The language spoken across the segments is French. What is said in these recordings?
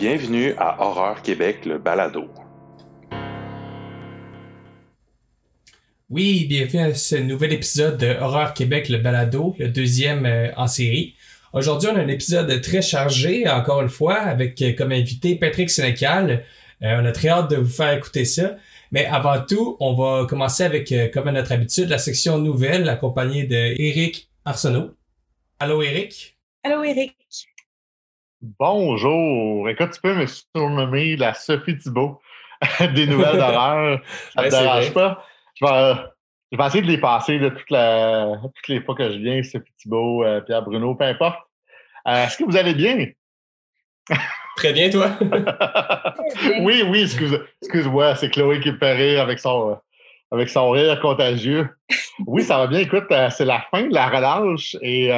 Bienvenue à Horreur Québec, le balado. Oui, bienvenue à ce nouvel épisode de Horreur Québec, le balado, le deuxième euh, en série. Aujourd'hui, on a un épisode très chargé, encore une fois, avec euh, comme invité Patrick Sénécal. Euh, on a très hâte de vous faire écouter ça. Mais avant tout, on va commencer avec, comme à notre habitude, la section nouvelle, accompagnée de Eric Arsenault. Allô, Eric? Allô, Eric. Bonjour. Écoute, tu peux me surnommer la Sophie Thibault des nouvelles d'horreur. Ça ne te dérange pas? Je vais, essayer de les passer de toutes, les fois que je viens, Sophie Thibault, euh, Pierre Bruno, peu importe. Euh, est-ce que vous allez bien? Très bien, toi? oui, oui, excuse, moi c'est Chloé qui me rire avec son, avec son rire contagieux. Oui, ça va bien. Écoute, euh, c'est la fin de la relâche et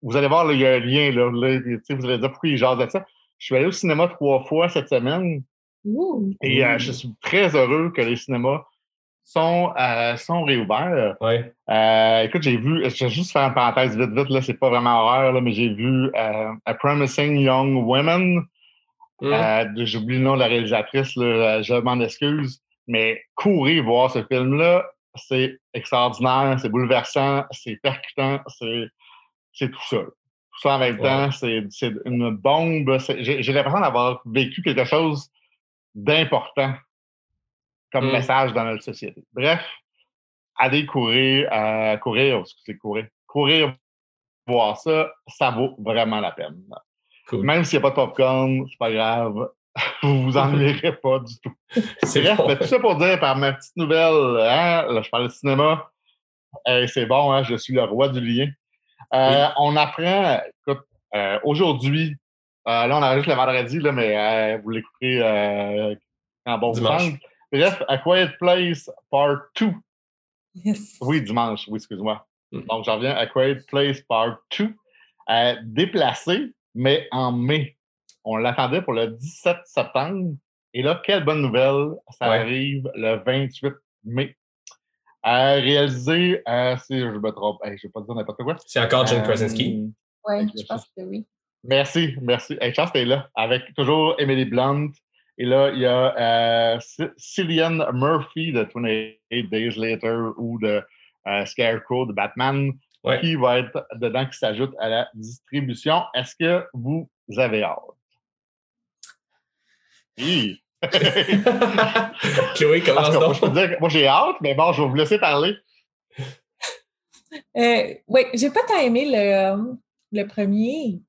vous allez voir, il y a un lien. Là, vous allez dire pourquoi il jase de ça. Je suis allé au cinéma trois fois cette semaine. Et je suis très heureux que les cinémas sont, euh, sont réouverts. Ouais. Euh, écoute, j'ai vu, je vais juste faire une parenthèse vite, vite, là, c'est pas vraiment horreur, là, mais j'ai vu euh, A Promising Young Woman. Mm. J'oublie le nom de la réalisatrice, là, je m'en excuse, mais courir voir ce film-là, c'est extraordinaire, c'est bouleversant, c'est percutant, c'est tout ça. Tout ça en même temps, c'est une bombe. J'ai l'impression d'avoir vécu quelque chose d'important comme mmh. message dans notre société. Bref, aller courir, euh, courir, excusez, courir, courir, voir ça, ça vaut vraiment la peine. Même s'il n'y a pas de popcorn, c'est pas grave. vous vous ennuierez pas du tout. C'est Bref, bon. tout ça pour dire par ma petite nouvelle, hein, là, je parle de cinéma. c'est bon, hein, je suis le roi du lien. Euh, on apprend, écoute, euh, aujourd'hui, euh, là, on enregistre le vendredi, là, mais vous l'écouterez en bon Dimanche. Bref, A Quiet Place Part 2. Yes. Oui, dimanche, oui, excuse-moi. Mm. Donc, j'en reviens à Quiet Place Part 2. Euh, déplacé, mais en mai. On l'attendait pour le 17 septembre. Et là, quelle bonne nouvelle, ça arrive le 28 mai. Euh, réalisé, euh, si je me trompe, je ne vais pas dire n'importe quoi. C'est encore John Krasinski. Oui, je pense que oui. Merci, merci. Hey, Charles, t'es là, avec toujours Emily Blunt, et là, il y a euh, Cillian Murphy de 28 Days Later ou de euh, Scarecrow de Batman qui va être dedans, qui s'ajoute à la distribution. Est-ce que vous avez hâte? Oui. Chloé, commence donc. Je peux dire moi, j'ai hâte, mais bon, je vais vous laisser parler. Euh, oui, j'ai pas tant aimé le, le premier.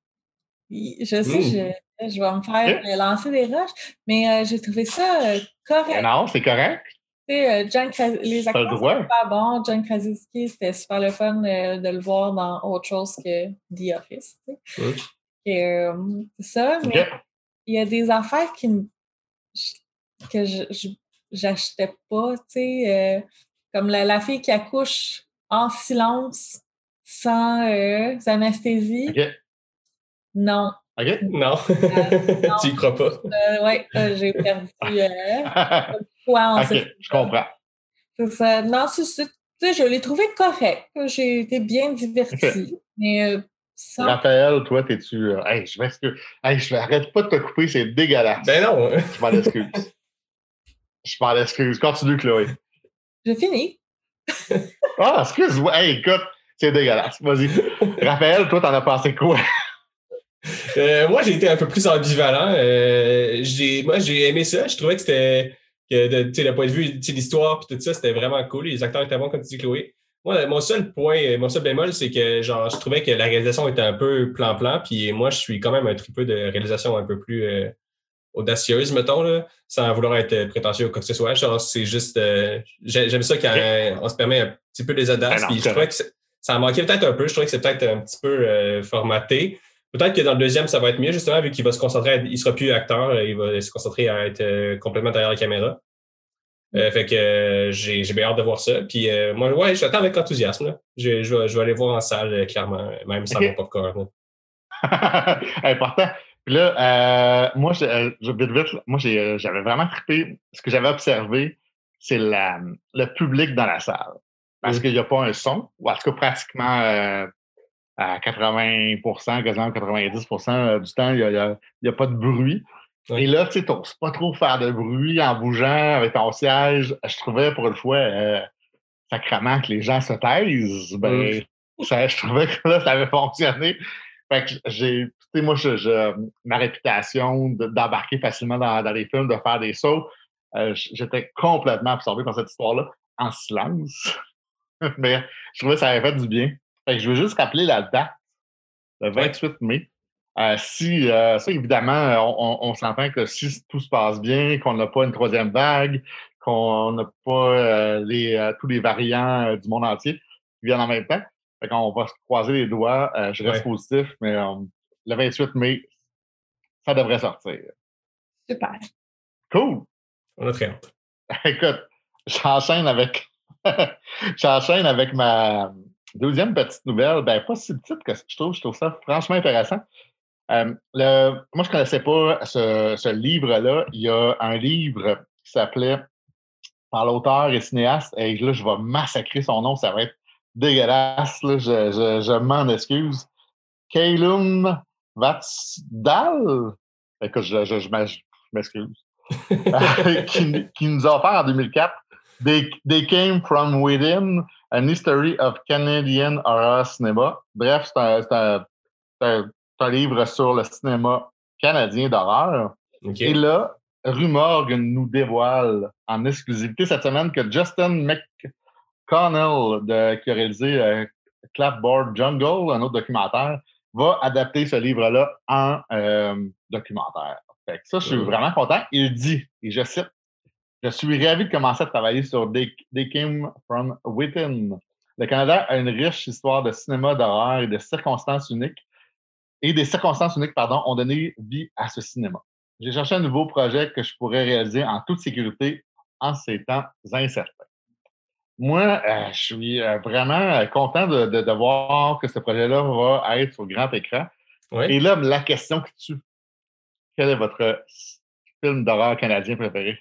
Je sais, je, je vais me faire lancer des roches, mais euh, j'ai trouvé ça euh, correct. Non, c'est correct. John les acteurs sont pas bons. John Krasinski, c'était super le fun de le voir dans autre chose que The Office. C'est ça, mais il y a des affaires qui que je j'achetais pas, tu sais, comme la, fille qui accouche en silence, sans anesthésie. Non, OK? Non. Euh, tu y crois pas? Euh, oui, euh, j'ai perdu OK, je comprends. Ça. Non, c'est je l'ai trouvé correct. J'ai été bien divertie. Mais sans... Raphaël, toi, t'es-tu. hey, je m'excuse. Hey, je arrête pas de te couper, c'est dégueulasse. Ben non. Je m'en excuse. je m'en excuse. Continue, Chloé. Je finis. ah, excuse-moi. Hey, écoute, c'est dégueulasse. Vas-y. Raphaël, toi, t'en as pensé quoi? Euh, moi, j'ai été un peu plus ambivalent. Euh, moi, j'ai aimé ça. Je trouvais que c'était, que le point de vue, l'histoire et tout ça, c'était vraiment cool. Les acteurs étaient bons, comme tu dis, Chloé. Mon seul point, mon seul bémol, c'est que genre, je trouvais que la réalisation était un peu plan-plan. Puis moi, je suis quand même un tripeux de réalisation un peu plus euh, audacieuse, mettons, là, sans vouloir être prétentieux ou quoi que ce soit. c'est juste. j'aime ça quand on se permet un petit peu des audaces. Ben puis je trouvais que ça manquait peut-être un peu. Je trouvais que c'est peut-être un petit peu formaté. Peut-être que dans le deuxième, ça va être mieux, justement, vu qu'il va se concentrer, il sera plus acteur, euh, il va se concentrer à être euh, complètement derrière la caméra. Euh, fait que j'ai bien hâte de voir ça. Puis moi, ouais, j'attends avec enthousiasme. Je, je, vais, aller voir en salle, clairement, même sans mon popcorn. Important. Puis là, moi, je, vite, vite, moi, j'avais vraiment trippé. Ce que j'avais observé, c'est le public dans la salle. Parce qu'il n'y a pas un son, ou en tout cas pratiquement à 80% quasiment 90% du temps, il n'y a, pas de bruit. Et là, tu sais, n'oses pas trop faire de bruit en bougeant avec ton siège. Je trouvais pour une fois euh, sacrément que les gens se taisent. Ben, je trouvais que là, ça avait fonctionné. Fait que j'ai, tu sais, moi, je, ma réputation d'embarquer facilement dans, les films, de faire des sauts, euh, j'étais complètement absorbé par cette histoire-là en silence. Mais je trouvais que ça avait fait du bien. Fait que je veux juste rappeler la date, le 28 mai. Euh, si, euh, ça, évidemment, on, s'entend que si tout se passe bien, qu'on n'a pas une troisième vague, qu'on n'a pas les, tous les variants du monde entier qui viennent en même temps, fait qu'on va se croiser les doigts. je reste positif, mais le 28 mai, ça devrait sortir. Super. Cool. On a très hâte. Écoute, j'enchaîne avec j'enchaîne avec ma deuxième petite nouvelle. Ben, pas si petite que je trouve. Je trouve ça franchement intéressant. Euh, le, moi, je ne connaissais pas ce, ce livre-là. Il y a un livre qui s'appelait par l'auteur et cinéaste, et là, je vais massacrer son nom, ça va être dégueulasse, là, je, je, je m'en excuse. Kalum Vatsdal, écoute, je, je, je m'excuse. qui, nous a offert en 2004 They, They Came From Within, An History of Canadian Horror Cinema. Bref, c'est un, un, un, livre sur le cinéma canadien d'horreur. Et là, Rumorg nous dévoile en exclusivité cette semaine que Justin McConnell, de, qui a réalisé euh, Clapboard Jungle, un autre documentaire, va adapter ce livre-là en euh, documentaire. Fait ça, je suis vraiment content. Il dit, et je cite, Je suis ravi de commencer à travailler sur They, Came From Within. Le Canada a une riche histoire de cinéma d'horreur et de circonstances uniques. Et des circonstances uniques, pardon, ont donné vie à ce cinéma. J'ai cherché un nouveau projet que je pourrais réaliser en toute sécurité en ces temps incertains. Moi, euh, je suis euh, vraiment content de, de, voir que ce projet-là va être sur grand écran. Et là, la question que tu quel est votre film d'horreur canadien préféré?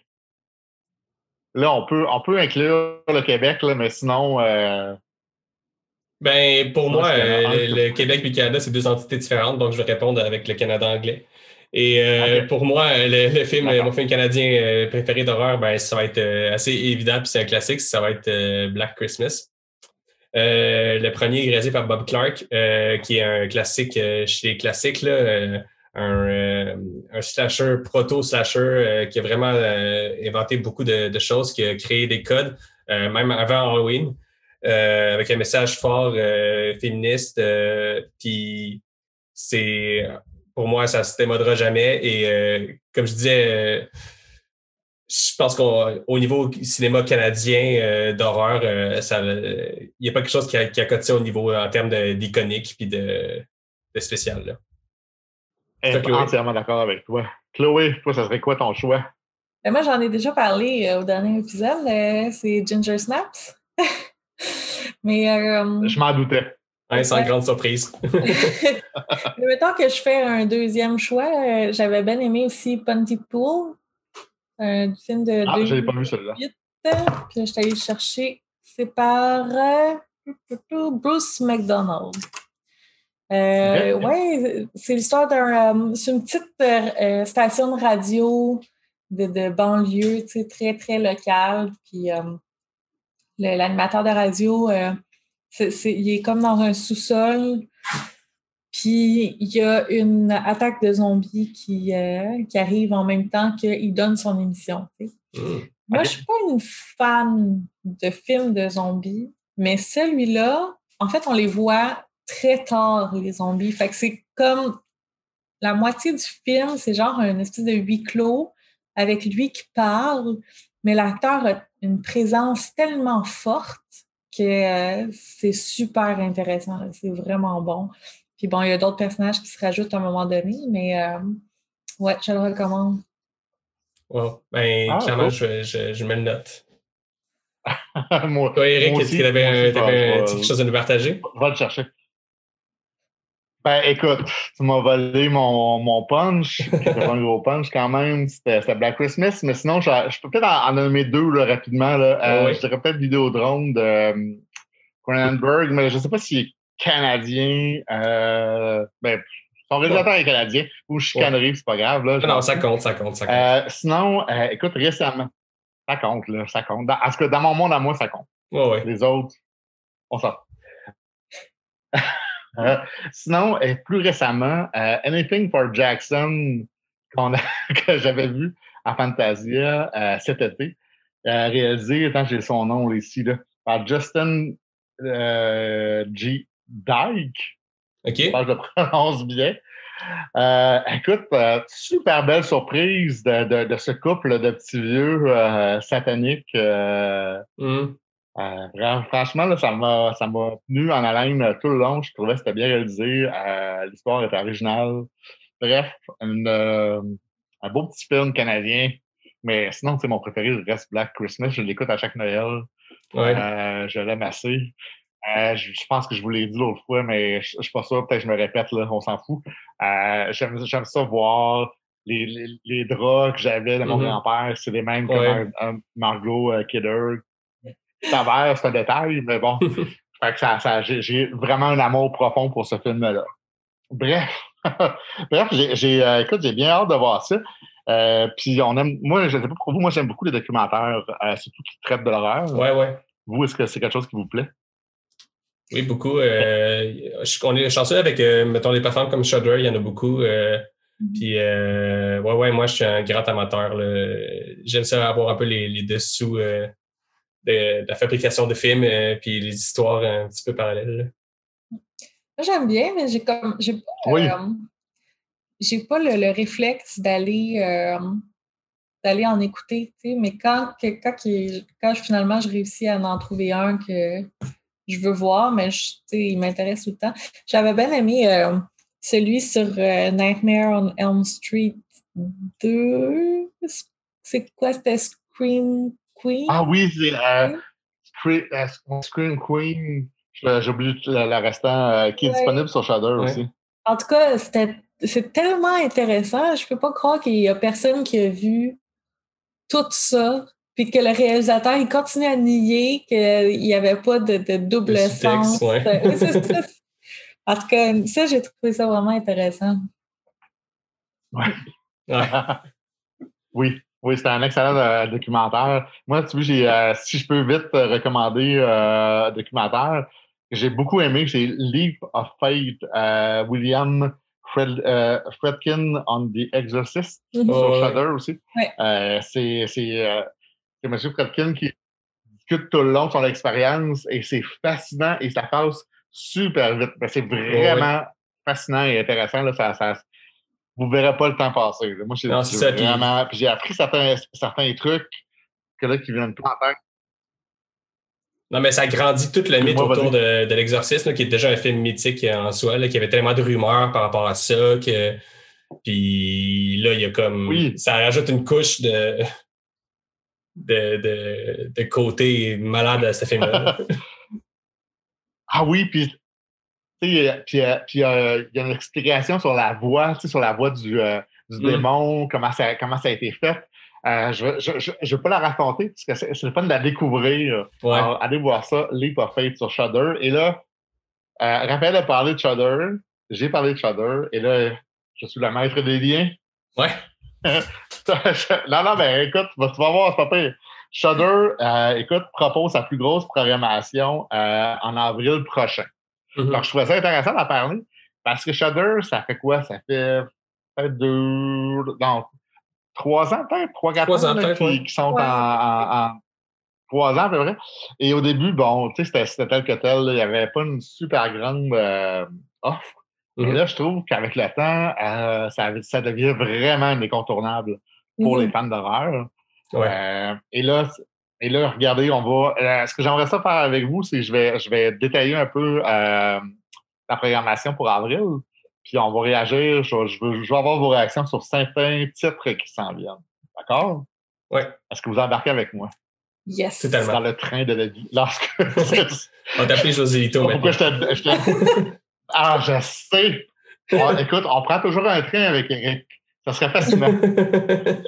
Là, on peut, on peut inclure le Québec, là, mais sinon. Euh, ben, pour moi, euh, le, Québec et le Canada, c'est deux entités différentes, donc je vais répondre avec le Canada anglais. Et euh, pour moi, le, film, mon film canadien préféré d'horreur, ben, ça va être assez évident, puis c'est un classique, ça va être Black Christmas. le premier réalisé par Bob Clark, qui est un classique chez les classiques. Là, euh, un, slasher, proto-slasher euh, qui a vraiment euh, inventé beaucoup de, choses, qui a créé des codes, même avant Halloween, avec un message fort féministe. Puis c'est, pour moi, ça ne se démodera jamais. Et comme je disais, je pense qu'au niveau cinéma canadien d'horreur, il n'y a pas quelque chose qui a, qui a au niveau en termes d'iconique puis de, de spécial. Là. Entièrement d'accord avec toi. Chloé, toi, ça serait quoi ton choix? Ben, moi, j'en ai déjà parlé euh, au dernier épisode. Euh, c'est Ginger Snaps. Mais. Euh, je m'en doutais. sans grande surprise. Mais mettons que je fais un deuxième choix. J'avais bien aimé aussi Pontypool, un film de. Ah, je pas vu celui-là. Puis je suis allée chercher. C'est par Bruce McDonald. Euh, oui, c'est l'histoire d'un. Euh, c'est une petite euh, station de radio de, de banlieue, tu sais, très, très locale. Puis l'animateur de radio, il est comme dans un sous-sol. Puis il y a une attaque de zombies qui, qui arrive en même temps qu'il donne son émission. Mmh. Moi, je suis pas une fan de films de zombies, mais celui-là, en fait, on les voit très tard, les zombies. Fait que c'est comme la moitié du film, c'est genre un espèce de huis clos avec lui qui parle, mais l'acteur a une présence tellement forte que euh, c'est super intéressant. C'est vraiment bon. Puis bon, il y a d'autres personnages qui se rajoutent à un moment donné, mais euh, ouais, je le recommande. Wow. Ben, ah, clairement, je, je, mets le note. moi, Toi, Eric, est-ce que tu avais, quelque chose à nous partager? Va le chercher. Ben, écoute, tu m'as volé mon, mon punch, c'était un gros punch quand même, c'était Black Christmas, mais sinon, je, je peux peut-être en, nommer deux là, rapidement. Là. Euh, Je dirais peut-être Vidéodrome de euh, Cronenberg, mais je sais pas s'il est canadien. Euh, ben, son réalisateur est canadien. Ou je chicanerie, c'est pas grave. Là, non, ça compte, ça compte, ça compte. Euh, sinon, écoute, récemment, ça compte, là, ça compte. Dans, en tout cas, dans mon monde, à moi, ça compte. Ouais, ouais. Les autres, on s'en euh, sinon, plus récemment, Anything for Jackson, que j'avais vu à Fantasia cet été, réalisé, attends, j'ai son nom ici, là, par Justin G. Dyke. OK. Je le prononce bien. Euh, écoute, euh, super belle surprise de, de, ce couple de petits vieux euh, sataniques. Mm. Franchement, là, ça m'a ça m'a tenu en haleine tout le long. Je trouvais que c'était bien réalisé. L'histoire était originale. Bref, un beau petit film canadien. Mais sinon, c'est mon préféré reste Black Christmas. Je l'écoute à chaque Noël. je l'aime assez. Euh, je, pense que je vous l'ai dit l'autre fois, mais je, ne suis pas sûr, peut-être que je me répète, là, on s'en fout. Euh, j'aime ça voir les, les, draps que j'avais de mon mm-hmm. grand-père, c'est les mêmes que Margot euh, Kidder. Ça va, c'est un détail, mais bon. ça, j'ai vraiment un amour profond pour ce film-là. Bref, bref, j'ai, écoute, j'ai bien hâte de voir ça. puis on aime, moi, je sais pas pour vous, moi j'aime beaucoup les documentaires, surtout qui traitent de l'horreur. Ouais, ouais. Vous, est-ce que c'est quelque chose qui vous plaît? Oui, beaucoup. Euh, on est chanceux avec, euh, mettons, les plateformes comme Shudder, il y en a beaucoup. Euh, mm-hmm. puis, euh, ouais, ouais, moi, je suis un grand amateur. J'aime ça avoir un peu les, les dessous de, la fabrication de films, puis les histoires un petit peu parallèles. Moi, j'aime bien, mais j'ai comme. J'ai pas, j'ai pas le, réflexe d'aller d'aller en écouter, tu sais, mais quand, quand, quand, finalement je réussis à en trouver un que je veux voir, mais il m'intéresse tout le temps. J'avais bien aimé euh, celui sur euh, Nightmare on Elm Street 2. C'est quoi? C'était Scream Queen? Ah oui, c'est euh, Scream, Queen. J'ai oublié le, restant qui est disponible sur Shudder aussi. En tout cas, c'est tellement intéressant. Je ne peux pas croire qu'il n'y a personne qui a vu tout ça puis que le réalisateur, il continue à nier qu'il n'y avait pas de, double sens. en tout cas, ça, j'ai trouvé ça vraiment intéressant. oui, oui, c'était un excellent euh, documentaire. Moi, tu vois, euh, si je peux vite recommander un euh, documentaire, j'ai beaucoup aimé, c'est Leap of Faith, William Fredkin on The Exorcist, sur oh, Shudder aussi. c'est c'est M. Fredkin qui discute tout le long de son expérience et c'est fascinant et ça passe super vite. c'est vraiment fascinant et intéressant. Là, ça, ça, vous ne verrez pas le temps passer. Moi, j'ai vraiment. Puis j'ai appris certains, certains trucs que là, qui viennent tout en tête. Non, mais ça grandit toute le mythe autour de, de l'exorcisme, qui est déjà un film mythique en soi, là, qui avait tellement de rumeurs par rapport à ça que. Puis là, il y a comme. Oui. Ça rajoute une couche de, de, de, de côté malade à ce film-là. ah oui, puis puis, puis euh, il y a une explication sur la voix, sur la voix du, euh, du mm. démon, comment ça, comment ça a été fait. Euh, je ne veux pas la raconter parce que c'est le fun de la découvrir. allez voir ça, Leap of Faith sur Shudder. Et là, Raphaël a parlé de Shudder, j'ai parlé de Shudder, et là, je suis le maître des liens. Ouais. non, non, mais écoute, tu vas, voir, c'est pas pire. Shudder, euh, écoute, propose sa plus grosse programmation euh, en avril prochain. Mm-hmm. Donc, je trouvais ça intéressant d'en parler parce que Shudder, ça fait quoi? Ça fait peut-être deux, non, trois ans peut-être, trois, quatre ans, ans qui, sont en, trois ans à peu près. Et au début, bon, tu sais, c'était tel que tel, il n'y avait pas une super grande euh, offre. Et mm-hmm. là, je trouve qu'avec le temps, euh, ça, ça, devient vraiment incontournable pour les mm-hmm. fans d'horreur. Euh, et là, et là, regardez, on va. Euh, ce que j'aimerais ça faire avec vous, c'est que je vais, je vais détailler un peu la programmation pour avril. Puis on va réagir. Je, veux, je veux avoir vos réactions sur certains titres qui s'en viennent. D'accord? Oui. Est-ce que vous embarquez avec moi? Yes. Totalement. Dans le train de la vie. Lorsque... on t'appelle José Lito Pourquoi je te, Ah, je sais. Écoute, on prend toujours un train avec Eric. Ça serait fascinant.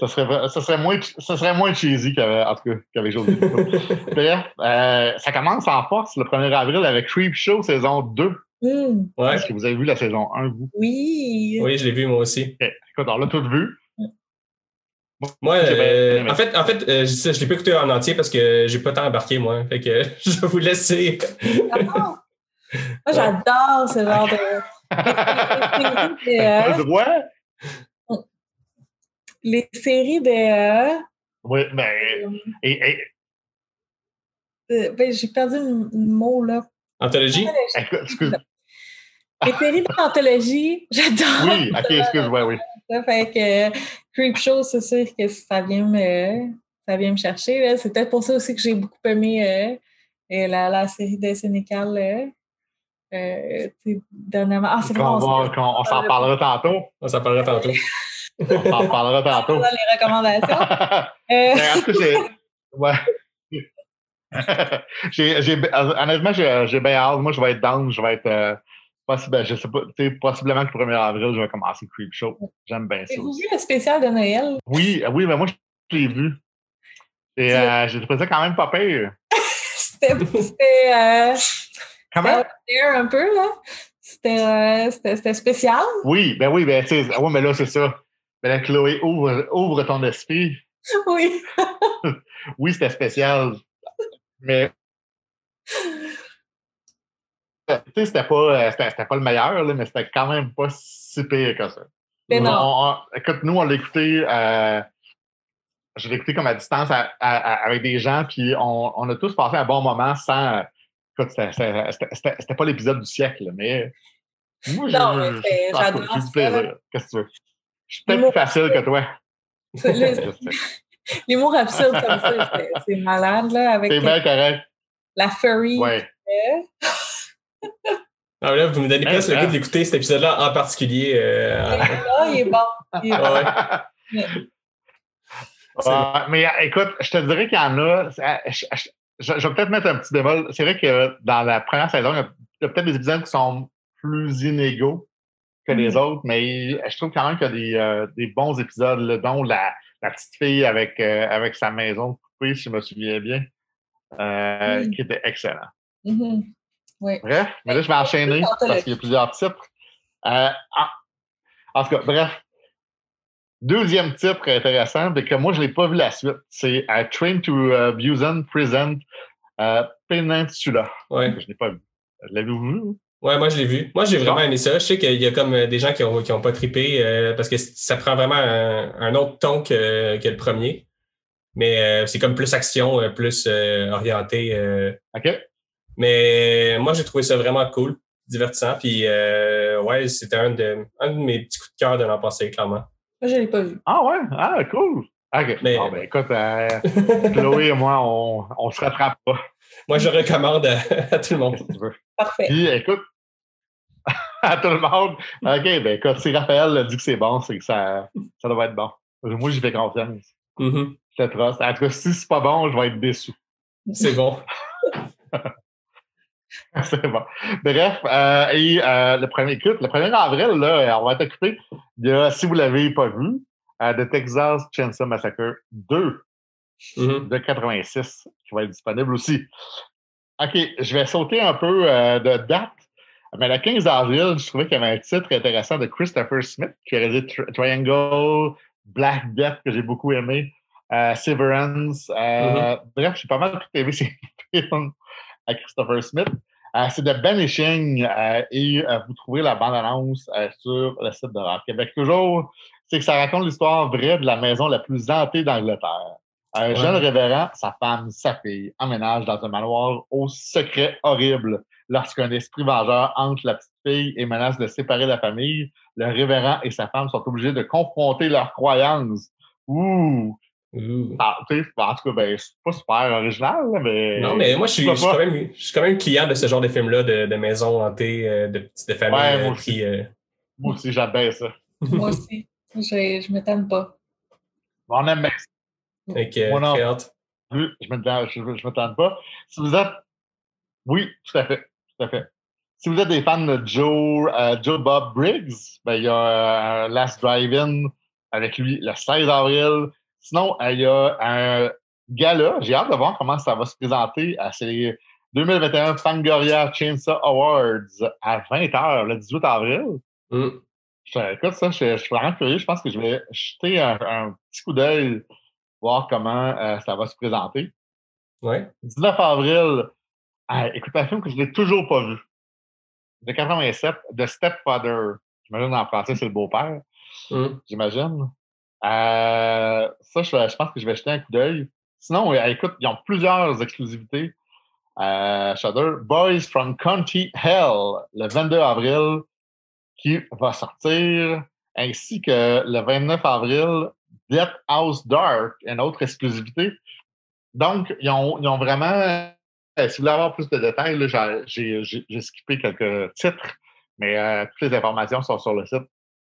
ça, serait, ça, serait moins, ça serait moins cheesy qu'avec, en tout cas, qu'avec Bref, euh, ça commence en force le 1er avril avec Creep Show saison 2 Mm. Ouais. Est-ce que vous avez vu la saison 1, vous? Oui. Oui, je l'ai vu moi aussi. Écoute, on l'a tout vu. Moi, euh, en fait, en fait euh, je, je l'ai pas écouté en entier parce que j'ai pas tant embarqué, moi. Fait que je vais vous laisser. Ah, moi, j'adore ce genre de. Le droit? Les séries de. Oui, mais. Et, et... Euh, ben, j'ai perdu le mot, là. Anthologie? Excuse. Les séries d'anthologie, j'adore. Oui, ok, excuse-moi, oui. Ça fait que Creepshow, c'est sûr que ça vient me, ça vient me chercher. C'est peut-être pour ça aussi que j'ai beaucoup aimé euh, la, la, série de Sénécal. Euh, dernièrement. Ah, c'est bon. On, on, s'en parlera tantôt. On s'en parlera tantôt. on s'en parlera tantôt. Dans les recommandations. euh... ouais. j'ai, j'ai, honnêtement, j'ai, j'ai bien hâte. Moi, je vais être down. Je vais être. Euh, possible, je sais pas, possiblement que le 1er avril, je vais commencer Creep Show. J'aime bien ça. Avez-vous vu le spécial de Noël? Oui, oui, mais moi, je l'ai vu. Et euh, j'ai trouvé ça quand même pas pire. c'était. c'était euh, Comment? C'était un peu, là. C'était, euh, c'était, c'était spécial. Oui, ben oui, ben, tu sais, ouais, mais là, c'est ça. Mais là, Chloé, ouvre, ouvre ton esprit. Oui. oui, c'était spécial. Mais tu sais, c'était pas, c'était, pas le meilleur, là, mais c'était quand même pas si pire que ça. Mais non. On, on, écoute, nous, on l'a écouté, euh, je l'ai écouté comme à distance à, à, avec des gens, puis on, on, a tous passé un bon moment sans. Écoute, c'était, pas l'épisode du siècle, mais. Moi, non, j'adore. Qu'est-ce que tu veux? Je suis peut-être plus facile que toi. L'humour absurde comme ça, c'est, malade, là. Avec c'est bien correct. La furry. Ouais. Ah, là, vous me donnez presque le goût d'écouter cet épisode-là en particulier. Euh, là, il est bon. Il est bon. Ouais. Ouais, mais écoute, je te dirais qu'il y en a. Je, je, je vais peut-être mettre un petit bémol. C'est vrai que dans la première saison, il y a peut-être des épisodes qui sont plus inégaux que les autres, mais je trouve quand même qu'il y a des, euh, des bons épisodes, là, dont la, la petite fille avec, euh, avec sa maison coupée, si je me souviens bien, euh, Mm. qui était excellent. Mhm. Oui. Bref, mais là, je vais enchaîner parce qu'il y a plusieurs titres. Euh, en, en tout cas, bref. Deuxième titre intéressant, mais que moi, je ne l'ai pas vu la suite. C'est uh, Train to uh, Busan Present uh, Peninsula. Ouais. Je ne l'ai pas vu. L'avez-vous vu? Ouais, moi je l'ai vu. Moi j'ai vraiment aimé ça. Je sais qu'il y a comme des gens qui n'ont qui ont pas trippé euh, parce que ça prend vraiment un, un autre ton que, que, le premier. Mais euh, c'est comme plus action, plus euh, orienté. OK. Mais moi j'ai trouvé ça vraiment cool, divertissant. Puis ouais, c'était un de, un de mes petits coups de cœur de l'an passé, clairement. Moi je ne l'ai pas vu. Ah ouais? Ah, cool. OK. Mais, bon, ben écoute, Chloé et moi, on ne se rattrape pas. Moi, je recommande à, à tout le monde. Si tu veux? Parfait. Puis, écoute, à tout le monde. OK, ben écoute, si Raphaël dit que c'est bon, c'est que ça, ça doit être bon. Moi, j'y fais confiance. Mm -hmm. Je te trust. En tout cas, si c'est pas bon, je vais être déçu. C'est bon. c'est bon. Bref, euh, et euh, le premier écoute, le 1er avril, là, on va être occupé. Il y a, si vous ne l'avez pas vu, euh, The Texas Chainsaw Massacre 2 mm -hmm. de 86 qui va être disponible aussi. OK, je vais sauter un peu euh, de date. Mais le 15 avril, je trouvais qu'il y avait un titre intéressant de Christopher Smith qui a Tri Triangle, Black Death, que j'ai beaucoup aimé, euh, Severance. Euh, mm -hmm. Bref, j'ai pas mal tout aimé ces films à Christopher Smith. Euh, c'est de Banishing et vous trouverez la bande-annonce sur le site de Rock Québec. Toujours, c'est que ça raconte l'histoire vraie de la maison la plus hantée d'Angleterre. Un ouais. jeune révérend, sa femme, sa fille, emménage dans un manoir au secret horrible. Lorsqu'un esprit vengeur hante la petite fille et menace de séparer la famille, le révérend et sa femme sont obligés de confronter leurs croyances. Ouh! Ouh. Ah, en tout cas, ben, c'est pas super original, mais. Non, mais moi, je suis, je suis, quand, même, je suis quand même client de ce genre de film-là, de, de maisons hantées, de, de familles ouais, moi qui. Aussi. Euh... Moi aussi, j'aime bien ça. moi aussi. Je, je m'étonne pas. On aime bien ça. Moi non. hâte. Je ne je, je m'attends pas. Si vous êtes. Oui, tout à fait. Tout à fait. Si vous êtes des fans de Joe, euh, Joe Bob Briggs, ben, il y a euh, Last Drive-In avec lui le 16 avril. Sinon, il y a un gala. J'ai hâte de voir comment ça va se présenter. C'est 2021 Fangoria Chainsaw Awards à 20h le 18 avril. Mm. écoute, ça, je, suis vraiment curieux. Je pense que je vais jeter un, petit coup d'œil, voir comment euh, ça va se présenter. Ouais. 19 avril, écoute, un film que je n'ai toujours pas vu. De 87, The Stepfather. J'imagine en français, c'est le beau-père. Mm. J'imagine. Euh, ça, je, pense que je vais jeter un coup d'œil. Sinon, écoute, ils ont plusieurs exclusivités. Euh, Shudder, Boys from County Hell, le 22 avril, qui va sortir, ainsi que le 29 avril, House Dark, une autre exclusivité. Donc, ils ont, ils ont vraiment, euh, si vous voulez avoir plus de détails, j'ai skippé quelques titres, mais euh, toutes les informations sont sur le site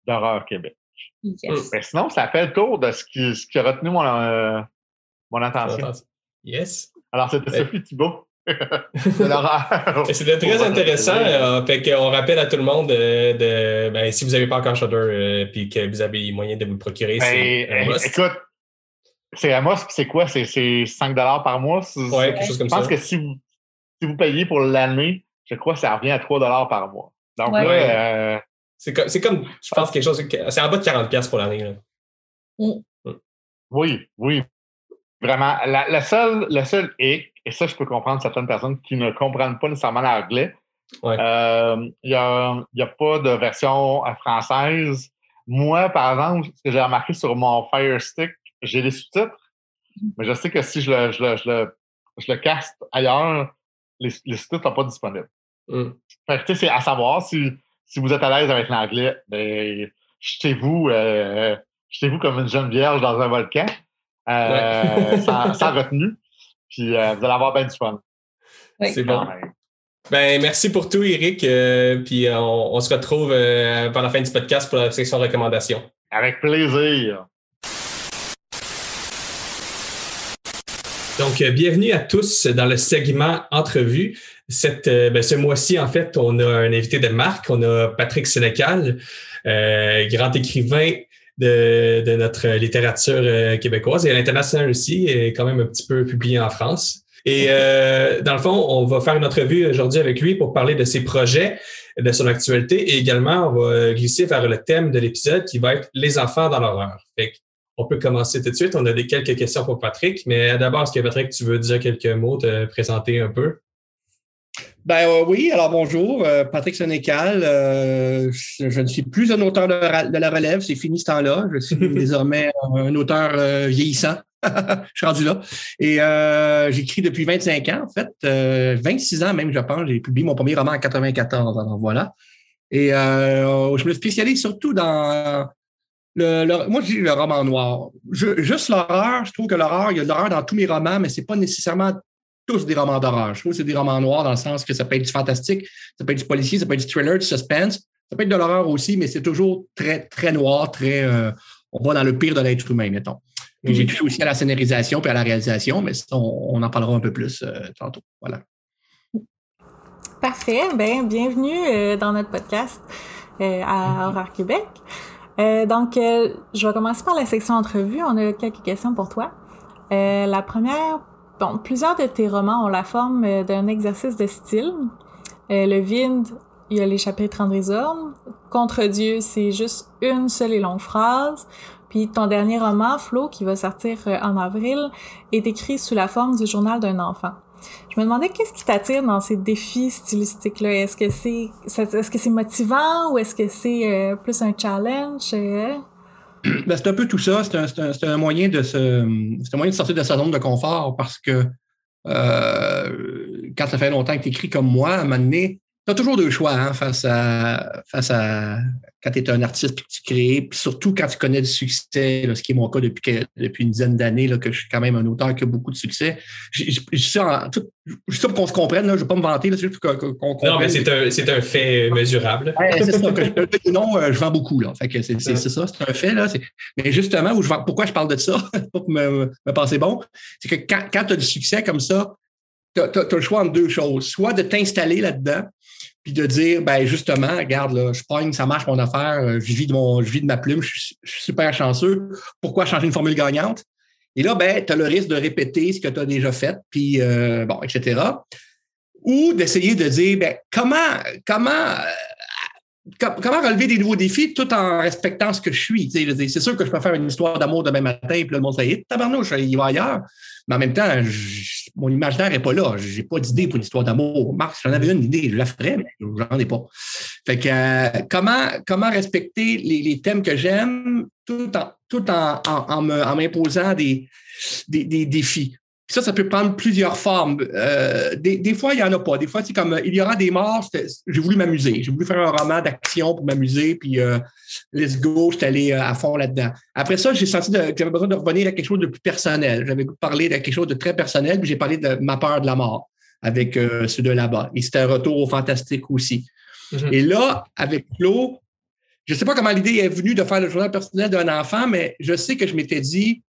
d'Horreur Québec. Mais sinon, ça fait le tour de ce qui, ce qui a retenu mon, euh, mon attention. Yes. Alors, c'était Sophie Thibault. C'était très intéressant. Euh, fait on rappelle à tout le monde de, ben, si vous n'avez pas encore Shudder et euh, que vous avez moyen de vous le procurer, c'est ben, Écoute, c'est à moi, c'est quoi? C'est 5 par mois? Oui, quelque chose comme ça. Je pense que si vous, si vous payez pour l'année, je crois que ça revient à 3 par mois. Donc là, euh, c'est comme, comme, je pense, quelque chose, c'est en bas de 40$ pour l'année. Mm. Oui, oui. Vraiment. La, la seule, le seul hic, et ça, je peux comprendre certaines personnes qui ne comprennent pas nécessairement l'anglais. Euh, il n'y a, pas de version euh, française. Moi, par exemple, ce que j'ai remarqué sur mon Fire Stick, j'ai les sous-titres, mais je sais que si je le, je le, je le, je le caste ailleurs, les, les sous-titres ne sont pas disponibles. Mm. Fait que, c'est à savoir si, si vous êtes à l'aise avec l'anglais, ben, jetez-vous, euh, jetez-vous comme une jeune vierge dans un volcan, euh, sans, sans retenue. Puis euh, vous allez avoir bien du fun. C'est bon. Ben, merci pour tout, Eric. Euh, puis on, se retrouve euh, pendant la fin du podcast pour la section recommandations. Avec plaisir. Donc, bienvenue à tous dans le segment entrevue. Cette, ben, ce mois-ci, en fait, on a un invité de marque. On a Patrick Sénécal, grand écrivain de, notre littérature euh, québécoise et à l'international aussi, est quand même un petit peu publié en France. Et euh, dans le fond, on va faire une entrevue aujourd'hui avec lui pour parler de ses projets, de son actualité et également on va glisser vers le thème de l'épisode qui va être les enfants dans l'horreur. On peut commencer tout de suite. On a des quelques questions pour Patrick, mais d'abord, est-ce que Patrick, tu veux dire quelques mots, te présenter un peu? Ben euh, oui, alors bonjour, euh, Patrick Sénécal. Euh, je, ne suis plus un auteur de, la relève, c'est fini ce temps-là. Je suis désormais un auteur vieillissant. je suis rendu là. Et j'écris depuis 25 ans, en fait. 26 ans même, je pense. J'ai publié mon premier roman en 94, alors voilà. Et je me spécialise surtout dans le, moi, je dis le roman noir. juste l'horreur, je trouve que l'horreur, il y a de l'horreur dans tous mes romans, mais c'est pas nécessairement tous des romans d'horreur. Je trouve que c'est des romans noirs dans le sens que ça peut être du fantastique, ça peut être du policier, ça peut être du thriller, du suspense. Ça peut être de l'horreur aussi, mais c'est toujours très, très noir, très. Euh, on va dans le pire de l'être humain, mettons. Puis j'ai touché aussi à la scénarisation puis à la réalisation, mais on, en parlera un peu plus euh, tantôt. Voilà. Parfait. Ben, bienvenue euh, dans notre podcast à Horreur Québec. donc, je vais commencer par la section entrevue. On a quelques questions pour toi. la première, Bon, plusieurs de tes romans ont la forme euh, d'un exercice de style. Euh, le vide, il y a les chapitres en désordre. Contre Dieu, c'est juste une seule et longue phrase. Puis ton dernier roman, Flo, qui va sortir euh, en avril, est écrit sous la forme du journal d'un enfant. Je me demandais qu'est-ce qui t'attire dans ces défis stylistiques-là? Est-ce que c'est est-ce que c'est motivant ou est-ce que c'est plus un challenge? Ben, c'est un peu tout ça. C'est un, moyen de se, moyen de sortir de sa zone de confort parce que euh, quand ça fait longtemps que tu écris comme moi, à un moment donné, tu as toujours deux choix hein, face à face à quand tu es un artiste et que tu crées, puis surtout quand tu connais du succès, ce qui est mon cas depuis, depuis une dizaine d'années, que je suis quand même un auteur qui a beaucoup de succès. Je suis sûr pour qu'on se comprenne, là, je ne vais pas me vanter, juste qu'on comprenne. Non, mais c'est un, un, fait mesurable. c'est ça, que je, non, euh, je vends beaucoup. Là. Fait que c'est ça, c'est un fait. Là, mais justement, où je, pourquoi je parle de ça, pour me, me passer bon, c'est que quand, quand tu as du succès comme ça, tu as, le choix entre deux choses. Soit de t'installer là-dedans, puis de dire, ben justement, regarde, là, je pogne, ça marche mon affaire, euh, je vis de, mon, je vis de ma plume, je suis, super chanceux. Pourquoi changer une formule gagnante? Et là, ben, tu as le risque de répéter ce que tu as déjà fait, puis euh, bon, etc. ou d'essayer de dire ben, comment, comment comment relever des nouveaux défis tout en respectant ce que je suis? C'est sûr que je peux faire une histoire d'amour demain matin, puis le monde dit tabarnouche, il va ailleurs. Mais en même temps, mon imaginaire n'est pas là. Je n'ai pas d'idée pour une histoire d'amour. Marc, j'en avais une idée, je la ferais, mais j'en ai pas. Fait que euh, comment, comment respecter les, thèmes que j'aime tout en, tout en, en, m'imposant des, des, des, défis? Ça, ça peut prendre plusieurs formes. Euh, des, fois, il n'y en a pas. Des fois, c'est comme il y aura des morts. J'ai voulu m'amuser. J'ai voulu faire un roman d'action pour m'amuser, puis euh, let's go, j'étais allé euh, à fond là-dedans. Après ça, j'ai senti que j'avais besoin de revenir à quelque chose de plus personnel. J'avais parlé de quelque chose de très personnel, puis j'ai parlé de ma peur de la mort avec ceux de là-bas. Et c'était un retour au fantastique aussi. Mm-hmm. Et là, avec Claude, je ne sais pas comment l'idée est venue de faire le journal personnel d'un enfant, mais je sais que je m'étais dit,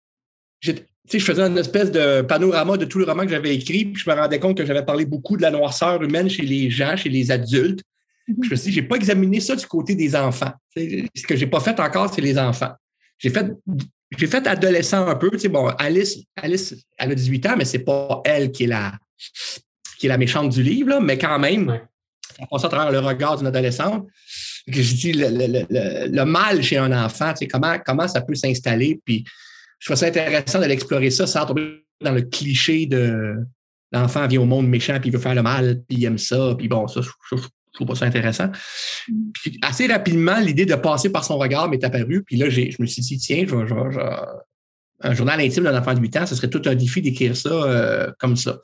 je faisais une espèce de panorama de tout le roman que j'avais écrit, puis je me rendais compte que j'avais parlé beaucoup de la noirceur humaine chez les gens, chez les adultes. Mhm. Je me suis dit, j'ai pas examiné ça du côté des enfants. ce que j'ai pas fait encore, c'est les enfants. J'ai fait, j'ai fait adolescent un peu. bon, Alice, Alice, elle a 18 ans, mais c'est pas elle qui est la, qui est la méchante du livre, mais quand même, on passe à travers le regard d'une adolescente. Que je dis le, le, mal chez un enfant, comment, comment ça peut s'installer, puis je trouve ça intéressant de l'explorer ça sans tomber dans le cliché de l'enfant vient au monde méchant puis il veut faire le mal puis il aime ça. Puis bon, ça, je, trouve pas ça intéressant. Puis assez rapidement, l'idée de passer par son regard m'est apparue. Puis là, je me suis dit, tiens, je, un journal intime d'un enfant de 8 ans, ce serait tout un défi d'écrire ça euh, comme ça.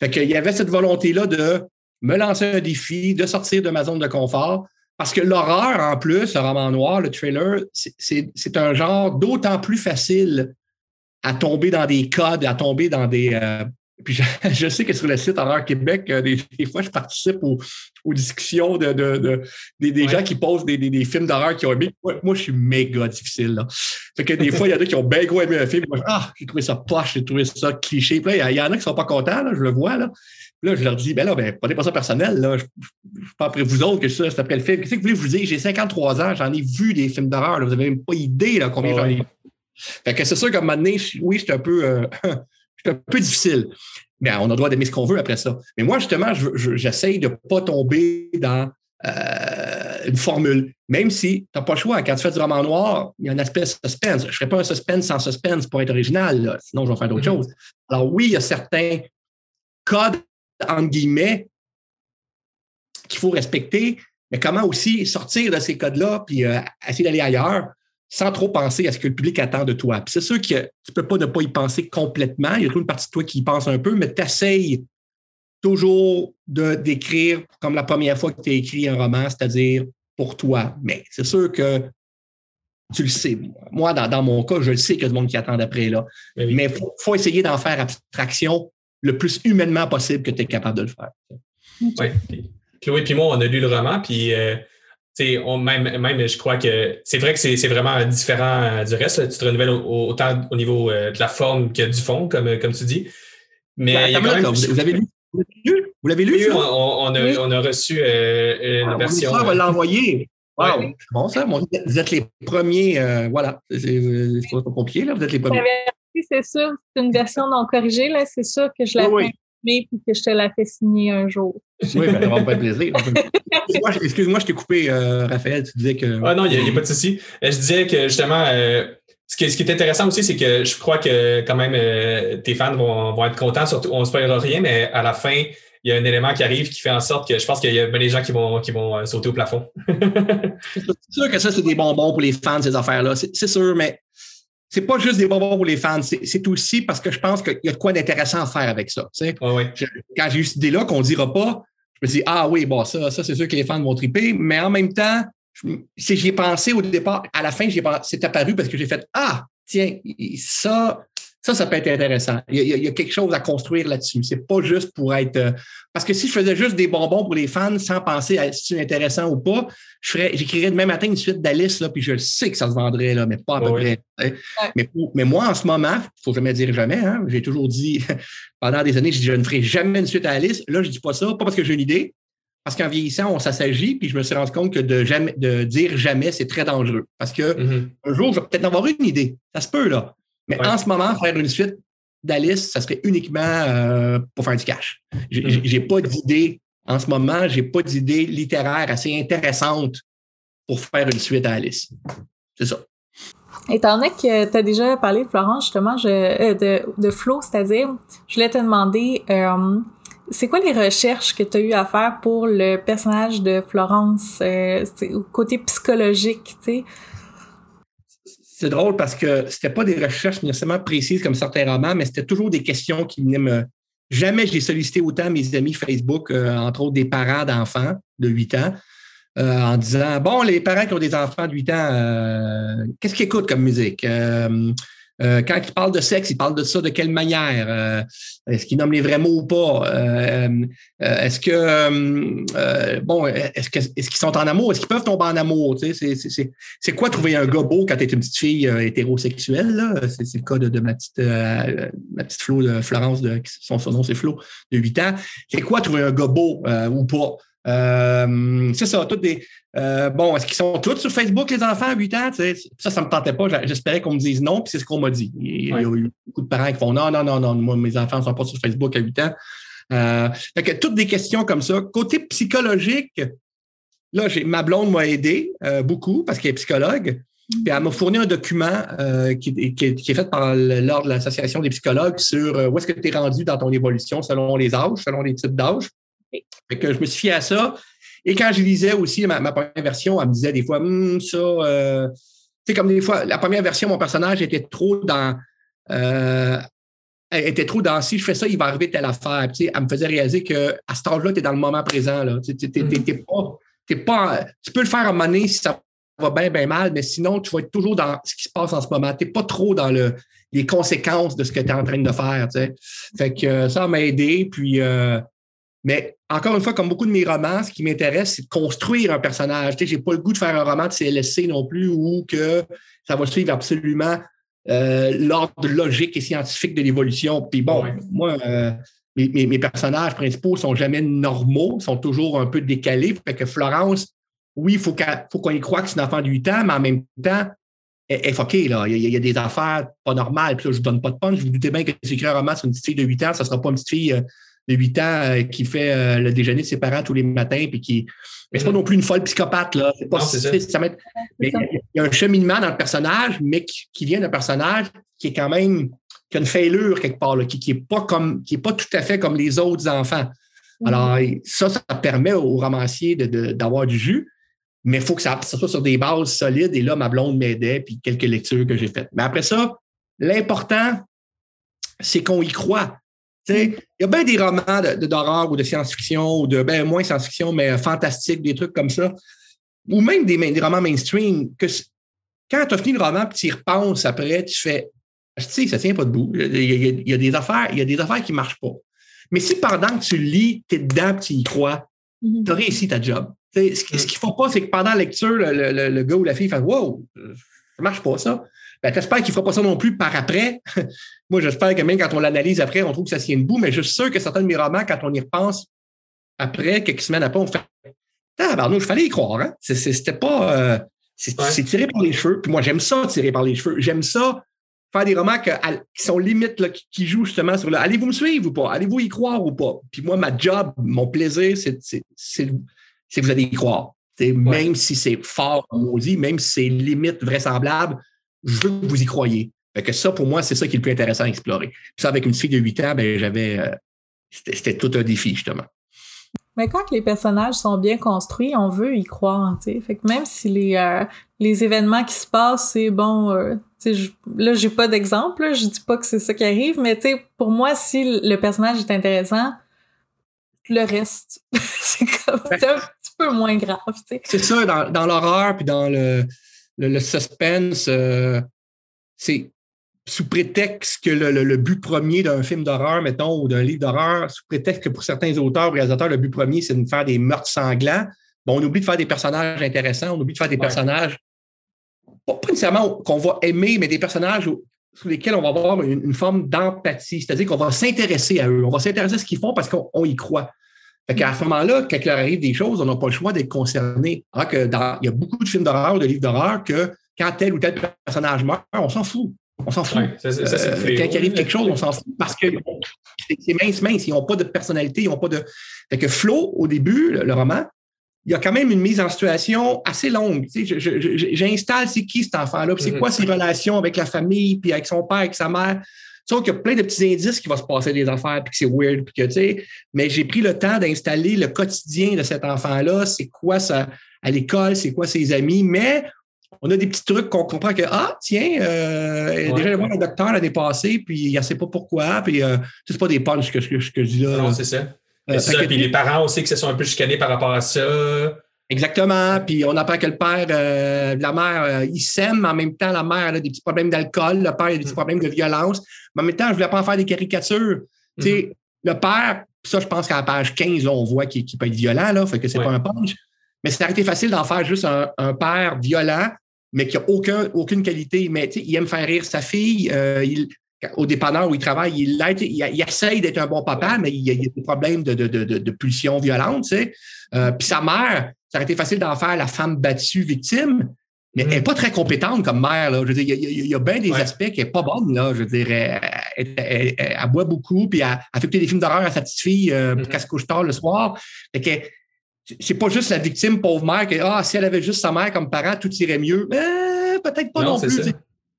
Fait qu'il y avait cette volonté-là de me lancer un défi, de sortir de ma zone de confort. Parce que l'horreur, en plus, le roman noir, le trailer, c'est un genre d'autant plus facile à tomber dans des codes, à tomber dans des. Euh, puis je, sais que sur le site Horreur Québec, euh, des, fois, je participe aux, discussions de, des, gens qui posent des, films d'horreur qui ont aimé. Moi, je suis méga difficile. Là. Fait que des fois, il y en a qui ont bien gros aimé un film. Moi, ah, j'ai trouvé ça poche, j'ai trouvé ça cliché. Puis là, il y, en a qui ne sont pas contents, là, je le vois. Là. Là, je leur dis, ben là, ben, prenez pas ça personnel. Là. Je ne suis pas après vous autres que ça, c'est après le film. Qu'est-ce que vous voulez vous dire? J'ai 53 ans, j'en ai vu des films d'horreur. Vous n'avez même pas idée là, combien j'en ai Fait que c'est sûr qu'à un moment donné, oui, je un peu, euh, un peu difficile. Mais on a le droit d'aimer ce qu'on veut après ça. Mais moi, justement, j'essaye de ne pas tomber dans euh, une formule. Même si tu n'as pas le choix. Quand tu fais du roman noir, il y a un aspect suspense. Je ne ferai pas un suspense sans suspense pour être original, sinon je vais faire d'autres mm-hmm. choses. Alors oui, il y a certains codes entre guillemets, qu'il faut respecter, mais comment aussi sortir de ces codes-là puis euh, essayer d'aller ailleurs sans trop penser à ce que le public attend de toi. c'est sûr que tu ne peux pas ne pas y penser complètement. Il y a toute une partie de toi qui y pense un peu, mais tu essayes toujours de d'écrire comme la première fois que tu as écrit un roman, c'est-à-dire pour toi. Mais c'est sûr que tu le sais. Moi, dans, mon cas, je le sais qu'il y a du monde qui attend d'après là. Ben mais il faut, essayer d'en faire abstraction le plus humainement possible que tu es capable de le faire. Oui. Chloé et moi, on a lu le roman, puis euh, on, même, même, je crois que c'est vrai que c'est vraiment différent euh, du reste. Tu te renouvelles autant au niveau euh, de la forme que du fond, comme, comme tu dis. Mais ben, vous, avez lu? Vous l'avez lu? Oui, on, a, on, a, reçu une ah, version. On va l'envoyer. Wow, c'est bon ça. Vous êtes les premiers. voilà. C'est pas compliqué, là. Vous êtes les premiers c'est sûr, c'est une version non corrigée, là, c'est sûr que je la oui, fais puis que je te la fais signer un jour. Oui, ben, ça va me faire plaisir. Excuse-moi, je t'ai coupé, euh, Raphaël, tu disais que. Ah non, il n'y a, pas de souci. Euh, je disais que justement, euh, ce, qui, ce, qui, est intéressant aussi, c'est que je crois que quand même tes fans vont, vont, être contents, surtout, on ne spoilera rien, mais à la fin, il y a un élément qui arrive qui fait en sorte que je pense qu'il y a des gens qui vont, qui vont sauter au plafond. c'est sûr que ça, c'est des bonbons pour les fans, ces affaires-là. C'est sûr, mais c'est pas juste des bonbons pour les fans, c'est aussi parce que je pense qu'il y a de quoi d'intéressant à faire avec ça. quand j'ai eu cette idée-là qu'on ne dira pas, je me dis Ah oui, bon, ça, ça c'est sûr que les fans vont triper, mais en même temps, j'y ai pensé au départ, à la fin, c'est apparu parce que j'ai fait Ah, tiens, ça, ça, ça peut être intéressant. Il y a, quelque chose à construire là-dessus. C'est pas juste pour être. Euh, parce que si je faisais juste des bonbons pour les fans sans penser à si c'est intéressant ou pas, j'écrirais demain matin une suite d'Alice, là, puis je sais que ça se vendrait, là, mais pas à peu près. Mais, mais, moi, en ce moment, il ne faut jamais dire jamais. Hein, j'ai toujours dit pendant des années, je, je ne ferai jamais une suite à Alice. Là, je ne dis pas ça, pas parce que j'ai une idée, parce qu'en vieillissant, on s'assagit, puis je me suis rendu compte que de, jamais, de dire jamais, c'est très dangereux. Parce que mm-hmm. un jour, je vais peut-être avoir une idée. Ça se peut, là. Mais en ce moment, faire une suite d'Alice, ça serait uniquement euh, pour faire du cash. J'ai pas d'idée en ce moment, j'ai pas d'idée littéraire assez intéressante pour faire une suite à Alice. C'est ça. Étant donné que tu as déjà parlé de Florence, justement, je, euh, de, de Flo, c'est-à-dire, je voulais te demander, euh, c'est quoi les recherches que tu as eu à faire pour le personnage de Florence, euh, côté psychologique, tu sais? C'est drôle parce que c'était pas des recherches nécessairement précises comme certains romans, mais c'était toujours des questions qui venaient me. Jamais j'ai sollicité autant mes amis Facebook, euh, entre autres des parents d'enfants de 8 ans, euh, en disant Bon, les parents qui ont des enfants de 8 ans, euh, qu'est-ce qu'ils écoutent comme musique? Euh, quand ils parlent de sexe, ils parlent de ça de quelle manière? Euh, est-ce qu'ils nomment les vrais mots ou pas? Euh, est-ce que bon, est-ce que est-ce qu'ils sont en amour? Est-ce qu'ils peuvent tomber en amour? c'est, quoi trouver un gars beau quand tu es une petite fille hétérosexuelle? C'est, le cas de, ma petite ma petite Flo de Florence, de, son, son nom c'est Flo, de 8 ans. C'est quoi trouver un gars beau ou pas? Euh, c'est ça, toutes des. Euh, bon, est-ce qu'ils sont tous sur Facebook, les enfants, à 8 ans? Ça, ça ne me tentait pas. J'espérais qu'on me dise non, puis c'est ce qu'on m'a dit. Il y a eu beaucoup de parents qui font non, non, non, non, moi, mes enfants ne sont pas sur Facebook à 8 ans. Euh, fait que toutes des questions comme ça. Côté psychologique, là, ma blonde m'a aidé beaucoup parce qu'elle est psychologue. Puis elle m'a fourni un document qui, est fait par l'ordre de l'Association des psychologues sur où est-ce que tu es rendu dans ton évolution selon les âges, selon les types d'âge que je me suis fié à ça. Et quand je lisais aussi ma, première version, elle me disait des fois, hum, ça, euh, tu sais, comme des fois, la première version, mon personnage était trop dans, euh, était trop dans si je fais ça, il va arriver telle affaire. Tu sais, elle me faisait réaliser qu'à cet âge-là, tu es dans le moment présent. Là. Tu mm-hmm. pas, tu peux le faire à un moment donné si ça va bien, bien mal, mais sinon, tu vas être toujours dans ce qui se passe en ce moment. Tu n'es pas trop dans le, les conséquences de ce que tu es en train de faire. Tu sais. Fait que ça m'a aidé. Puis, euh, mais encore une fois, comme beaucoup de mes romans, ce qui m'intéresse, c'est de construire un personnage. Je n'ai pas le goût de faire un roman de CLSC non plus où que ça va suivre absolument euh, l'ordre logique et scientifique de l'évolution. Puis bon, moi, euh, mes, personnages principaux sont jamais normaux, sont toujours un peu décalés. Fait que Florence, oui, il faut qu'on y croit que c'est une enfant de 8 ans, mais en même temps, elle est fuckée, là. Il y, a, des affaires pas normales. Puis là, je ne donne pas de punch. Je vous doutez bien que si j'écris un roman sur une petite fille de 8 ans, ça ne sera pas une petite fille euh, de 8 ans euh, qui fait euh, le déjeuner de ses parents tous les matins, puis qui. Mais c'est pas mm. non plus une folle psychopathe, là. C'est pas ça. il y a un cheminement dans le personnage, mais qui, vient d'un personnage qui est quand même qui a une faillure quelque part, qui, qui est pas comme qui est pas tout à fait comme les autres enfants. Mm. Alors, ça, ça permet au romancier d'avoir du jus, mais il faut que ça, ça, soit sur des bases solides. Et là, ma blonde m'aidait, puis quelques lectures que j'ai faites. Mais après ça, l'important, c'est qu'on y croit. Il y a bien des romans d'horreur ou de science-fiction ou de ben, moins science-fiction, mais fantastique, des trucs comme ça. Ou même des, des romans mainstream que quand tu as fini le roman et tu y repenses après, tu fais tu sais, ça tient pas debout. Il y, a, des affaires, il y a des affaires qui ne marchent pas. Mais si pendant que tu lis, tu es dedans tu y crois, mm-hmm. tu as réussi ta job. ce, ce qu'il ne faut pas, c'est que pendant la lecture, le, le, gars ou la fille fait Wow, ça ne marche pas ça. Ben, T'espères qu'il ne fera pas ça non plus par après. Moi, j'espère que même quand on l'analyse après, on trouve que ça tient debout, mais je suis sûr que certains de mes romans, quand on y repense après, quelques semaines après, on fait Ah, il fallait y croire. Hein? C'était pas. Euh, c'est tiré par les cheveux. Puis moi, j'aime ça, tirer par les cheveux. J'aime ça, faire des romans qui sont limites, là, qui, jouent justement sur le allez-vous me suivre ou pas? Allez-vous y croire ou pas? Puis moi, ma job, mon plaisir, c'est que vous allez y croire. Même si c'est fort, maudit, même si c'est limite vraisemblable, je veux que vous y croyez. Fait que ça, pour moi, c'est ça qui est le plus intéressant à explorer. Puis ça, avec une fille de 8 ans, ben, j'avais. Euh, c'était tout un défi, justement. Mais quand les personnages sont bien construits, on veut y croire, tu sais. Fait que même si les, euh, les événements qui se passent, c'est bon, euh, tu sais, là, j'ai pas d'exemple, je dis pas que c'est ça qui arrive, mais tu sais, pour moi, si le personnage est intéressant, le reste, c'est comme, un petit peu moins grave, tu sais. C'est ça, dans, dans l'horreur puis dans le, le, suspense, euh, c'est sous prétexte que le, but premier d'un film d'horreur, mettons, ou d'un livre d'horreur, sous prétexte que pour certains auteurs, réalisateurs, le but premier, c'est de faire des meurtres sanglants, bon, on oublie de faire des personnages intéressants, on oublie de faire des personnages, pas, nécessairement qu'on va aimer, mais des personnages sous lesquels on va avoir une, forme d'empathie, c'est-à-dire qu'on va s'intéresser à eux, on va s'intéresser à ce qu'ils font parce qu'on y croit. Fait qu'à ce moment-là, quand il leur arrive des choses, on n'a pas le choix d'être concerné. Alors que il y a beaucoup de films d'horreur, de livres d'horreur, que quand tel ou tel personnage meurt, on s'en fout. On s'en fout. quand il arrive quelque chose, on s'en fout parce que c'est mince, mince. Ils n'ont pas de personnalité, ils n'ont pas de. Fait que Flo, au début, le, roman, il y a quand même une mise en situation assez longue. J'installe c'est qui cet enfant-là, c'est mm-hmm. quoi ses relations avec la famille, puis avec son père, avec sa mère? Sauf qu'il y a plein de petits indices qui vont se passer des affaires, puis que c'est weird, puis que, tu sais, mais j'ai pris le temps d'installer le quotidien de cet enfant-là, c'est quoi ça à l'école, c'est quoi ses amis, mais on a des petits trucs qu'on comprend que, ah, tiens, euh, déjà allé voir un docteur l'année passée, puis il ne sait pas pourquoi, puis euh, c'est pas des punches que, que, que, je dis là. Non, c'est ça. Euh, ça puis les parents aussi qui se sont un peu chicanés par rapport à ça. Exactement. Puis on apprend que le père, euh, la mère, euh, il s'aime, mais en même temps, la mère elle a des petits problèmes d'alcool, le père a des petits mm. problèmes de violence. Mais en même temps, je ne voulais pas en faire des caricatures. Tu sais, mm-hmm. Le père, ça, je pense qu'à la page 15, là, on voit qu'il peut être violent, là, fait que c'est pas un punch. Mais c'est été facile d'en faire juste un, père violent, mais qui n'a aucun, aucune qualité. Mais il aime faire rire sa fille. Euh, il, au dépanneur où il travaille, il, il, essaye d'être un bon papa, mais il, y a, des problèmes de, de, de, de pulsion violente. Euh, puis sa mère, ça aurait été facile d'en faire la femme battue victime, mais elle n'est pas très compétente comme mère. Là. Je veux dire, il y, a, bien des aspects qui n'est pas bonne. Là. Je veux dire, elle, boit beaucoup, puis elle, fait des films d'horreur à sa petite fille euh, mm -hmm. se couche tard le soir. Fait c'est pas juste la victime, pauvre mère, que ah, si elle avait juste sa mère comme parent, tout irait mieux. Euh, peut-être pas non, plus.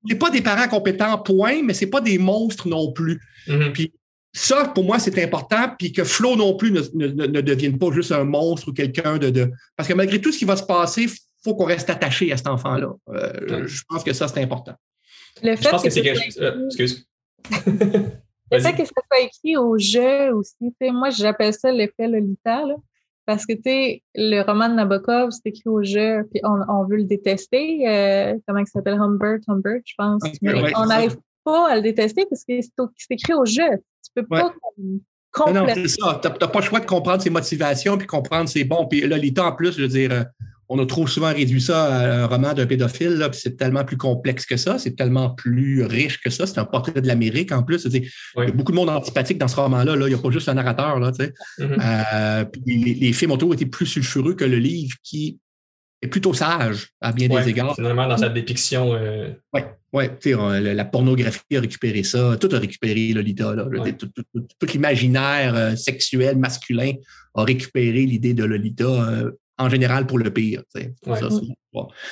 C'est pas des parents compétents, point, mais c'est pas des monstres non plus. Mm-hmm. Puis ça, pour moi, c'est important, puis que Flo non plus ne, ne, devienne pas juste un monstre ou quelqu'un de, Parce que malgré tout ce qui va se passer, il faut qu'on reste attaché à cet enfant-là. Euh, je pense que ça, c'est important. Le fait je pense que, c'est quelque chose. Euh, excuse. Le fait que ça soit écrit au jeu aussi, moi j'appelle ça l'effet Lolita, là, parce que le roman de Nabokov, c'est écrit au jeu, puis on, veut le détester. Euh, comment il s'appelle? Humbert, Humbert, je pense. Mais on n'arrive pas à le détester parce que c'est écrit au jeu. Tu peux pas complètement. Non, c'est ça. Tu n'as pas le choix de comprendre ses motivations puis comprendre ses bons. Puis Lolita, en plus, je veux dire, euh, on a trop souvent réduit ça à un roman d'un pédophile, puis c'est tellement plus complexe que ça, c'est tellement plus riche que ça. C'est un portrait de l'Amérique en plus. Il y a beaucoup de monde antipathique dans ce roman-là. Là. Il n'y a pas juste un narrateur. Là, mm-hmm. euh, les, les, films autour étaient plus sulfureux que le livre qui est plutôt sage à bien des égards. Vraiment dans sa dépiction. Oui, ouais, euh, la pornographie a récupéré ça, tout a récupéré Lolita. Là. Tout, l'imaginaire euh, sexuel masculin a récupéré l'idée de Lolita, en général pour le pire.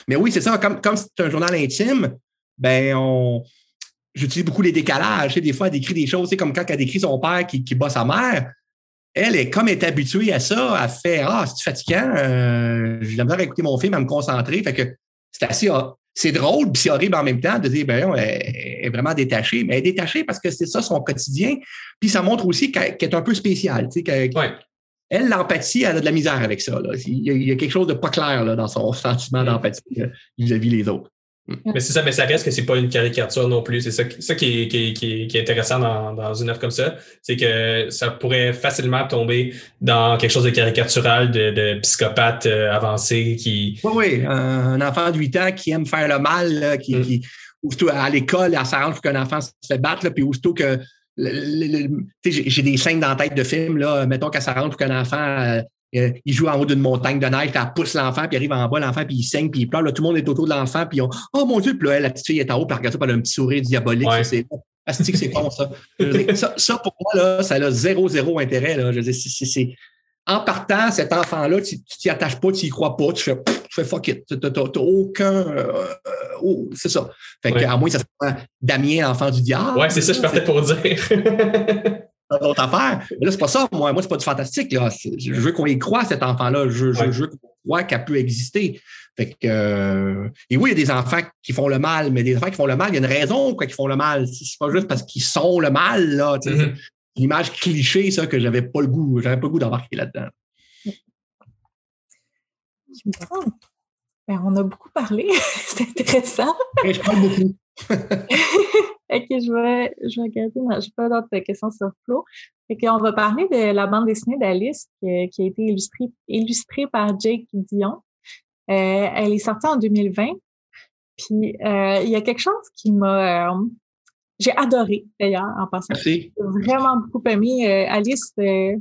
Mais oui, c'est ça, comme, comme c'est un journal intime, ben on. J'utilise beaucoup les décalages. Des fois, elle décrit des choses, comme quand elle décrit son père qui, qui bat sa mère elle est comme est habituée à ça, elle fait Ah, c'est fatigant, euh, j'ai la à écouter mon film, à me concentrer. Fait que c'est assez c'est drôle, puis c'est horrible en même temps de dire ben elle, est vraiment détachée, mais elle est détachée parce que c'est ça son quotidien. Puis ça montre aussi qu'elle, est un peu spéciale. Tu sais, Elle, l'empathie, elle a de la misère avec ça. Il, y a, quelque chose de pas clair là, dans son sentiment mm. d'empathie euh, vis-à-vis les autres. Mais c'est ça, mais ça reste que c'est pas une caricature non plus. C'est ça, ça qui, est, qui, qui, qui, est intéressant dans, dans, une œuvre comme ça. C'est que ça pourrait facilement tomber dans quelque chose de caricatural, de, de psychopathe euh, avancé qui. Oui, oui. Un enfant de 8 ans qui aime faire le mal, qui, mm. qui à l'école, elle s'arrange qu'un enfant se fait battre, puis aussitôt que j'ai des scènes dans la tête de film, là, mettons qu'elle s'arrange pour qu'un enfant euh, euh, il joue en haut d'une montagne de neige, puis elle pousse l'enfant, puis il arrive en bas, l'enfant, puis il saigne, puis il pleure. Là, tout le monde est autour de l'enfant, puis on Oh mon Dieu, puis là, la petite fille est en haut, puis elle regarde ça, puis elle a un petit sourire diabolique. Ouais. C'est c'est con, ça? ça. ça. pour moi, là, ça a zéro, zéro intérêt. Là. Je veux dire, En partant, cet enfant-là, tu t'y attaches pas, tu y crois pas, tu fais, tu fais fuck it. Tu n'as aucun. Euh, oh, c'est ça. Fait que, à moins que ça soit Damien, l'enfant du diable. Ouais, c'est ça, je partais pour dire. d'autres affaires. Mais là, c'est pas ça, moi. Moi, c'est pas du fantastique. Là. Je veux qu'on y croit, cet enfant-là. Je, veux qu'on croit qu'elle peut exister. Fait que, euh, et oui, il y a des enfants qui font le mal, mais des enfants qui font le mal, il y a une raison pourquoi ils font le mal. C'est pas juste parce qu'ils sont le mal. Là, mm-hmm. Une image cliché, ça, que j'avais pas le goût. J'avais pas le goût d'embarquer là-dedans. Ben, on a beaucoup parlé. c'est intéressant. je parle beaucoup. ok, je vais, je vais regarder. Non, je n'ai pas d'autres questions sur Flo. Fait qu'on va parler de la bande dessinée d'Alice qui, a été illustrée, illustrée par Jake Dion. Euh, elle est sortie en 2020. Puis euh, il y a quelque chose qui m'a. Euh, j'ai adoré d'ailleurs en passant. J'ai vraiment beaucoup aimé. Alice, c'est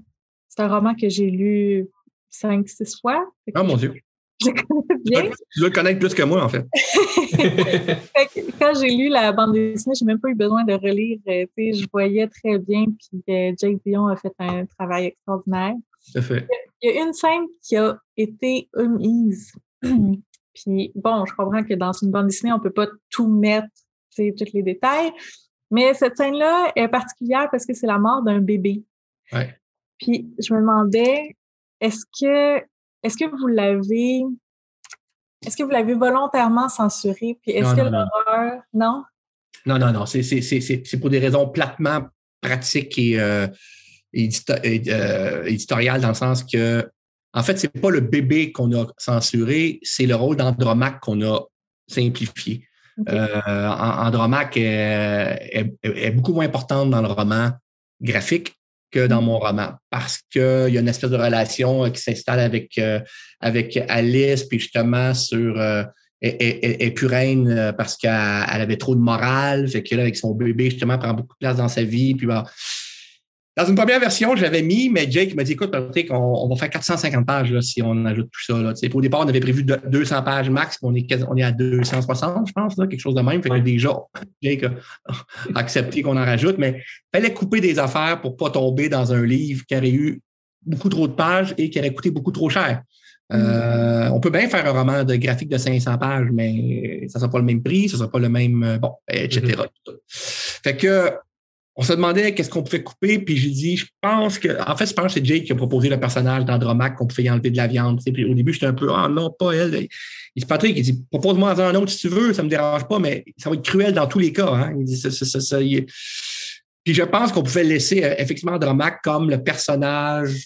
un roman que j'ai lu cinq, six fois. Oh mon Dieu. Je connais bien. Tu dois le connaître plus que moi, en fait. quand j'ai lu la bande dessinée, j'ai même pas eu besoin de relire. Euh, je voyais très bien, puis euh, Jake Dion a fait un travail extraordinaire. Fait. Il y a une scène qui a été omise. puis bon, je comprends que dans une bande dessinée, on peut pas tout mettre, tous les détails. Mais cette scène-là est particulière parce que c'est la mort d'un bébé. Ouais. Puis je me demandais, est-ce que est-ce que vous l'avez est-ce que vous l'avez volontairement censuré? Puis est-ce que l'horreur. Non? Non, non, non. C'est pour des raisons platement pratiques et euh, euh, éditoriales, dans le sens que, en fait, c'est pas le bébé qu'on a censuré, c'est le rôle d'Andromaque qu'on a simplifié. Euh, Andromaque est, beaucoup moins importante dans le roman graphique que dans mon roman parce qu'il y a une espèce de relation qui s'installe avec, euh, avec Alice, puis justement sur euh, est, euh, parce qu'elle avait trop de morale, fait que là, avec son bébé, justement, prend beaucoup de place dans sa vie. Puis dans une première version, je l'avais mis, mais Jake m'a dit écoute, on, on, va faire 450 pages là, si on ajoute tout ça. Là. Au départ, on avait prévu 200 pages max, puis on est, on est à 260, je pense, là, quelque chose de même. Fait que déjà, Jake a accepté qu'on en rajoute, mais il fallait couper des affaires pour ne pas tomber dans un livre qui aurait eu beaucoup trop de pages et qui aurait coûté beaucoup trop cher. Euh, on peut bien faire un roman de graphique de 500 pages, mais ça ne sera pas le même prix, ça ne sera pas le même, euh, bon, etc. Mm-hmm. Fait que on se demandait qu'est-ce qu'on pouvait couper, puis j'ai dit, je pense que, en fait, je pense que c'est Jake qui a proposé le personnage d'Andromaque qu'on pouvait y enlever de la viande. Au début, j'étais un peu, ah non, pas elle. Il dit, Patrick, il dit, propose-moi un autre si tu veux, ça me dérange pas, mais ça va être cruel dans tous les cas. Hein. Il dit, ça, ça, ça, Puis je pense qu'on pouvait laisser euh, effectivement Andromaque comme le personnage,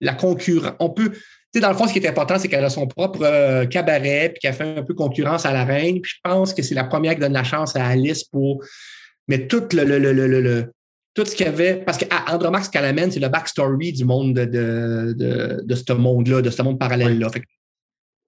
la concurrence. On peut, tu sais, dans le fond, ce qui est important, c'est qu'elle a son propre euh, cabaret, puis qu'elle fait un peu concurrence à la reine. Puis je pense que c'est la première qui donne la chance à Alice pour mais tout le, le, le, le tout ce qu'il y avait, parce qu'Andromax, ce qu'elle amène, c'est le backstory du monde de, de, de, de ce monde-là, de ce monde parallèle-là.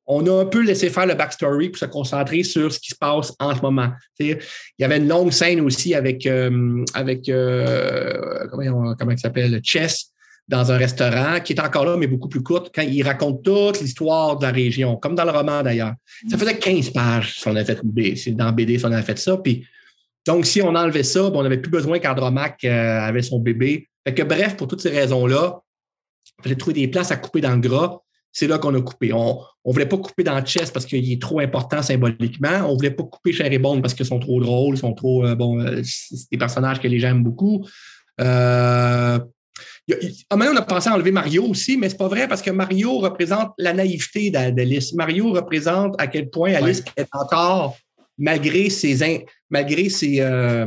On a un peu laissé faire le backstory pour se concentrer sur ce qui se passe en ce moment. il y avait une longue scène aussi avec, euh, avec euh, comment, comment il s'appelle, Chess, dans un restaurant, qui est encore là, mais beaucoup plus courte, quand il raconte toute l'histoire de la région, comme dans le roman d'ailleurs. Ça faisait 15 pages si on avait fait dans BD si on avait fait ça. Puis donc, si on enlevait ça, ben, on n'avait plus besoin qu'Andromaque euh, avait son bébé. Fait que bref, pour toutes ces raisons-là, il fallait trouver des places à couper dans le gras. C'est là qu'on a coupé. On ne voulait pas couper dans le chest parce qu'il est trop important symboliquement. On ne voulait pas couper Cher et parce qu'ils sont trop drôles, ils sont trop. Euh, bon, euh, c'est des personnages que les gens aiment beaucoup. Euh, on a pensé à enlever Mario aussi, mais c'est pas vrai parce que Mario représente la naïveté d'Alice. Mario représente à quel point Alice est encore malgré ses, malgré ses, euh,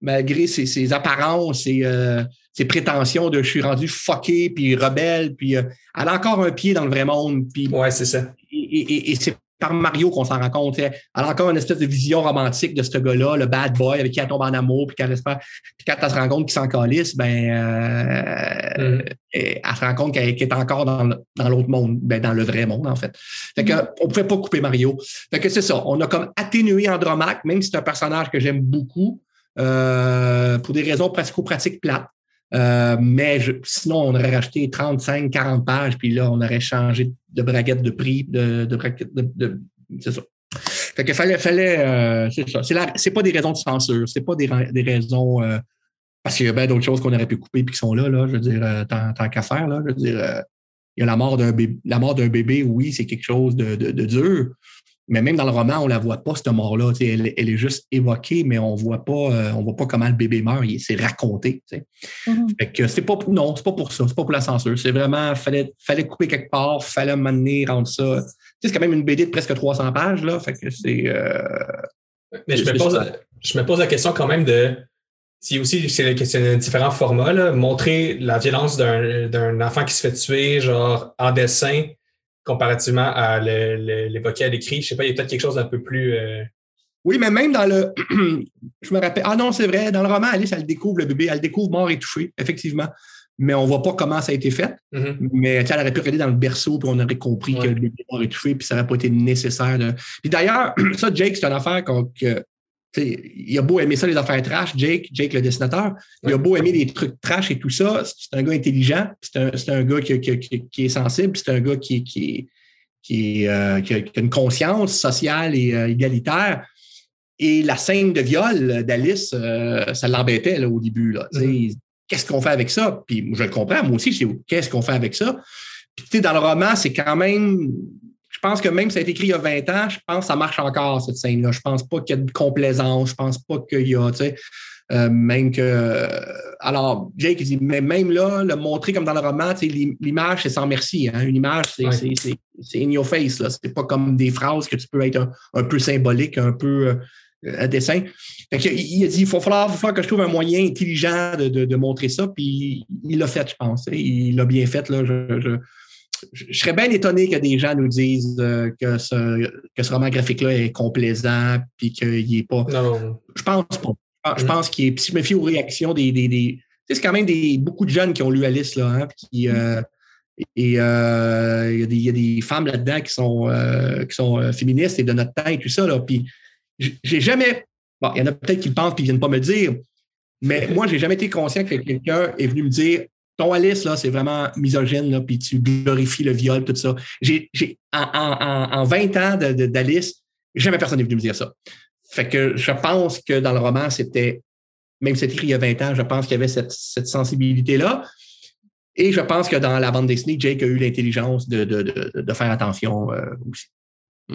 malgré ses, apparences et euh, ses prétentions de je suis rendu fucké puis rebelle, puis euh, elle a encore un pied dans le vrai monde. Puis, ouais, c'est ça. Et, c'est par Mario qu'on s'en rend compte. Elle a encore une espèce de vision romantique de ce gars-là, le bad boy avec qui elle tombe en amour, puis, puis quand elle se rend compte qu'il s'en calisse, ben, mm. elle, se rend compte qu'elle est encore dans, dans l'autre monde, ben, dans le vrai monde, en fait. Fait que, mm. on pouvait pas couper Mario. Fait que c'est ça. On a comme atténué Andromaque, même si c'est un personnage que j'aime beaucoup, euh, pour des raisons pratico-pratiques plates. Euh, mais sinon, on aurait racheté 35, 40 pages, puis là, on aurait changé de braguette de prix, de, de de, c'est ça. Fait que fallait, fallait euh, c'est ça. C'est pas des raisons de censure, c'est pas des, des raisons euh, parce qu'il y a bien d'autres choses qu'on aurait pu couper puis qui sont là, là, je veux dire, tant, tant qu'à faire, là, je veux dire, il y a la mort d'un bébé, la mort d'un bébé, oui, c'est quelque chose de, de, dur, mais même dans le roman, on ne la voit pas, cette mort-là. Elle, elle, est juste évoquée, mais on voit pas, euh, on voit pas comment le bébé meurt. C'est raconté. Mm-hmm. Fait que c'est pas, non, c'est pas pour ça. C'est pas pour la censure. C'est vraiment, fallait, fallait couper quelque part, fallait m'amener, rendre ça. C'est quand même une BD de presque 300 pages, là. Fait que c'est. Euh, mais je me, pose, je me pose la question quand même de. Si aussi c'est un différent format, montrer la violence d'un enfant qui se fait tuer, genre en dessin, comparativement à l'évoquer à l'écrit. Je sais pas, il y a peut-être quelque chose d'un peu plus. Euh, oui, mais même dans le. je me rappelle. Ah non, c'est vrai. Dans le roman, Alice, elle découvre le bébé. Elle découvre mort et touché, effectivement. Mais on ne voit pas comment ça a été fait. Mm-hmm. Mais elle aurait pu regarder dans le berceau, puis on aurait compris que le bébé mort et touché, puis ça n'aurait pas été nécessaire. De... Puis d'ailleurs, ça, Jake, c'est une affaire que il a beau aimer ça, les affaires trash, Jake, Jake le dessinateur, il a beau aimer les trucs trash et tout ça, c'est un gars intelligent, c'est un, un, gars qui, qui, qui, est sensible, c'est un gars qui, qui, qui, a, une conscience sociale et égalitaire. Et la scène de viol d'Alice, ça l'embêtait au début. Mm-hmm. Qu'est-ce qu'on fait avec ça? Puis je le comprends, moi aussi, c'est qu'est-ce qu'on fait avec ça? Puis dans le roman, c'est quand même je pense que même si ça a été écrit il y a 20 ans, je pense que ça marche encore, cette scène-là. Je pense pas qu'il y a de complaisance. Je pense pas qu'il y a, tu sais, euh, même que. alors, Jake dit, mais même là, le montrer comme dans le roman, l'image, c'est sans merci. Hein. Une image, c'est in your face. C'est pas comme des phrases que tu peux être un, peu symbolique, un peu euh, un dessin. il, a dit, il faut falloir, que je trouve un moyen intelligent de, montrer ça. Puis il l'a fait, je pense. Il l'a bien fait. Là, je, je serais bien étonné que des gens nous disent euh, que, ce, que ce roman graphique-là est complaisant puis qu'il n'est pas. Non. Je pense pas. Je pense qu'il est. Si je me fie aux réactions des. des, des c'est quand même des, beaucoup de jeunes qui ont lu Alice, là, hein, qui, euh, et euh, il y, a des femmes là-dedans qui sont, qui sont féministes et de notre temps et tout ça. Là, puis j'ai jamais. Bon, il y en a peut-être qui le pensent et qui ne viennent pas me dire, mais moi, j'ai jamais été conscient que quelqu'un est venu me dire ton Alice, là, c'est vraiment misogyne, là, puis tu glorifies le viol, tout ça. J'ai, en, 20 ans d'Alice, jamais personne n'est venu me dire ça. Fait que je pense que dans le roman, c'était, même si c'était écrit il y a 20 ans, je pense qu'il y avait cette, sensibilité-là. Et je pense que dans la bande dessinée, Jake a eu l'intelligence de, faire attention euh, aussi.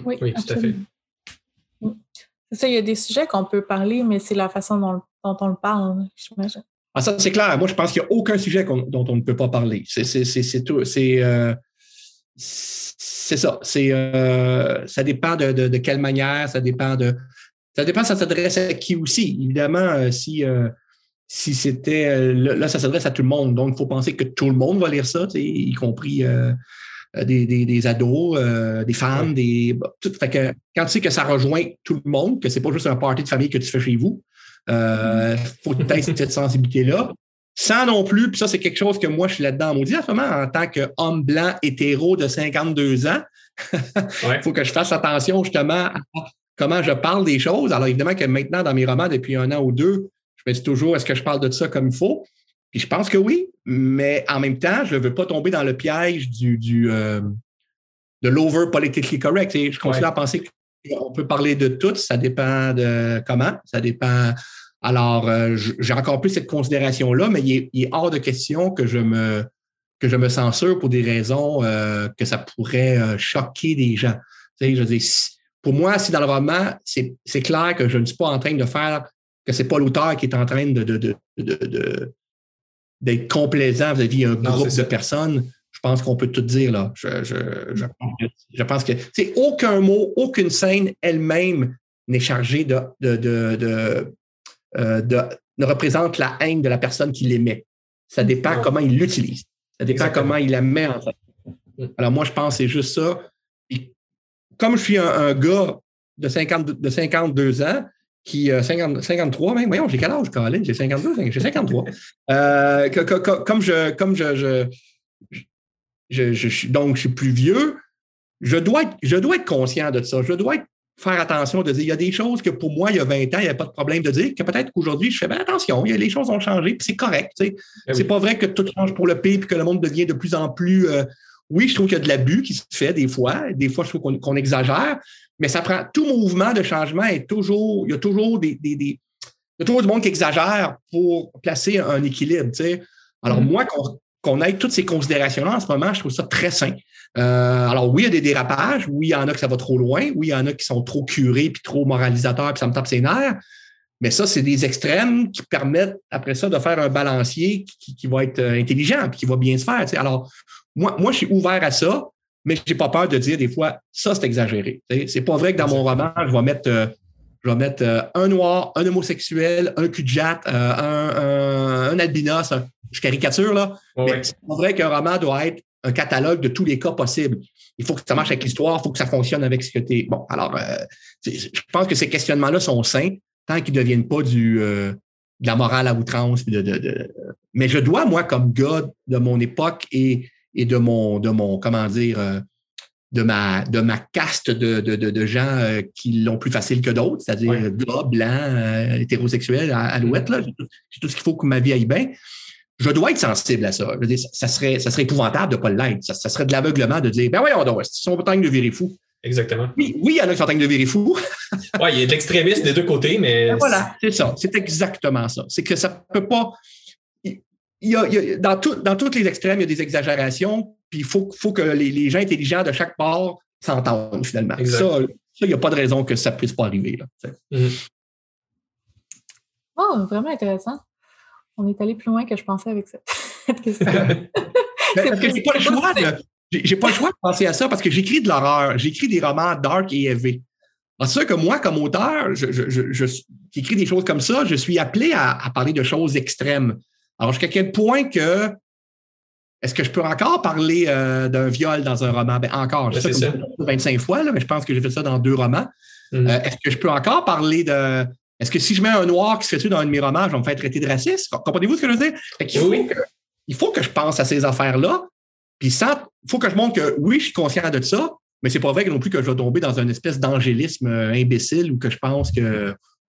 Oui, tout à fait. C'est ça, il y a des sujets qu'on peut parler, mais c'est la façon dont, dont on le parle, j'imagine. Ah, ça, c'est clair. Moi, je pense qu'il n'y a aucun sujet dont on ne peut pas parler. C'est tout. C'est euh, ça. Euh, ça dépend de, quelle manière, ça dépend de. Ça dépend, ça s'adresse à qui aussi. Évidemment, euh, si, si c'était. là, ça s'adresse à tout le monde. Donc, il faut penser que tout le monde va lire ça, y compris des, ados, des femmes, des. Tout, fait que quand tu sais que ça rejoint tout le monde, que ce n'est pas juste un party de famille que tu fais chez vous, il euh, faut peut-être cette sensibilité-là. Sans non plus, puis ça, c'est quelque chose que moi, je suis là-dedans maudit en en tant qu'homme blanc hétéro de 52 ans. Il faut que je fasse attention justement à comment je parle des choses. Alors, évidemment que maintenant, dans mes romans, depuis un an ou deux, je me dis toujours, est-ce que je parle de ça comme il faut? Puis je pense que oui, mais en même temps, je ne veux pas tomber dans le piège du, du euh, de l'over politically correct. je continue à penser on peut parler de tout, ça dépend de comment, ça dépend. Alors, euh, j'ai encore plus cette considération-là, mais il est, hors de question que je me que je me censure pour des raisons euh, que ça pourrait euh, choquer des gens. Tu sais, je dis, pour moi, si dans le roman, c'est clair que je ne suis pas en train de faire, que c'est pas l'auteur qui est en train de, de, de, d'être complaisant vis-à-vis d'un groupe de personnes pense qu'on peut tout dire là. Je, je, pense que c'est aucun mot, aucune scène elle-même n'est chargée de, de, de, euh, ne représente la haine de la personne qui l'émet. Ça dépend comment il l'utilise. Ça dépend comment il la met en fait. Mm. Alors moi, je pense que c'est juste ça. comme je suis un, gars de, 50, de 52 ans, qui 53 euh, même, voyons, j'ai quel âge, Colin? J'ai 52, j'ai 53. Euh, comme je, comme je, je, donc je suis plus vieux, je dois, être, je dois être conscient de ça. Je dois faire attention de dire, il y a des choses que pour moi, il y a 20 ans, il n'y avait pas de problème de dire, que peut-être qu'aujourd'hui, je fais attention, a, les choses ont changé, puis c'est correct. Ce n'est eh C'est pas vrai que tout change pour le pire, puis que le monde devient de plus en plus. Euh, oui, je trouve qu'il y a de l'abus qui se fait des fois. Des fois, je trouve qu'on exagère, mais ça prend. Tout mouvement de changement est toujours. Il y a toujours des. des, il y a toujours du monde qui exagère pour placer un équilibre. Alors, mm-hmm. moi, qu'on ait toutes ces considérations-là en ce moment, je trouve ça très sain. Euh, alors oui, il y a des dérapages, oui, il y en a que ça va trop loin, oui, il y en a qui sont trop curés puis trop moralisateurs puis ça me tape ses nerfs. Mais ça, c'est des extrêmes qui permettent après ça de faire un balancier qui, va être euh, intelligent puis qui va bien se faire. Alors, moi, moi, je suis ouvert à ça, mais je n'ai pas peur de dire des fois, ça, c'est exagéré. C'est pas vrai que dans mon roman, je vais mettre, euh, je vais mettre un noir, un homosexuel, un cul de jatte, un, un, albinos, je caricature, là. mais c'est vrai qu'un roman doit être un catalogue de tous les cas possibles. Il faut que ça marche avec l'histoire, il faut que ça fonctionne avec ce que tu es. Bon, alors, euh, je pense que ces questionnements-là sont sains tant qu'ils ne deviennent pas du, euh, de la morale à outrance. De, Mais je dois, moi, comme gars de mon époque et, et de mon, de mon, comment dire, euh, de ma, de ma caste de, de, gens qui l'ont plus facile que d'autres, c'est-à-dire gars, blancs, hétérosexuels, alouettes, là. J'ai tout, ce qu'il faut que ma vie aille bien je dois être sensible à ça. Je veux dire, ça, serait, ça serait épouvantable de ne pas l'être. Ça, serait de l'aveuglement de dire, ben voyons donc, ils sont autant de virer fou? Exactement. Oui, oui, il y en a qui sont en de virer fou. oui, il y a de l'extrémisme des deux côtés, mais. Ben voilà, c'est ça. C'est exactement ça. C'est que ça ne peut pas. Il y a, dans, dans tous les extrêmes, il y a des exagérations, puis il faut, faut que les, gens intelligents de chaque part s'entendent finalement. Ça, il n'y a pas de raison que ça ne puisse pas arriver. Là, mm-hmm. Oh, vraiment intéressant. On est allé plus loin que je pensais avec cette question. Ben, parce que j'ai pas le choix. J'ai pas le choix de penser à ça parce que j'écris de l'horreur. J'écris des romans dark et élevés. C'est sûr que moi, comme auteur, je, je, j'écris des choses comme ça, je suis appelé à, parler de choses extrêmes. Alors, jusqu'à quel point que est-ce que je peux encore parler euh, d'un viol dans un roman? Ben, encore, je sais ça 25 fois, là, mais je pense que j'ai fait ça dans deux romans. Mm-hmm. Euh, est-ce que je peux encore parler de est-ce que si je mets un noir qui se fait tuer dans un de mes romans, je vais me faire traiter de raciste? Comprenez-vous ce que je veux dire? il, faut que, il faut que je pense à ces affaires-là. Puis il faut que je montre que oui, je suis conscient de ça, mais c'est pas vrai non plus que je vais tomber dans une espèce d'angélisme euh, imbécile ou que je pense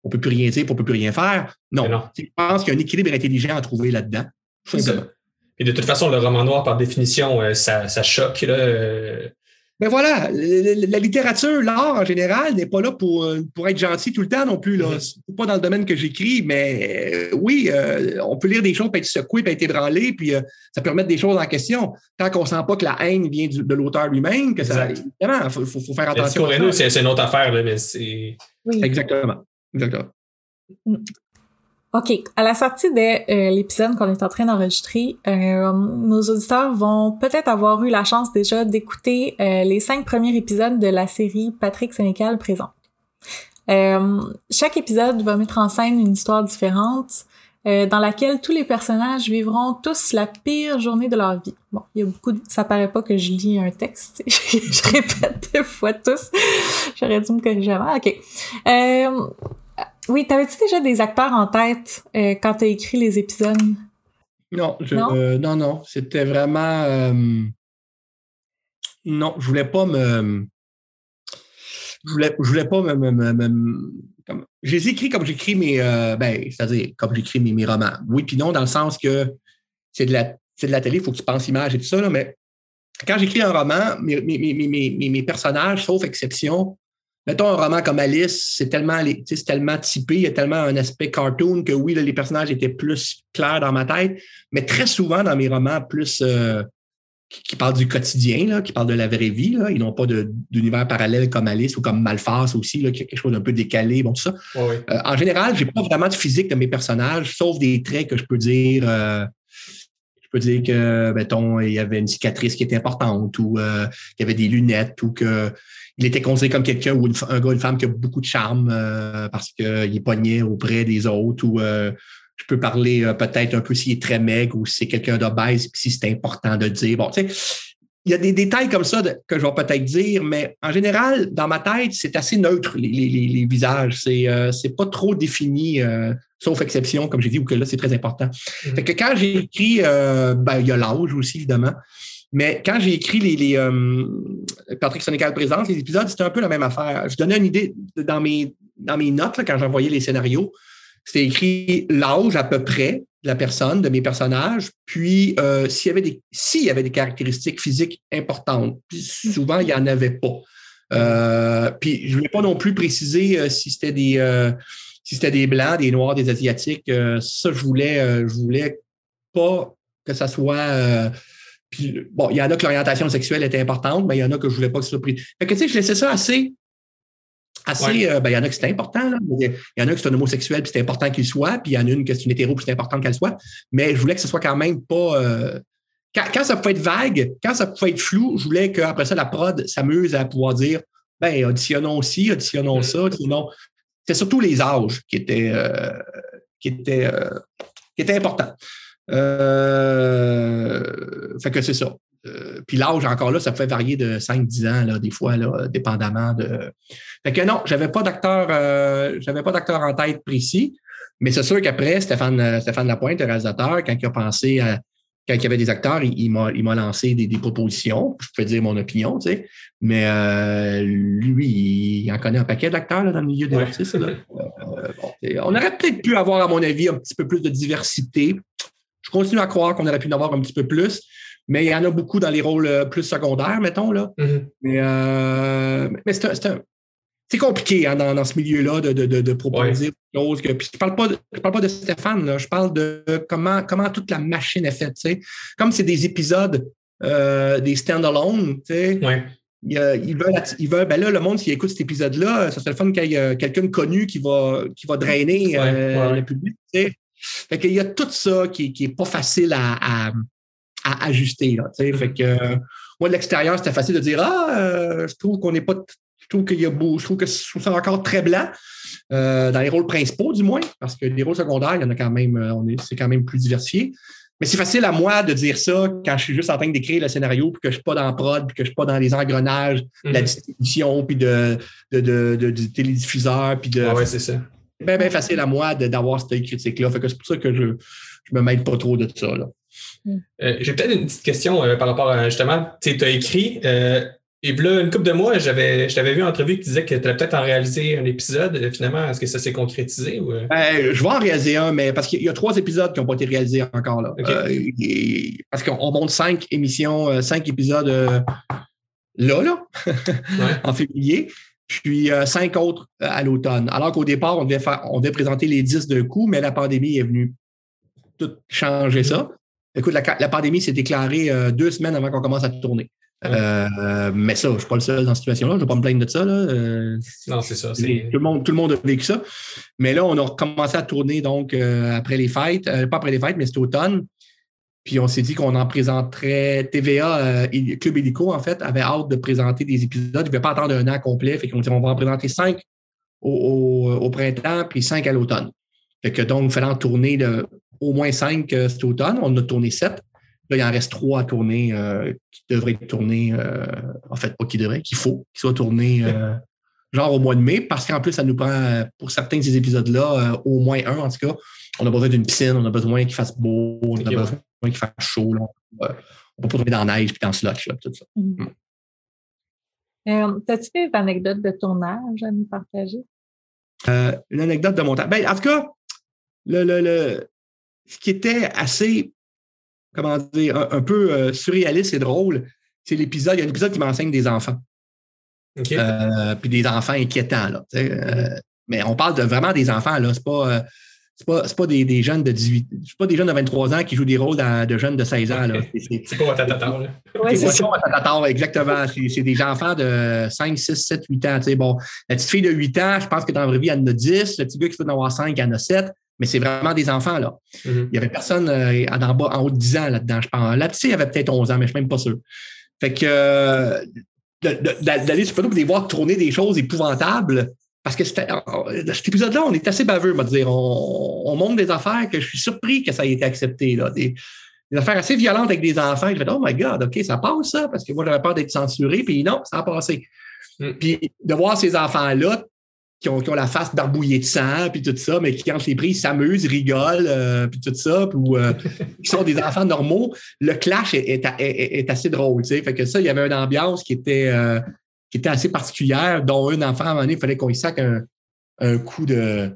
qu'on ne peut plus rien dire, qu'on ne peut plus rien faire. Non. Je pense qu'il y a un équilibre intelligent à trouver là-dedans. Et de toute façon, le roman noir, par définition, euh, ça, ça choque. Là, euh, mais voilà, la littérature, l'art en général n'est pas là pour, euh, pour être gentil tout le temps non plus. Là. C'est pas dans le domaine que j'écris, mais euh, oui, euh, on peut lire des choses, puis être secoué, puis être ébranlé, puis ça peut remettre des choses en question. Tant qu'on sent pas que la haine vient de l'auteur lui-même, que ça. Évidemment, il faut, faut, faire attention. c'est une autre affaire, là, mais c'est. Oui. Exactement. Exactement. Mm. OK. À la sortie de euh, l'épisode qu'on est en train d'enregistrer, euh, nos auditeurs vont peut-être avoir eu la chance déjà d'écouter euh, les cinq premiers épisodes de la série Patrick Sénécal présent. chaque épisode va mettre en scène une histoire différente dans laquelle tous les personnages vivront tous la pire journée de leur vie. Bon, il y a beaucoup de... Ça paraît pas que je lis un texte. je répète deux fois tous. J'aurais dû me corriger avant. OK. Oui, t'avais-tu déjà des acteurs en tête euh, quand tu as écrit les épisodes? Non, non? Euh, non, C'était vraiment. Euh, non, je voulais pas me. Je voulais, je voulais pas me. comme... Je les écris comme j'écris mes. ben, c'est-à-dire, comme j'écris mes, mes, romans. Oui, puis non, dans le sens que c'est de la, de la télé, il faut que tu penses image et tout ça, là, mais quand j'écris un roman, mes, mes, personnages, sauf exception, mettons un roman comme Alice, c'est tellement, tellement typé, il y a tellement un aspect cartoon que oui, les personnages étaient plus clairs dans ma tête, mais très souvent dans mes romans plus euh, qui, parlent du quotidien, là, qui parlent de la vraie vie, là, ils n'ont pas d'univers parallèle comme Alice ou comme Malphas aussi, là, qui a quelque chose d'un peu décalé, bon, tout ça. Euh, en général, j'ai pas vraiment de physique de mes personnages, sauf des traits que je peux dire. Euh, je peux dire que, mettons, il y avait une cicatrice qui était importante ou qu'il y avait des lunettes ou que il était considéré comme quelqu'un ou un gars, une femme qui a beaucoup de charme euh, parce qu'il est pogné auprès des autres ou euh, je peux parler euh, peut-être un peu s'il est très maigre ou si c'est quelqu'un d'obèse puis si c'est important de dire. Bon, tu sais, il y a des détails comme ça que je vais peut-être dire, mais en général, dans ma tête, c'est assez neutre, les, visages. C'est c'est pas trop défini, sauf exception, comme j'ai dit, ou que là, c'est très important. Mm-hmm. Fait que quand j'ai écrit, ben, il y a l'âge aussi, évidemment. Mais quand j'ai écrit les, euh, Patrick Sénécal présence, les épisodes, c'était un peu la même affaire. Je donnais une idée dans mes, dans mes notes quand j'envoyais les scénarios. C'était écrit l'âge à peu près de la personne, de mes personnages, puis euh, s'il y avait des s'il y avait des caractéristiques physiques importantes. Puis souvent, il n'y en avait pas. Euh, puis je ne voulais pas non plus préciser si c'était des si c'était des blancs, des noirs, des asiatiques. ça, je voulais je voulais pas que ça soit puis, bon, il y en a que l'orientation sexuelle était importante, mais il y en a que je ne voulais pas que ce soit pris. Fait que, tu sais, je laissais ça assez. assez euh, ben, il y en a que c'était important. Là. Il y en a que c'est un homosexuel, puis c'est important qu'il soit. Puis il y en a une que c'est une hétéro, puis c'est important qu'elle soit. Mais je voulais que ce soit quand même pas. Euh, quand, ça pouvait être vague, quand ça pouvait être flou, je voulais qu'après ça, la prod s'amuse à pouvoir dire ben, auditionnons aussi, auditionnons mm. ça, sinon. C'était surtout les âges qui étaient, euh, qui étaient, qui étaient importants. Euh, fait que c'est ça. Euh, puis l'âge, encore là, ça peut varier de 5-10 ans, là, des fois, là, dépendamment de. Fait que non, j'avais pas d'acteur, euh, j'avais pas d'acteur en tête précis, mais c'est sûr qu'après, Stéphane, Stéphane Lapointe, le réalisateur, quand il a pensé à quand il y avait des acteurs, il, il m'a lancé des, des, propositions. Je peux dire mon opinion, tu sais. Mais euh, lui, il en connaît un paquet d'acteurs dans le milieu des artistes. on aurait peut-être pu avoir, à mon avis, un petit peu plus de diversité Je continue à croire qu'on aurait pu en avoir un petit peu plus, mais il y en a beaucoup dans les rôles euh, plus secondaires, mettons. Là. Mm-hmm. Mais, euh, mais c'est compliqué hein, dans, ce milieu-là de, de, proposer des choses. Que, puis je ne parle, pas de, parle pas de Stéphane, je parle de comment, comment toute la machine est faite. Comme c'est des épisodes, euh, des stand-alone, ouais. ils veulent, ben là, le monde qui écoute cet épisode-là, ça serait le fun qu'il y ait quelqu'un de connu qui va, qui va drainer le public. Fait qu'il y a tout ça qui n'est pas facile à, ajuster. Là, Fait que moi, de l'extérieur, c'était facile de dire Ah, euh, je trouve qu'on n'est pas. Je trouve qu'il y a beau, je trouve que c'est encore très blanc. Euh, dans les rôles principaux, du moins, parce que les rôles secondaires, il y en a quand même, euh, c'est quand même plus diversifié. Mais c'est facile à moi de dire ça quand je suis juste en train d'écrire le scénario, puis que je ne suis pas dans prod, puis que je ne suis pas dans les engrenages de la mm-hmm. distribution, puis de, de, du télédiffuseur, puis de. Ah ouais, c'est ça bien, bien facile à moi d'avoir cette critique-là. c'est pour ça que je ne me mêle pas trop de ça. Là. Euh, j'ai peut-être une petite question euh, par rapport à justement, tu as écrit, euh, et là, une couple de mois, j'avais, je t'avais vu en entrevue que tu disais que tu allais peut-être en réaliser un épisode. Finalement, est-ce que ça s'est concrétisé? Ou... Ben, je vais en réaliser un, mais parce qu'il y a trois épisodes qui n'ont pas été réalisés encore. Là. parce qu'on monte cinq émissions, cinq épisodes là, là, en février puis euh, cinq autres euh, à l'automne. Alors qu'au départ, on devait, faire, on devait présenter les dix d'un coup, mais la pandémie est venue tout changer ça. Écoute, la, pandémie s'est déclarée euh, deux semaines avant qu'on commence à tourner. mais ça, je ne suis pas le seul dans cette situation-là. Je ne vais pas me plaindre de ça. non, c'est ça. Tout le, monde, tout le monde a vécu ça. Mais là, on a commencé à tourner donc après les fêtes. pas après les fêtes, mais c'était automne. Puis on s'est dit qu'on en présenterait. TVA, euh, Club Hélico, en fait, avait hâte de présenter des épisodes. Il ne voulait pas attendre un an complet. Fait qu'on dit on va en présenter cinq au, printemps, puis cinq à l'automne. Fait que donc, il fallait en tourner au moins cinq euh, cet automne. On en a tourné sept. Là, il en reste trois à tourner euh, qui devraient être tournés, en fait, pas qui devraient, qu'il faut qu'ils soient tournés genre au mois de mai, parce qu'en plus, ça nous prend, pour certains de ces épisodes-là, au moins un en tout cas. On a besoin d'une piscine, on a besoin qu'il fasse beau, on a besoin qu'il fasse chaud. Là. On ne peut pas tomber dans la neige et dans le slush, tout ça. Mm. Mm. Euh, As-tu des anecdotes de tournage à nous partager? Euh, une anecdote de montage. Ben, en tout cas, le, le, le, ce qui était assez, comment dire, un, peu euh, surréaliste et drôle, c'est l'épisode. Il y a un épisode qui m'enseigne des enfants. Euh, puis des enfants inquiétants. Là, mm. mais on parle de vraiment des enfants. là. C'est pas c'est pas, pas des, des, jeunes de 18, c'est pas des jeunes de 23 ans qui jouent des rôles de jeunes de 16 ans. C'est pas Watatatar, là. c'est pas exactement. C'est des enfants de 5, 6, 7, 8 ans. bon, la petite fille de 8 ans, je pense que dans la vraie vie, elle en a 10. Le petit gars qui fait en avoir 5, il en a 7. Mais c'est vraiment des enfants, là. Mm-hmm. Il n'y avait personne euh, en, bas, en haut de 10 ans là-dedans, je pense. La petite, il avait peut-être 11 ans, mais je ne suis même pas sûr. Fait que euh, d'aller sur Facebook et de voir tourner des choses épouvantables, parce que dans cet épisode-là, on est assez baveux, on dire. On, montre des affaires que je suis surpris que ça ait été accepté. Là. Des, affaires assez violentes avec des enfants. Je fais, oh my God, OK, ça passe ça, parce que moi, j'avais peur d'être censuré, puis non, ça a passé. Mm. Puis de voir ces enfants-là qui ont, la face barbouillée de sang, puis tout ça, mais qui, quand les pris, s'amusent, rigolent, euh, puis tout ça, puis euh, qui sont des enfants normaux, le clash est, assez drôle. Tu sais. Fait que ça, il y avait une ambiance qui était, euh, qui était assez particulière, dont un enfant, à un moment donné, il fallait qu'on y sac un, coup de.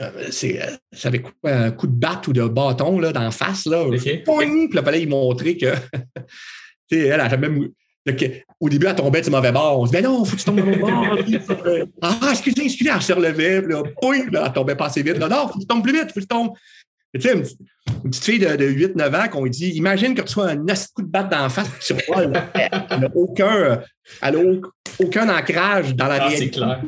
Euh, c'est, euh, ça avait un coup de batte ou de bâton là, d'en face. Là, puis il fallait y montrer que. elle a jamais. Au début, elle tombait du mauvais bord. On se dit, mais non, faut que tu tombes au bord. ah, excusez, excusez, elle se relevait. Puis là, elle tombait pas assez vite. non, faut que tu tombes plus vite, faut que tu tombes. Tu sais, une, petite fille de, 8-9 ans qu'on lui dit Imagine que tu sois un coup de batte d'en face, tu vois, elle n'a aucun, aucun ancrage dans la ah, réalité. Clair.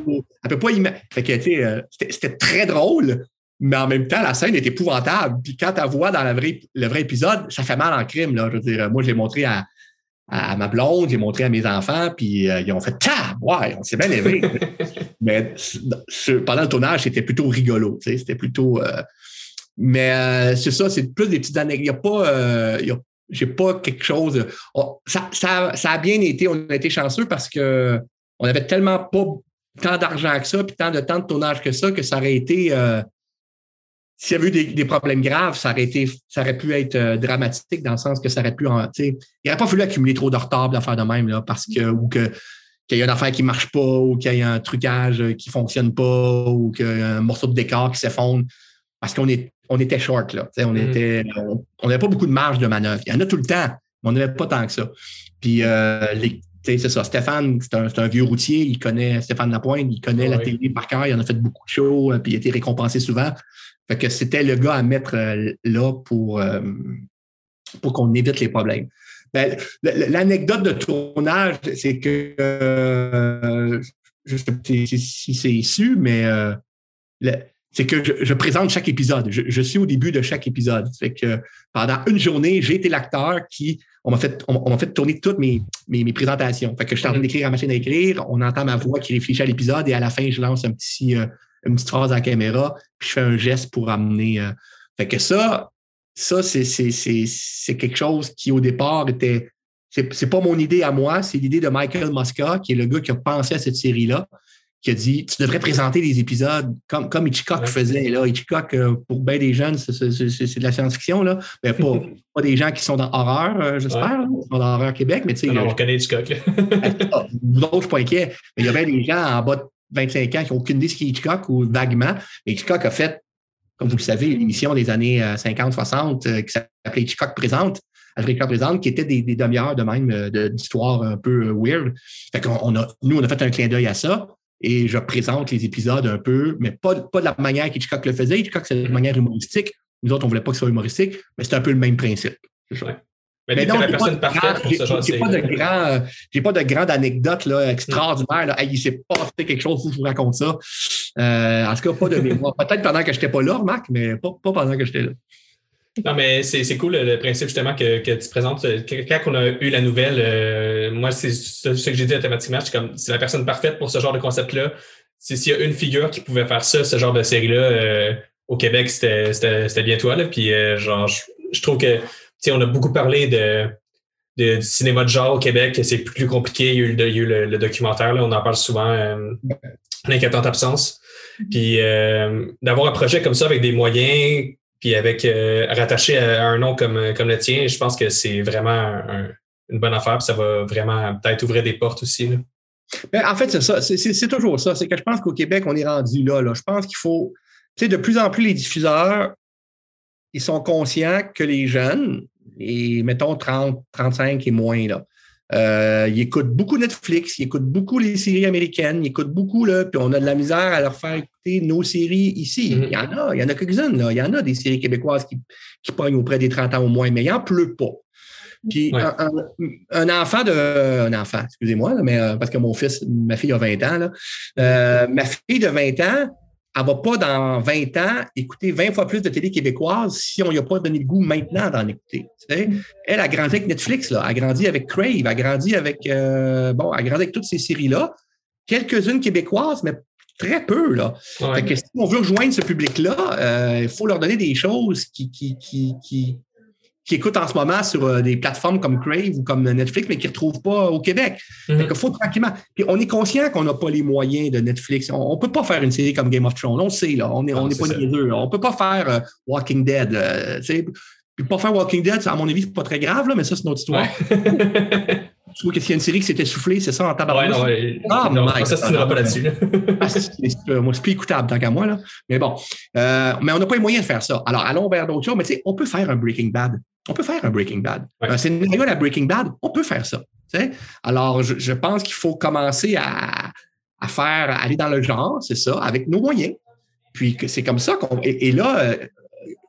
Elle peut pas sais, euh, c'était très drôle, mais en même temps, la scène est épouvantable. Puis quand tu vois dans la vraie, le vrai épisode, ça fait mal en crime. Là. Je veux dire, moi, je l'ai montré à, à ma blonde, j'ai montré à mes enfants, puis euh, ils ont fait Tab! Ouais, on s'est bien élevé. mais pendant le tournage, c'était plutôt rigolo. C'était plutôt. Euh, mais euh, c'est ça, c'est plus des petites anecdotes. Il n'y a pas. Euh, j'ai pas quelque chose. ça, ça, a bien été, on a été chanceux parce que on avait tellement pas tant d'argent que ça, puis tant de temps de tournage que ça, que ça aurait été. Euh, s'il y avait eu des, problèmes graves, ça aurait, été, ça aurait pu être dramatique dans le sens que ça aurait pu. il n'aurait pas fallu accumuler trop de retard d'affaires de même, là, parce que, ou qu'il y a une affaire qui ne marche pas, ou qu'il y a un trucage qui ne fonctionne pas, ou qu'il y a un morceau de décor qui s'effondre. Parce qu'on est, on était short, là. On mm. était, on n'avait pas beaucoup de marge de manœuvre. Il y en a tout le temps, mais on n'avait pas tant que ça. Puis, euh, c'est ça. Stéphane, c'est un, vieux routier. Il connaît Stéphane Lapointe, il connaît la télé par cœur. Il en a fait beaucoup de shows, euh, puis il a été récompensé souvent. Fait que c'était le gars à mettre euh, là pour, pour qu'on évite les problèmes. Ben, l'anecdote de tournage, c'est que je sais pas si c'est issu, mais c'est que je, présente chaque épisode. Je, suis au début de chaque épisode. Fait que pendant une journée, j'ai été l'acteur qui. On m'a fait, on, fait tourner toutes mes, mes, présentations. Fait que je suis en train d'écrire à la machine à écrire, on entend ma voix qui réfléchit à l'épisode et à la fin, je lance un petit, euh, une petite phrase à la caméra, puis je fais un geste pour amener. Euh, fait que ça, ça, c'est quelque chose qui, au départ, était. C'est pas mon idée à moi, c'est l'idée de Michael Mosca, qui est le gars qui a pensé à cette série-là qui a dit Tu devrais présenter les épisodes comme, comme Hitchcock faisait. Là. Hitchcock, euh, pour bien des jeunes, c'est de la science-fiction, là. Mais pas, pas des gens qui sont dans horreur, euh, j'espère, qui sont dans horreur Québec. Mais tu sais, on connaît Hitchcock. D'autres, je suis pas inquiet. Mais il y a bien des gens en bas de 25 ans qui n'ont aucune idée de ce qu'est Hitchcock ou vaguement. Mais Hitchcock a fait, comme vous le savez, une émission des années 50-60 euh, qui s'appelait Hitchcock Présente. Hitchcock présente, qui était des, des demi-heures de même d'histoire un peu weird. Fait qu'on a, nous, on a fait un clin d'œil à ça et je présente les épisodes un peu, mais pas, pas de la manière qu'Hitchcock le faisait. Hitchcock, c'est de manière humoristique. Nous autres, on ne voulait pas que ce soit humoristique, mais c'est un peu le même principe. Mais, mais non, la personne parfaite pour ce genre J'ai pas de grand, j'ai pas de grande anecdote là, extraordinaire. Là. Hey, il s'est passé quelque chose, faut que je vous raconte ça. Euh, en tout cas, pas de mémoire. Peut-être pendant que je n'étais pas là, Marc, mais pas, pas pendant que j'étais là. Non, mais c'est cool le principe justement que, que, tu présentes. Quand on a eu la nouvelle, euh, moi, c'est ce, que j'ai dit automatiquement, c'est comme c'est la personne parfaite pour ce genre de concept-là. S'il y a une figure qui pouvait faire ça, ce genre de série-là, euh, au Québec, c'était bien toi. Là. Puis euh, genre, je, trouve que on a beaucoup parlé de, de, du cinéma de genre au Québec, c'est plus compliqué. Il y a eu, le, il y a eu le, documentaire, là, on en parle souvent, l'inquiétante absence. Puis d'avoir un projet comme ça avec des moyens puis avec euh, rattaché à un nom comme, comme le tien, je pense que c'est vraiment une bonne affaire. ça va vraiment peut-être ouvrir des portes aussi. Ben, en fait, c'est ça. C'est toujours ça. C'est que je pense qu'au Québec, on est rendu là. là. Je pense qu'il faut. Tu sais, de plus en plus, les diffuseurs, ils sont conscients que les jeunes, et mettons 30, 35 et moins, là, euh, ils écoutent beaucoup Netflix, ils écoutent beaucoup les séries américaines, ils écoutent beaucoup, là, puis on a de la misère à leur faire écouter nos séries ici. Mm-hmm. Il y en a, il y en a quelques-unes, là. Il y en a des séries québécoises qui, qui pognent auprès des 30 ans au moins, mais il n'en pleut pas. Puis un, enfant de. Un enfant, excusez-moi, mais euh, parce que mon fils, ma fille a 20 ans, là, euh, ma fille de 20 ans, elle ne va pas dans 20 ans écouter 20 fois plus de télé québécoise si on n'y a pas donné le goût maintenant d'en écouter. Mm. Elle a grandi avec Netflix, là, a grandi avec Crave, a grandi avec euh, bon, a grandi avec toutes ces séries-là. Quelques-unes québécoises, mais très peu. Là. que si on veut rejoindre ce public-là, euh, il faut leur donner des choses qui, qui, qui, qui écoutent en ce moment sur euh, des plateformes comme Crave ou comme Netflix, mais qui ne retrouvent pas au Québec. Mm faut tranquillement. Puis on est conscient qu'on n'a pas les moyens de Netflix. On ne peut pas faire une série comme Game of Thrones. On le sait, là. On n'est on est pas deux. On ne peut pas faire euh, Walking Dead. Euh, puis pas faire Walking Dead, à mon avis, c'est pas très grave, là, mais ça, c'est une autre histoire. Je trouve qu'il y a une série qui s'était soufflée, c'est ça, en tabac. Ouais, ah, non, ça, se pas là-dessus. Ah, moi, c'est plus écoutable tant qu'à moi. Là. Mais bon, mais on n'a pas les moyens de faire ça. Alors, allons vers d'autres choses. Mais tu sais, on peut faire un Breaking Bad. On peut faire un Breaking Bad. Un scénario à Breaking Bad, on peut faire ça. Alors, je, pense qu'il faut commencer à, faire, aller dans le genre, c'est ça, avec nos moyens. Puis c'est comme ça qu'on. Et, là, euh,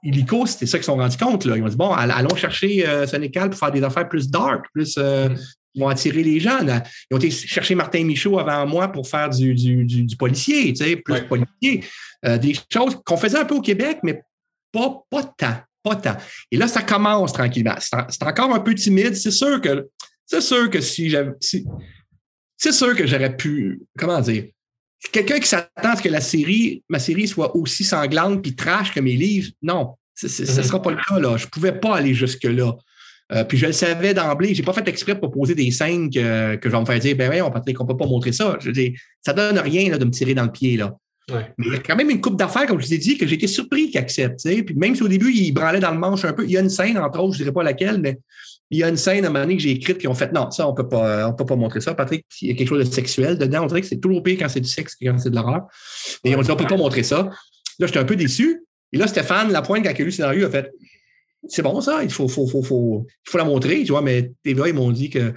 Illico, c'était ça qu'ils se sont rendus compte. Là. Ils ont dit bon, allons chercher euh, Sénécal pour faire des affaires plus dark, plus. Euh, mm. Ils vont attirer les gens. Ils ont été chercher Martin Michaud avant moi pour faire du, du, policier, tu sais, plus policier. des choses qu'on faisait un peu au Québec, mais pas, pas tant. Pas tant. Et là, ça commence tranquillement. C'est encore un peu timide. C'est sûr que c'est sûr que si j'avais. c'est sûr que j'aurais pu. Comment dire? Quelqu'un qui s'attend à ce que la série, ma série soit aussi sanglante puis trash que mes livres, non. Ce ne mm-hmm. sera pas le cas. Là. Je ne pouvais pas aller jusque-là. Euh, puis je le savais d'emblée. Je n'ai pas fait exprès pour poser des scènes que, que je vais me faire dire ben oui, on ne peut pas montrer ça. Je dis, ça ne donne rien là, de me tirer dans le pied. Là. Mais il y a quand même une coupe d'affaires, comme je vous ai dit, que j'ai été surpris qu'il accepte. Puis même si au début, il branlait dans le manche un peu, il y a une scène, entre autres, je ne dirais pas laquelle, mais il y a une scène à un moment donné que j'ai écrite qui ont fait non, ça, on peut pas, on peut pas montrer ça. Patrick, il y a quelque chose de sexuel dedans. On dirait que c'est toujours pire quand c'est du sexe que quand c'est de l'horreur. Et on dit, on peut pas montrer ça. Là, j'étais un peu déçu. Et là, Stéphane Lapointe, quand il a lu le scénario, a fait c'est bon ça, il faut, faut, faut, faut, il faut la montrer, tu vois, mais TVA, ils m'ont dit que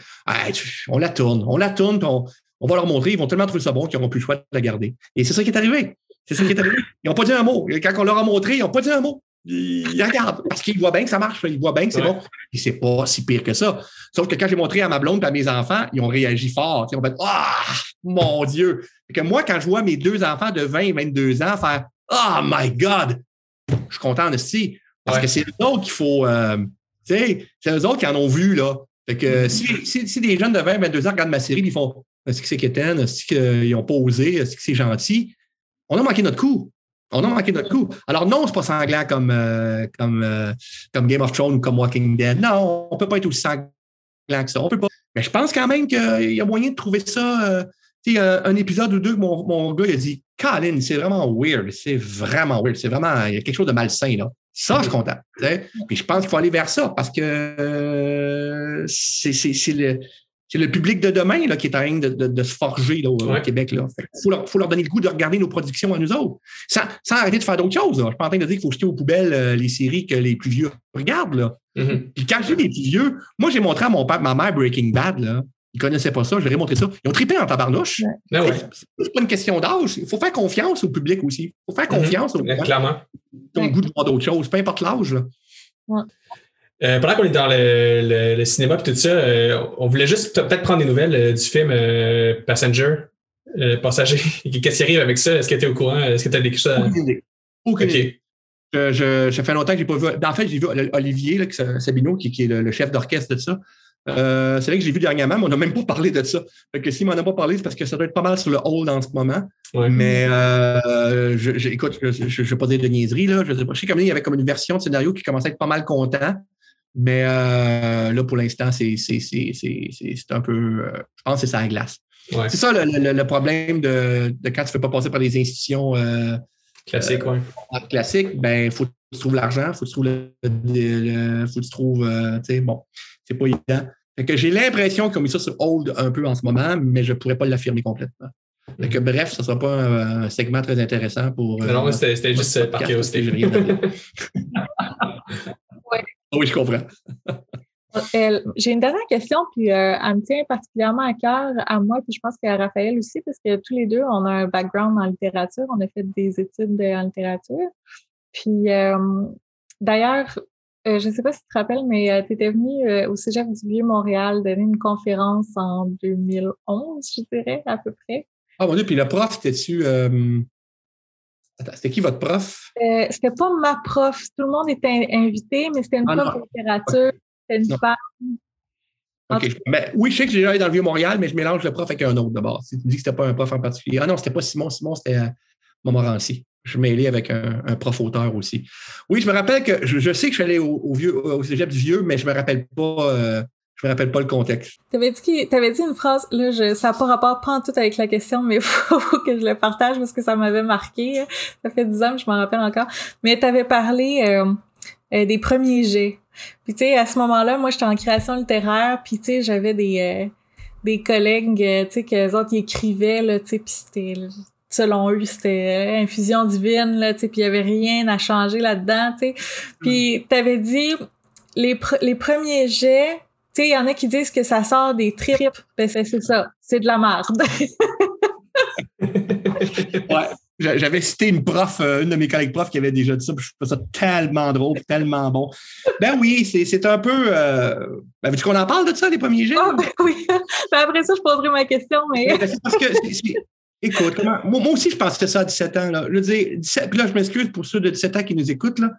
on la tourne, on la tourne, puis on, va leur montrer, ils vont tellement trouver ça bon qu'ils n'auront plus le choix de la garder. Et c'est ça qui est arrivé. C'est ça qui est arrivé. Ils n'ont pas dit un mot. Quand on leur a montré, ils n'ont pas dit un mot. Ils regardent parce qu'ils voient bien que ça marche, ils voient bien que c'est bon. Et c'est pas si pire que ça. Sauf que quand j'ai montré à ma blonde et à mes enfants, ils ont réagi fort. Ils ont fait Ah, mon Dieu! que moi, quand je vois mes deux enfants de 20 et 22 ans faire Oh my God! Je suis content de ci. Parce que c'est eux autres qu'il faut. Euh, tu sais, c'est eux autres qui en ont vu, là. Fait que mm-hmm. si, si, des jeunes de 20, 22 ans regardent ma série, ils font Est-ce que c'est quétaine? Est-ce qu'ils n'ont pas osé? Est-ce que c'est gentil? On a manqué notre coup. On a manqué notre coup. Alors non, c'est pas sanglant comme, euh, euh, comme Game of Thrones ou comme Walking Dead. Non, on peut pas être aussi sanglant que ça. On peut pas. Mais je pense quand même qu'il y a moyen de trouver ça. sais, un épisode ou deux, mon, mon gars a dit Colin, c'est vraiment weird. C'est vraiment weird. C'est vraiment. Il y a quelque chose de malsain, là. Ça, je suis content. Puis je pense qu'il faut aller vers ça parce que euh, c'est le, le, public de demain là, qui est en train de, de, se forger là, au, Québec. Il faut leur, faut leur, donner le goût de regarder nos productions à nous autres, sans, sans arrêter de faire d'autres choses. Je ne suis pas en train de dire qu'il faut jeter aux poubelles euh, les séries que les plus vieux regardent. Là. Mm-hmm. Puis quand j'ai les plus vieux, moi, j'ai montré à mon père, ma mère Breaking Bad. Là. Ils ne connaissaient pas ça, je leur ai montré ça. Ils ont trippé en tabarnouche. Ben c'est pas une question d'âge. Il faut faire confiance au public aussi. Il faut faire mm-hmm. confiance aux gens Clairement. qui ont le goût de voir d'autres choses, peu importe l'âge. Euh, pendant qu'on est dans le, cinéma et tout ça, euh, on voulait juste peut-être prendre des nouvelles euh, du film Passenger, Passager. Qu'est-ce qui arrive avec ça? Est-ce que tu es au courant? Est-ce que tu as des choses Aucune idée. Je, je, fais longtemps que je n'ai pas vu. En fait, j'ai vu Olivier là, Sabino, qui, qui est le, le chef d'orchestre de ça. Euh, c'est vrai que j'ai vu dernièrement, mais on n'a même pas parlé de ça. Fait que s'il m'en a pas parlé, c'est parce que ça doit être pas mal sur le hold en ce moment. Mais euh, je, écoute, je ne vais pas dire de niaiserie, là. Je sais pas. Je sais qu'il y avait comme une version de scénario qui commençait à être pas mal content. Mais euh, là, pour l'instant, c'est un peu. Euh, je pense que c'est ça la glace. C'est ça le, problème de, quand tu ne fais pas passer par des institutions classiques. Ouais. Classiques, ben, faut que tu trouves l'argent, faut que tu trouves le, faut que tu trouves, tu sais, bon c'est pas évident. que j'ai l'impression qu'ils ont mis ça sur hold un peu en ce moment, mais je ne pourrais pas l'affirmer complètement. que, bref, ce ne sera pas un, segment très intéressant pour. non, euh, c'était juste par curiosité. Oui, je comprends. Euh, j'ai une dernière question, puis euh, elle me tient particulièrement à cœur à moi, puis je pense qu'à Raphaël aussi, parce que tous les deux, on a un background en littérature, on a fait des études en littérature. Puis d'ailleurs, euh, je ne sais pas si tu te rappelles, mais tu étais venu au Cégep du Vieux-Montréal donner une conférence en 2011, je dirais, à peu près. Ah mon Dieu, puis le prof, c'était-tu... Attends, c'était qui votre prof? c'était pas ma prof. Tout le monde était invité, mais c'était une ah, prof de littérature. C'était une femme. Ben, oui, je sais que j'ai allé dans le Vieux-Montréal, mais je mélange le prof avec un autre d'abord. Si tu dis que c'était pas un prof en particulier. Ah non, c'était pas Simon. Simon, c'était Montmorency je mêlé avec un, prof auteur aussi. Oui, je me rappelle que je, sais que je suis allé au, vieux, au cégep du vieux, mais je me rappelle pas. Euh, je me rappelle pas le contexte. T'avais dit, avais dit une phrase, là, je, ça n'a pas rapport pas en tout avec la question, mais il faut, que je le partage parce que ça m'avait marqué. Ça fait dix ans que je m'en rappelle encore. Mais tu avais parlé euh, euh, des premiers jets. Puis tu sais, à ce moment-là, moi, j'étais en création littéraire, puis tu sais, j'avais des des collègues, tu sais, que les autres, ils écrivaient, là, tu sais, puis c'était selon eux, c'était infusion divine, là, tu sais, puis il y avait rien à changer là-dedans, tu sais. Puis mm. t'avais dit, les, les premiers jets, tu sais, il y en a qui disent que ça sort des tripes. Ben, c'est ça, c'est de la merde. ouais. J'avais cité une prof, euh, une de mes collègues profs qui avait déjà dit ça, puis je trouve ça tellement drôle, tellement bon. Ben oui, c'est un peu. Euh... Ben, veux-tu qu'on en parle de ça, les premiers jets? Ah, ben oui. Ben après ça, je poserai ma question, mais. Ben, c'est parce que Écoute, moi, aussi, je pensais ça à 17 ans. Là. Je veux dire, 17, puis là, je m'excuse pour ceux de 17 ans qui nous écoutent, là,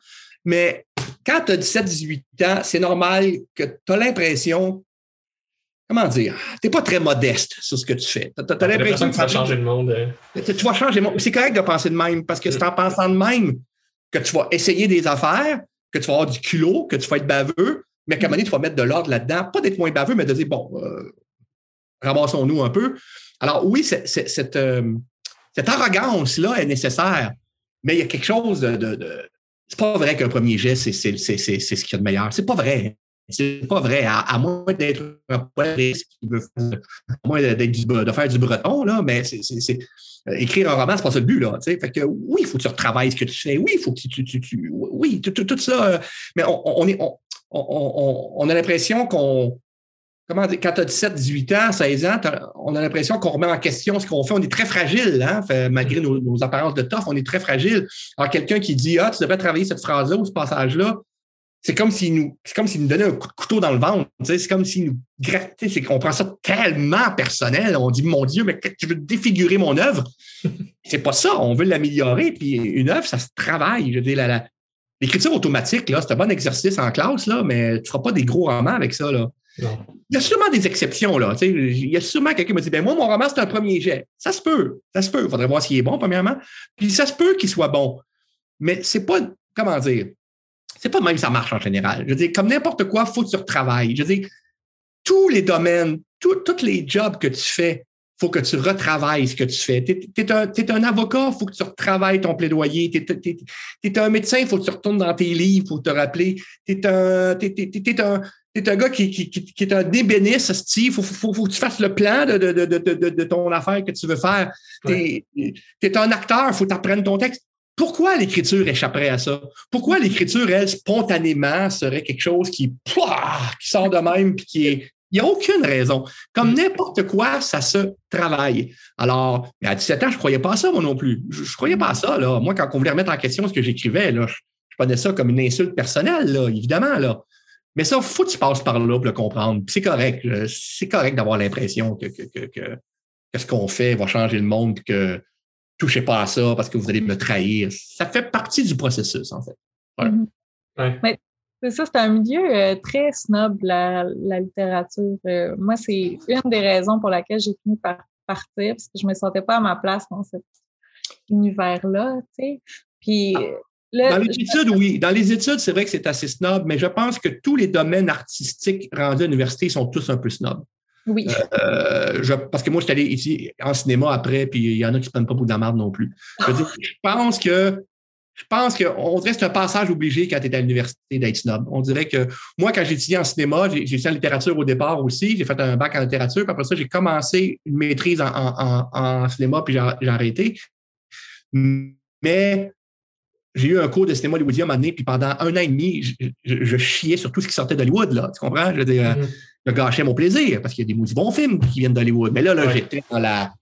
mais quand tu as 17, 18 ans, c'est normal que tu as l'impression, comment dire, tu n'es pas très modeste sur ce que tu fais. Tu as, l'impression que tu vas changer le monde. Euh. Tu, vas changer le monde. C'est correct de penser de même, parce que c'est en pensant de même que tu vas essayer des affaires, que tu vas avoir du culot, que tu vas être baveux, mais qu'à un moment donné, tu vas mettre de l'ordre là-dedans. Pas d'être moins baveux, mais de dire, bon, euh, ramassons-nous un peu. Alors oui, cette, euh, cette arrogance-là est nécessaire, mais il y a quelque chose de... de, c'est pas vrai qu'un premier geste, c'est ce qu'il y a de meilleur. C'est pas vrai. C'est pas vrai, à, moins d'être un poète qui veut faire, à moins d'être de faire du breton, là, mais c'est, écrire un roman, c'est pas ça le but, là. Fait que oui, il faut que tu retravailles ce que tu fais. Oui, il faut que tu, tu, tu, oui, tout, ça. Euh, mais on, est, on, on, on a l'impression qu'on quand tu as 17, 18 ans, 16 ans, on a l'impression qu'on remet en question ce qu'on fait. On est très fragile, hein? malgré nos, apparences de toffe, on est très fragile. Alors, quelqu'un qui dit Ah, tu devrais travailler cette phrase-là ou ce passage-là, c'est comme s'il nous, comme nous donnait un coup de couteau dans le ventre. C'est comme s'il nous grattait. C'est qu'on prend ça tellement personnel. On dit, mon Dieu, mais tu veux défigurer mon œuvre? c'est pas ça. On veut l'améliorer. Puis une œuvre, ça se travaille. L'écriture automatique, là, c'est un bon exercice en classe, là, mais tu ne feras pas des gros romans avec ça. Là. Il y a sûrement des exceptions, là. Il y a sûrement quelqu'un qui me dit ben moi, mon roman, c'est un premier jet. Ça se peut. Ça se peut. Il faudrait voir s'il est bon, premièrement. Puis ça se peut qu'il soit bon. Mais c'est pas, comment dire, c'est pas de même que ça marche en général. Je veux dire, comme n'importe quoi, il faut que tu retravailles. Je veux dire, tous les domaines, tous les jobs que tu fais, il faut que tu retravailles ce que tu fais. Tu es, un, avocat, il faut que tu retravailles ton plaidoyer. Tu es, un médecin, il faut que tu retournes dans tes livres, il faut te rappeler. Tu es un, tu un gars qui, qui, est un débéniste, il faut, faut, faut, que tu fasses le plan de, de, de, de, ton affaire que tu veux faire. Tu es, un acteur, il faut t'apprendre ton texte. Pourquoi l'écriture échapperait à ça? Pourquoi l'écriture, elle, spontanément, serait quelque chose qui, qui sort de même puis qui est. Il n'y a aucune raison. Comme mm. n'importe quoi, ça se travaille. Alors, à 17 ans, je ne croyais pas à ça, moi non plus. Je ne croyais pas à ça. Là. Moi, quand on voulait remettre en question ce que j'écrivais, je, je prenais ça comme une insulte personnelle, là, évidemment. Là. Mais ça, il faut que tu passes par là pour le comprendre. C'est correct. C'est correct d'avoir l'impression que, que, que, ce qu'on fait va changer le monde, que touchez pas à ça parce que vous allez me trahir. Ça fait partie du processus, en fait. Mm-hmm. Mais c'est ça, c'est un milieu euh, très snob, la, la littérature. Euh, moi, c'est une des raisons pour laquelle j'ai fini par partir, parce que je me sentais pas à ma place dans cet univers-là, tu sais. Puis ah dans les études, oui. Dans les études, c'est vrai que c'est assez snob, mais je pense que tous les domaines artistiques rendus à l'université sont tous un peu snob. Oui. Euh, parce que moi, je suis allé ici en cinéma après, puis il y en a qui ne prennent pas beaucoup de la merde non plus. Je, pense que je pense qu'on dirait que c'est un passage obligé quand tu es à l'université d'être snob. On dirait que moi, quand j'ai étudié en cinéma, j'ai étudié en littérature au départ aussi. J'ai fait un bac en littérature, puis après ça, j'ai commencé une maîtrise en, en cinéma, puis j'ai arrêté. Mais j'ai eu un cours de cinéma hollywoodien à un puis pendant un an et demi, je, chiais sur tout ce qui sortait d'Hollywood, là. Tu comprends? Je veux dire, mm-hmm. je gâchais mon plaisir parce qu'il y a des maudits bons films qui viennent d'Hollywood. Mais là, là, j'étais dans la.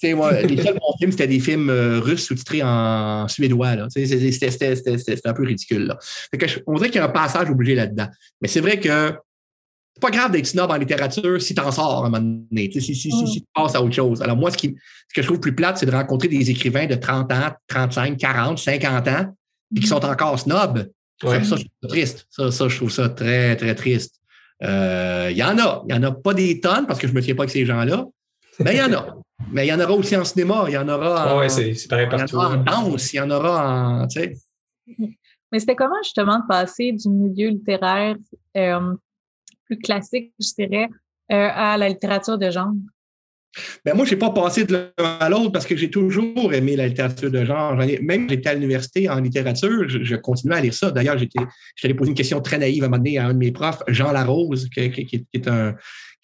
Tu sais, moi, les seuls bons films, c'était des films euh, russes sous-titrés en suédois, là. C'était un peu ridicule, là. que on dirait qu'il y a un passage obligé là-dedans. Mais c'est vrai que c'est pas grave d'être snob en littérature si tu en sors à un moment donné, si, si, si, si, tu passes à autre chose. Alors, moi, ce, qui, ce que je trouve plus plate, c'est de rencontrer des écrivains de 30 ans, 35, 40, 50 ans, et qui sont encore snobs. Ça, je trouve triste. Ça, ça, je trouve ça très, très triste. Euh, il y en a. Il n'y en a pas des tonnes parce que je ne me tiens pas avec ces gens-là. Mais il y en a. Mais il y en aura aussi en cinéma. Il y en aura en, ouais, c'est pareil partout. Y en aura en danse. Il y en aura en. Tu sais. Mais c'était comment justement de passer du milieu littéraire euh, plus classique, je dirais, euh, à la littérature de genre? Ben moi, je n'ai pas passé de l'un à l'autre parce que j'ai toujours aimé la littérature de genre. Même j'étais à l'université en littérature, je, continuais à lire ça. D'ailleurs, j'étais, j'allais poser une question très naïve à un moment donné à un de mes profs, Jean Larose, qui, est un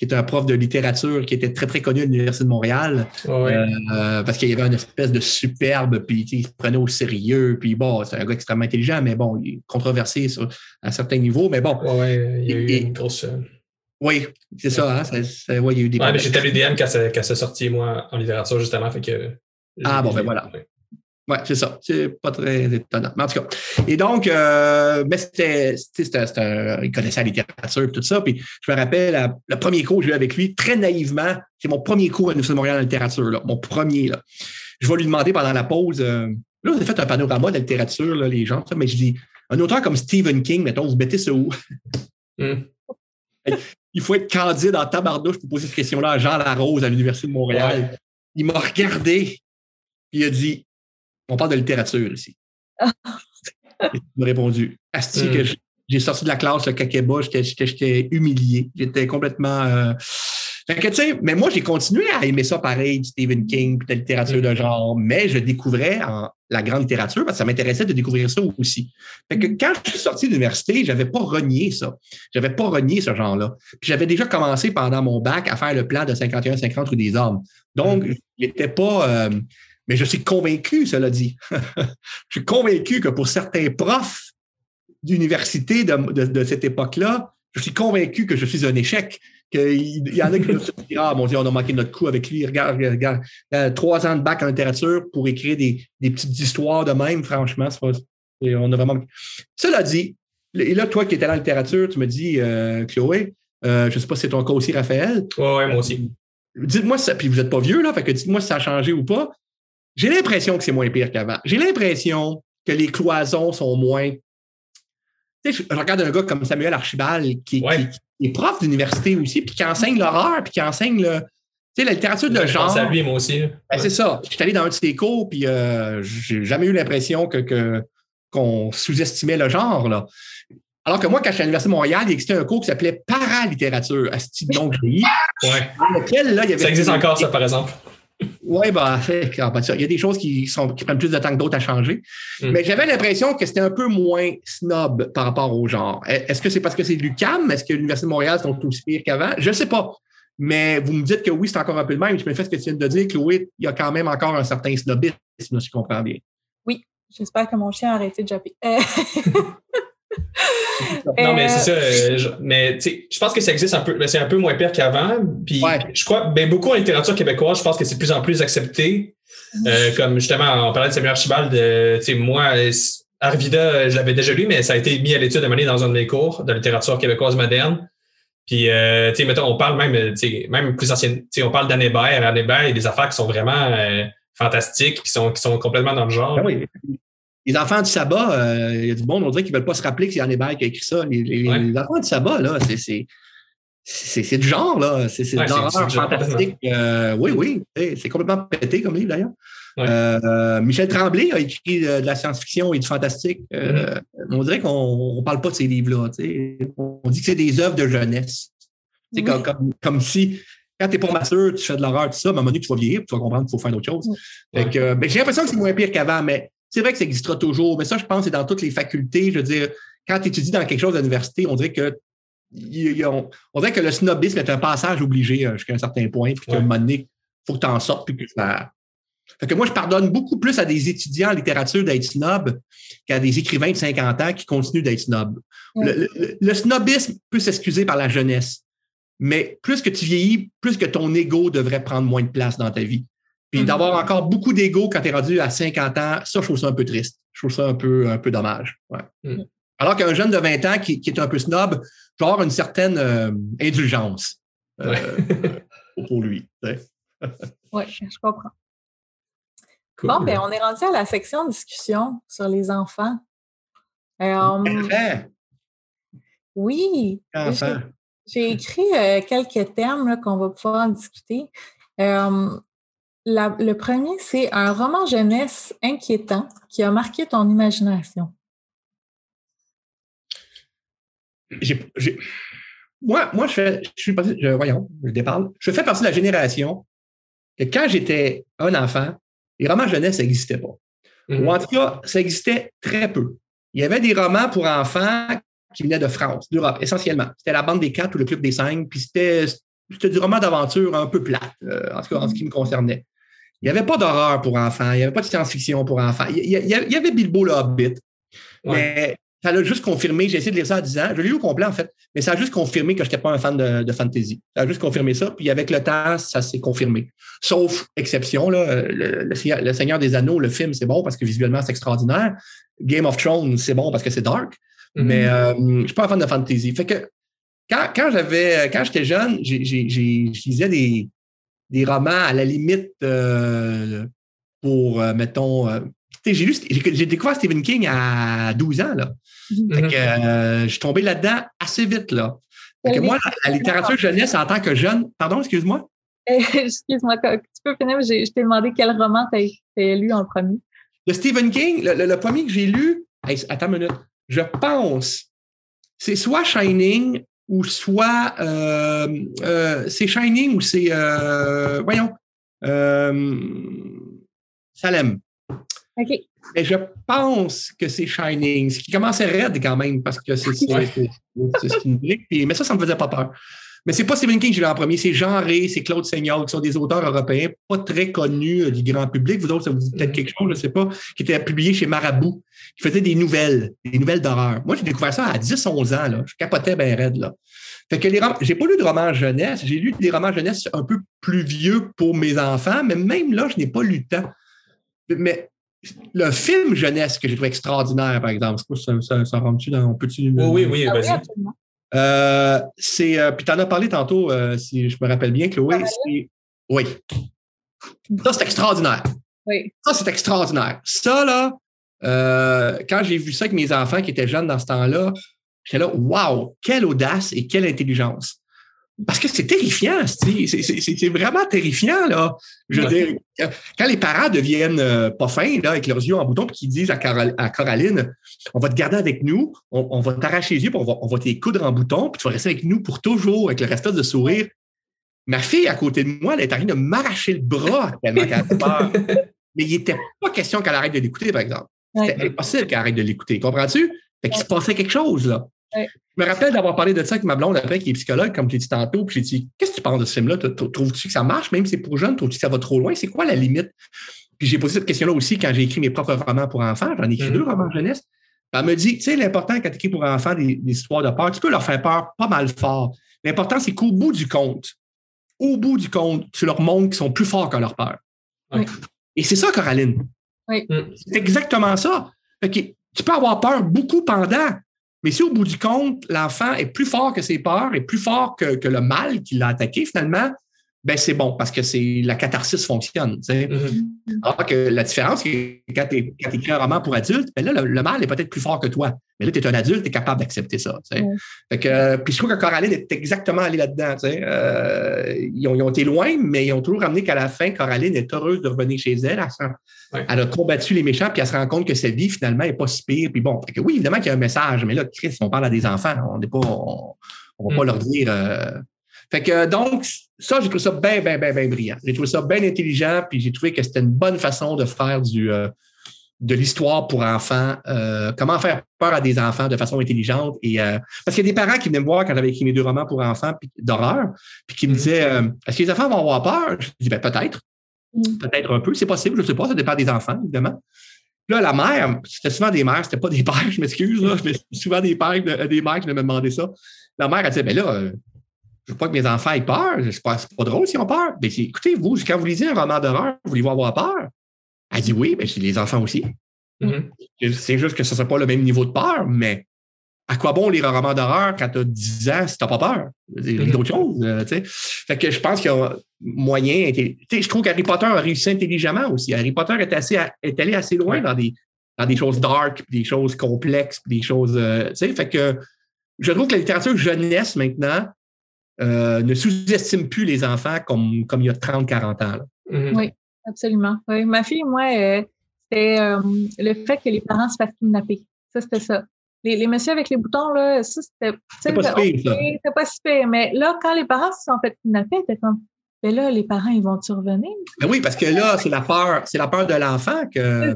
qui est un prof de littérature qui était très, très connu à l'Université de Montréal. Euh, parce qu'il y avait une espèce de superbe, puis il se prenait au sérieux. Puis bon, c'est un gars extrêmement intelligent, mais bon, il est controversé sur, à certains niveaux. Mais bon. Oui, il y a eu une grosse. Euh, oui, c'est ça. Hein? il y a eu des. Ouais, j'étais l'UDM quand ça, sorti, moi, en littérature, justement. Fait que, ah, bon, ben voilà. Oui, c'est ça. C'est pas très étonnant. Mais en tout cas. Et donc, euh, mais c'était, il connaissait la littérature et tout ça. Puis je me rappelle, le premier cours que j'ai eu avec lui, très naïvement, c'est mon premier cours à l'Université de Montréal en littérature, là, mon premier. Là. Je vais lui demander pendant la pause, euh, là, vous avez fait un panorama de la littérature, là, les gens, ça, mais je dis, un auteur comme Stephen King, mettons, vous mettez ça où? Hmm il faut être candide en tabarnouche pour poser cette question-là à Jean Larose à l'Université de Montréal. Il m'a regardé, il a dit On parle de littérature ici. il m'a répondu Asti, que hmm. j'ai sorti de la classe le kakeba, j'étais humilié. J'étais complètement. Euh, Fait que, tu sais, mais moi, j'ai continué à aimer ça pareil, Stephen King, puis la littérature de genre, mais je découvrais en, la grande littérature parce que ça m'intéressait de découvrir ça aussi. Fait que quand je suis sorti de l'université, j'avais pas renié ça. J'avais pas renié ce genre-là. Puis j'avais déjà commencé pendant mon bac à faire le plan de 51-50 rue des Hommes. Donc, mm. je n'étais pas. Euh, mais je suis convaincu, cela dit. je suis convaincu que pour certains profs d'université de, cette époque-là, je suis convaincu que je suis un échec. Il y en a qui se dire Ah mon Dieu, on a manqué notre coup avec lui. Regarde, regarde, trois ans de bac en littérature pour écrire des, petites histoires de même, franchement, on a vraiment. Cela dit, et là, toi qui étais dans la littérature, tu me dis, euh, Chloé, euh, je ne sais pas si c'est ton cas aussi, Raphaël. Oui, ouais, moi aussi. Dites-moi ça, puis vous n'êtes pas vieux, là, fait que dites-moi si ça a changé ou pas. J'ai l'impression que c'est moins pire qu'avant. J'ai l'impression que les cloisons sont moins. Tu sais, je regarde un gars comme Samuel Archibald qui, est prof d'université aussi, puis qui enseigne l'horreur, puis qui enseigne le. Tu sais, la littérature de genre. à lui, moi aussi. Ben, c'est ça. Je suis allé dans un de ses cours, puis euh, j'ai jamais eu l'impression que, qu'on sous-estimait le genre. Là. Alors que moi, quand j'étais à l'Université de Montréal, il existait un cours qui s'appelait Paralittérature, à ce type nom ouais. lequel, là, il y avait. Ça existe encore, ça, par exemple. Oui, ben, il y a des choses qui, sont, qui prennent plus de temps que d'autres à changer. Hmm. Mais j'avais l'impression que c'était un peu moins snob par rapport au genre. Est-ce que c'est parce que c'est l'UCAM? Est-ce que l'Université de Montréal sont aussi pires qu'avant? Je ne sais pas. Mais vous me dites que oui, c'est encore un peu le même. Je me fais ce que tu viens de dire, Chloé, il y a quand même encore un certain snobisme, si je comprends bien. Oui, j'espère que mon chien a arrêté de japper. non, mais c'est ça. Euh, mais je pense que ça existe un peu, mais c'est un peu moins pire qu'avant. Puis je crois, ben, beaucoup en littérature québécoise, je pense que c'est de plus en plus accepté. Euh, comme justement, on parlait de Samuel Archibald, sais moi, Arvida, je l'avais déjà lu, mais ça a été mis à l'étude de manière dans un de mes cours de littérature québécoise moderne. Puis, euh, tu sais, mettons, on parle même, même plus ancienne, on parle d'Anne Hébert. Anne Hébert, il y a des affaires qui sont vraiment fantastiques, qui sont, qui sont complètement dans le genre. Ben oui les enfants du sabbat, euh, il y a du bon, on dirait qu'ils ne veulent pas se rappeler que c'est Anne Hébert qui a écrit ça. Les, enfants du sabbat, là, c'est du genre, là. C'est de l'horreur fantastique. Euh, oui, oui. C'est complètement pété comme livre, d'ailleurs. Euh, Michel Tremblay a écrit de la science-fiction et du fantastique. Mm-hmm. On dirait qu'on ne parle pas de ces livres-là. On dit que c'est des œuvres de jeunesse. C'est comme, comme, si quand tu n'es pas mature, tu fais de l'horreur, tout ça, mais à un moment donné, tu vas vieillir, tu vas comprendre qu'il faut faire d'autres choses. Ben, j'ai l'impression que c'est moins pire qu'avant, mais c'est vrai que ça existera toujours, mais ça, je pense, c'est dans toutes les facultés. Je veux dire, quand tu étudies dans quelque chose à l'université, on dirait que on, dirait que le snobisme est un passage obligé euh, jusqu'à un certain point, puis qu'à un moment donné, il faut que tu en sortes, puis que ça. Fait que moi, je pardonne beaucoup plus à des étudiants en littérature d'être snob qu'à des écrivains de 50 ans qui continuent d'être snob. Le, snobisme peut s'excuser par la jeunesse, mais plus que tu vieillis, plus que ton ego devrait prendre moins de place dans ta vie. Puis mm-hmm. d'avoir encore beaucoup d'ego quand tu es rendu à 50 ans, ça, je trouve ça un peu triste. Je trouve ça un peu, un peu dommage. Mm. Alors qu'un jeune de 20 ans qui, est un peu snob, peut avoir une certaine euh, indulgence euh, pour lui. oui, je comprends. Bon, ben, on est rendu à la section discussion sur les enfants. Euh, oui. J'ai écrit quelques thèmes qu'on va pouvoir en discuter le premier, c'est un roman jeunesse inquiétant qui a marqué ton imagination. Moi, moi, je, fais, je suis je, voyons, je déparle. Je fais partie de la génération que quand j'étais un enfant, les romans jeunesse, ça n'existait pas. Mm-hmm. Ou en tout cas, ça existait très peu. Il y avait des romans pour enfants qui venaient de France, d'Europe, essentiellement. C'était la bande des quatre ou le club des cinq, puis c'était du roman d'aventure un peu plate, euh, en tout cas en ce qui me concernait. Il n'y avait pas d'horreur pour enfants, il n'y avait pas de science-fiction pour enfants. Il y, avait Bilbo le Hobbit, mais ça l'a juste confirmé. J'ai essayé de lire ça à 10 ans. Je l'ai lu au complet, en fait, mais ça a juste confirmé que je n'étais pas un fan de, fantasy. Ça a juste confirmé ça. Puis avec le temps, ça s'est confirmé. Sauf exception, là, le, Seigneur des Anneaux, le film, c'est bon parce que visuellement, c'est extraordinaire. Game of Thrones, c'est bon parce que c'est dark. Mm-hmm. Mais euh, je ne suis pas un fan de fantasy. Fait que quand, quand j'avais, quand j'étais jeune, j'ai, je lisais des, des romans à la limite euh, pour, euh, mettons, euh, j'ai, j'ai, découvert Stephen King à 12 ans. Là. Mm-hmm. que, je suis tombé là-dedans assez vite. Là. moi, la, littérature jeunesse en tant que jeune. Pardon, excuse-moi? excuse-moi, tu peux finir, je t'ai demandé quel roman tu as lu en premier. De Stephen King, le, premier que j'ai lu, attends une minute, je pense, c'est soit Shining ou soit c'est Shining ou c'est, voyons, Salem. OK. Mais je pense que c'est Shining, ce qui commençait raide quand même, parce que c'est une brique. Mais ça, ça ne me faisait pas peur. Mais c'est pas Stephen King que j'ai lu en premier, c'est Jean Rey, c'est Claude Seigneur, qui sont des auteurs européens pas très connus euh, du grand public. Vous autres, ça vous dit peut-être mm-hmm. quelque chose, je ne sais pas, qui étaient publiés chez Marabout, qui faisaient des nouvelles, des nouvelles d'horreur. Moi, j'ai découvert ça à 10, 11 ans, là. Je capotais bien raide, là. Fait que les j'ai pas lu de romans jeunesse, j'ai lu des romans jeunesse un peu plus vieux pour mes enfants, mais même là, je n'ai pas lu le temps. Mais le film jeunesse que j'ai trouvé extraordinaire, par exemple, ça, ça, ça rentre-tu dans. Peut-tu, oui, oui, oui, ah vas-y. Euh, c'est, euh, puis tu en as parlé tantôt, euh, si je me rappelle bien, Chloé. oui. Ça, c'est extraordinaire. Oui. Ça, c'est extraordinaire. Ça, là, quand j'ai vu ça avec mes enfants qui étaient jeunes dans ce temps-là, j'étais là, waouh, quelle audace et quelle intelligence. Parce que c'est terrifiant, c'est vraiment terrifiant, là. Je veux dire, quand les parents deviennent euh, pas fins, là, avec leurs yeux en bouton, puis qu'ils disent à, Coraline, on va te garder avec nous, on, va t'arracher les yeux, puis on va, on va coudre en bouton, puis tu vas rester avec nous pour toujours, avec le reste de sourire. Ma fille, à côté de moi, elle est en train de m'arracher le bras tellement qu'elle a peur. Mais il n'était pas question qu'elle arrête de l'écouter, par exemple. C'était impossible qu'elle arrête de l'écouter. Comprends-tu? Fait qu'il se passait quelque chose, là. Je me rappelle d'avoir parlé de ça avec ma blonde après, qui est psychologue, comme tu l'ai dit tantôt, puis j'ai dit Qu'est-ce que tu penses de ce film-là? Trouves-tu que ça marche, même si c'est pour jeunes Trouves-tu que ça va trop loin? C'est quoi la limite? Puis j'ai posé cette question-là aussi quand j'ai écrit mes propres romans pour enfants. J'en ai écrit mm-hmm. deux romans jeunesse. Elle me dit Tu sais, l'important quand tu écris pour enfants des, histoires de peur, tu peux leur faire peur pas mal fort. L'important, c'est qu'au bout du compte, au bout du compte, tu leur montres qu'ils sont plus forts que leur peur. Et c'est ça, Coraline. Oui. C'est exactement ça. tu peux avoir peur beaucoup pendant, mais si au bout du compte, l'enfant est plus fort que ses peurs, est plus fort que, le mal qui l'a attaqué, finalement, ben c'est bon parce que c'est la catharsis fonctionne. Mm-hmm. Alors que la différence, c'est quand tu écris un roman pour adultes, ben là, le, mal est peut-être plus fort que toi. Mais là, tu es un adulte, tu es capable d'accepter ça. que, puis je trouve que Coraline est exactement allée là-dedans. Euh, ils, ont, ils, ont, été loin, mais ils ont toujours ramené qu'à la fin, Coraline est heureuse de revenir chez elle. Elle, a combattu les méchants, puis elle se rend compte que sa vie, finalement, n'est pas si pire. Puis bon, que oui, évidemment qu'il y a un message, mais là, Chris, on parle à des enfants. On ne va pas mm. leur dire. Euh, fait que donc, ça, j'ai trouvé ça bien, bien, bien, bien brillant. J'ai trouvé ça bien intelligent, puis j'ai trouvé que c'était une bonne façon de faire du, euh, de l'histoire pour enfants. Euh, comment faire peur à des enfants de façon intelligente. Et, euh, parce qu'il y a des parents qui venaient me voir quand j'avais écrit mes deux romans pour enfants d'horreur, puis qui me mm-hmm. disaient Est-ce que les enfants vont avoir peur? Je dis ben, peut-être. Mm. Peut-être un peu, c'est possible, je ne sais pas, ça dépend des enfants, évidemment. Là, la mère, c'était souvent des mères, c'était pas des pères, je m'excuse, mais souvent des pères, des mères qui me demander ça. La mère, elle disait, ben là, je veux pas que mes enfants aient peur. C'est pas, pas drôle s'ils ont peur. Mais écoutez, vous, quand vous lisez un roman d'horreur, voulez-vous avoir peur? Elle dit oui, mais c'est les enfants aussi. Mm-hmm. C'est juste que ce ne pas le même niveau de peur, mais à quoi bon lire un roman d'horreur quand tu as 10 ans si tu n'as pas peur? Lis mm-hmm. d'autres choses. Euh, fait que je pense qu'il y a moyen. Je trouve qu'Harry Potter a réussi intelligemment aussi. Harry Potter est, assez, est allé assez loin dans des, dans des choses dark, des choses complexes, des choses. Euh, fait que je trouve que la littérature jeunesse maintenant euh, ne sous-estime plus les enfants comme, comme il y a 30-40 ans. Mm-hmm. Oui, absolument. Ma fille, moi, euh, c'était euh, le fait que les parents se fassent kidnapper. Ça, c'était ça. Les, les messieurs avec les boutons, là, ça, c'était. C'est pas si pire, C'était pas si pire. Mais là, quand les parents se sont fait kidnapper, c'était comme. Mais là, les parents, ils vont-tu revenir? Ben oui, parce que là, c'est la peur, c'est la peur de l'enfant que je ne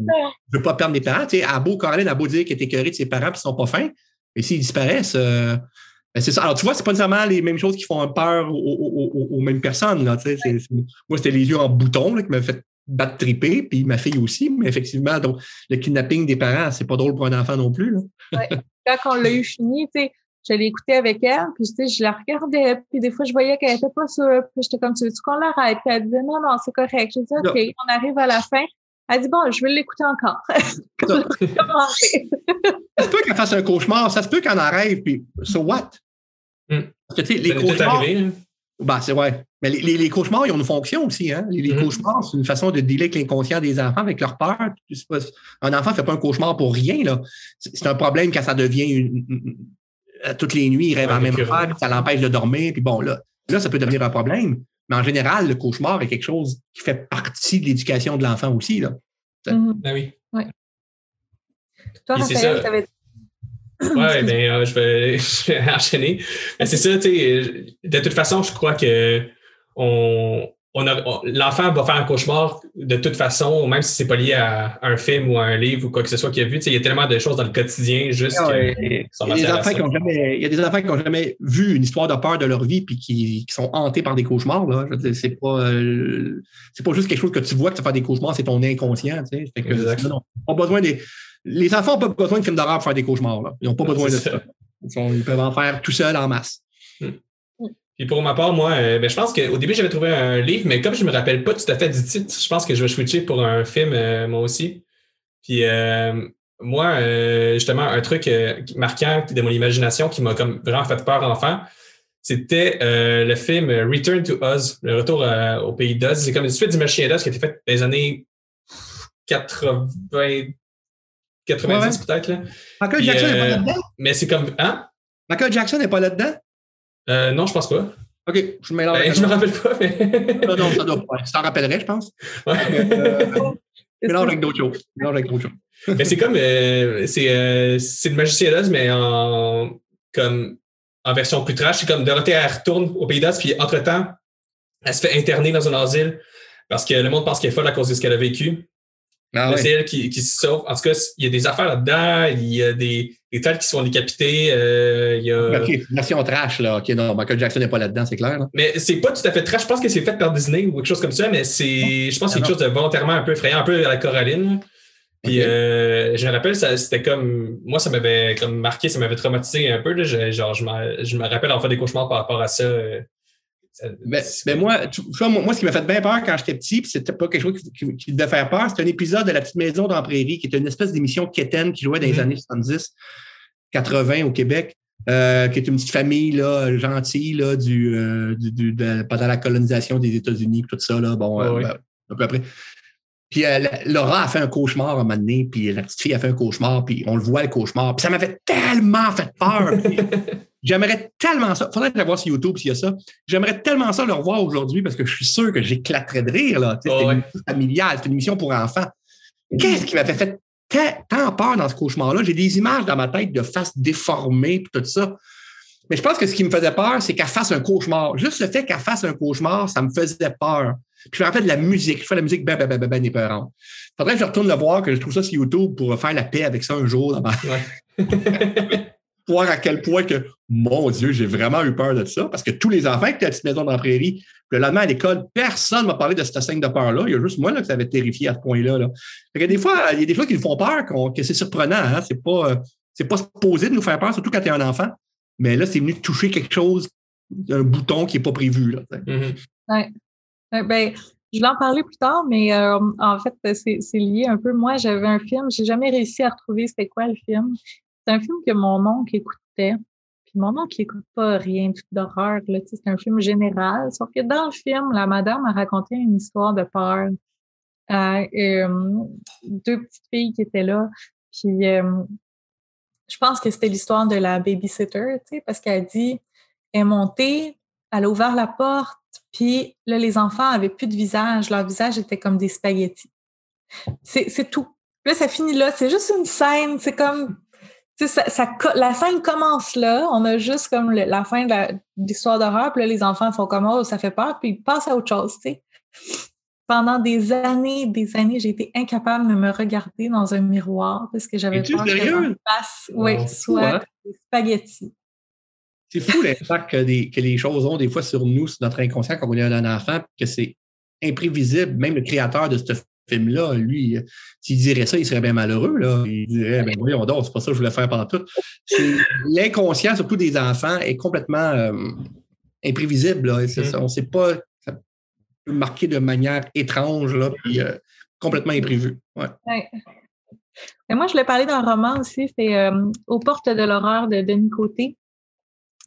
veux pas perdre mes parents. Tu sais, à beau, Caroline a beau dire qu'elle est écœurée de ses parents et qu'ils sont pas fins, mais s'ils disparaissent, ben, c'est ça. Alors, tu vois, c'est pas nécessairement les mêmes choses qui font peur aux, mêmes personnes. Là, moi, c'était les yeux en bouton qui m'avaient fait battre triper, puis ma fille aussi. Mais effectivement, donc, le kidnapping des parents, c'est pas drôle pour un enfant non plus. Là. Quand on l'a eu fini, tu sais, je l'ai écouté avec elle, puis je la regardais, puis des fois, je voyais qu'elle était pas sûre, puis j'étais comme, tu veux qu'on l'arrête? Puis elle disait, non, non, c'est correct. Je dis, OK, on arrive à la fin. Elle dit, bon, je vais l'écouter encore. ça se peut qu'elle fasse un cauchemar, ça se peut qu'elle en rêve, puis so what? Hmm. Parce que, tu sais, les cauchemars. Hein. Ben, c'est vrai. Mais les, les, cauchemars, ils ont une fonction aussi. Hein? Les, hmm. cauchemars, c'est une façon de dealer avec l'inconscient des enfants, avec leur peur. Un enfant ne fait pas un cauchemar pour rien. Là. C'est un problème quand ça devient une, toutes les nuits, il rêve en même temps, ça l'empêche de dormir. Puis bon, là, là, ça peut devenir un problème. Mais en général, le cauchemar est quelque chose qui fait partie de l'éducation de l'enfant aussi. Là. Mm-hmm. Ben oui. Ouais. Toi, Raphaël, Ouais, ben, euh, je, vais, je, vais, enchaîner. c'est ça, tu sais, de toute façon, je crois que on, on l'enfant va faire un cauchemar de toute façon, même si c'est pas lié à, un film ou à un livre ou quoi que ce soit qu'il a vu. Il y a tellement de choses dans le quotidien juste ah il, y a des enfants qui ont jamais, il y a des enfants qui n'ont jamais vu une histoire de peur de leur vie puis qui, qui sont hantés par des cauchemars. Là. C'est pas, euh, c'est pas juste quelque chose que tu vois que tu fais des cauchemars, c'est ton inconscient. Tu sais. que, non, pas besoin des, les enfants n'ont pas besoin de films d'horreur pour faire des cauchemars. Là. Ils n'ont pas besoin de ça. Ils, peuvent en faire tout seuls en masse. Hmm. Puis pour ma part, moi, euh, ben, je pense qu'au début, j'avais trouvé un livre, mais comme je ne me rappelle pas tout à fait du titre, je pense que je vais switcher pour un film, euh, moi aussi. Puis euh, moi, justement, un truc marquant de mon imagination qui m'a comme vraiment fait peur enfant, c'était le film Return to Oz, le retour au pays d'Oz. C'est comme une suite du Machin d'Oz qui a été faite dans les années 80, 90 peut-être. Michael Jackson n'est pas là-dedans? Mais c'est comme. Hein? Michael Jackson n'est pas là-dedans? Euh, non, je pense pas. OK, je mélange. Ben, je me rappelle pas, mais. non, non, ça doit pas. Tu t'en rappellerais, je pense. Ouais. Euh, mélange avec d'autres choses. Mélange avec d'autres choses. mais c'est comme. Euh, c'est, euh, c'est le magicien d'Oz, mais en. Comme. En version plus trash. C'est comme Dorothée, elle retourne au pays d'Oz, puis entre-temps, elle se fait interner dans un asile parce que le monde pense qu'elle est folle à cause de ce qu'elle a vécu. Ah c'est elle qui, qui, se sauve. En tout cas, il y a des affaires là-dedans. Il y a des, des têtes qui sont décapitées. Euh, il y a... OK, version trash, là. OK, non, Michael Jackson n'est pas là-dedans, c'est clair. Là. Mais c'est pas tout à fait trash. Je pense que c'est fait par Disney ou quelque chose comme ça, mais c'est, je pense que c'est quelque chose de volontairement un peu effrayant, un peu à la Coraline. Puis euh, je me rappelle, c'était comme. Moi, ça m'avait comme marqué, ça m'avait traumatisé un peu. Là. Je, genre, je, je me rappelle en fait des cauchemars par rapport à ça. Euh, ben, ben moi, tu vois, moi, ce qui m'a fait bien peur quand j'étais petit, puis c'était pas quelque chose qui, devait faire peur, c'était un épisode de La Petite Maison dans la Prairie, qui était une espèce d'émission quétaine qui jouait dans les mm-hmm. années 70, 80 au Québec, euh, qui est une petite famille là, gentille là, du, euh, du, pendant la colonisation des États-Unis, tout ça, là, bon, euh, ben, peu après. Puis Laura a fait un cauchemar à un moment donné, puis la petite fille a fait un cauchemar, puis on le voit le cauchemar, puis ça m'avait tellement fait peur. J'aimerais tellement ça. Faudrait que je voir sur YouTube s'il y a ça. J'aimerais tellement ça le revoir aujourd'hui parce que je suis sûr que j'éclaterais de rire. Là. c'est une émission familiale, c'est une émission pour enfants. Qu'est-ce qui m'a fait, tant peur dans ce cauchemar-là? J'ai des images dans ma tête de faces déformées et tout ça. Mais je pense que ce qui me faisait peur, c'est qu'elle fasse un cauchemar. Juste le fait qu'elle fasse un cauchemar, ça me faisait peur. Puis je me rappelle de la musique. Je fais de la musique ben, ben, ben, ben, ben épeurante. Faudrait que je retourne le voir, que je trouve ça sur YouTube pour faire la paix avec ça un jour. voir à quel point que, mon Dieu, j'ai vraiment eu peur de ça, parce que tous les enfants qui étaient à la petite maison dans la prairie, le lendemain à l'école, personne ne m'a parlé de cette scène de peur-là. Il y a juste moi là, que ça avait terrifié à ce point-là. Là. A des fois, il y a des fois qui nous font peur, que c'est surprenant. Hein? C'est pas, euh, c'est pas supposé de nous faire peur, surtout quand tu es un enfant. Mais là, c'est venu toucher quelque chose, un bouton qui n'est pas prévu. Là, mm-hmm. ben, je vais en parler plus tard, mais euh, en fait, c'est lié un peu. Moi, j'avais un film, j'ai jamais réussi à retrouver c'était quoi le film. C'est un film que mon oncle écoutait. Puis mon oncle n'écoute pas rien d'horreur. C'est un film général. Sauf que dans le film, la madame a raconté une histoire de peur à euh, deux petites filles qui étaient là. Puis euh, je pense que c'était l'histoire de la babysitter, parce qu'elle dit elle est montée, elle a ouvert la porte, puis là, les enfants avaient plus de visage. Leur visage était comme des spaghettis. C'est tout. Là, ça finit là. C'est juste une scène. C'est comme ça, ça, la scène commence là, on a juste comme la fin de l'histoire d'horreur, puis là, les enfants font comme oh, ça fait peur, puis ils passent à autre chose, tu sais. Pendant des années, des années, j'ai été incapable de me regarder dans un miroir parce que j'avais peur que oui, oh, soit hein? des spaghettis. C'est fou l'impact que, que, les choses ont des fois sur nous, sur notre inconscient quand on est un enfant, que c'est imprévisible. Même le créateur de ce film-là, lui, s'il dirait ça, il serait bien malheureux. Là. Il dirait, ben voyons donc, c'est pas ça que je voulais faire pendant tout. L'inconscient, surtout des enfants, est complètement euh, imprévisible. Là. Mm. On ne sait pas, ça peut marquer de manière étrange, là, puis euh, complètement imprévu. Ouais. moi, je voulais parler d'un roman aussi, c'est euh, Aux portes de l'horreur de Denis Côté.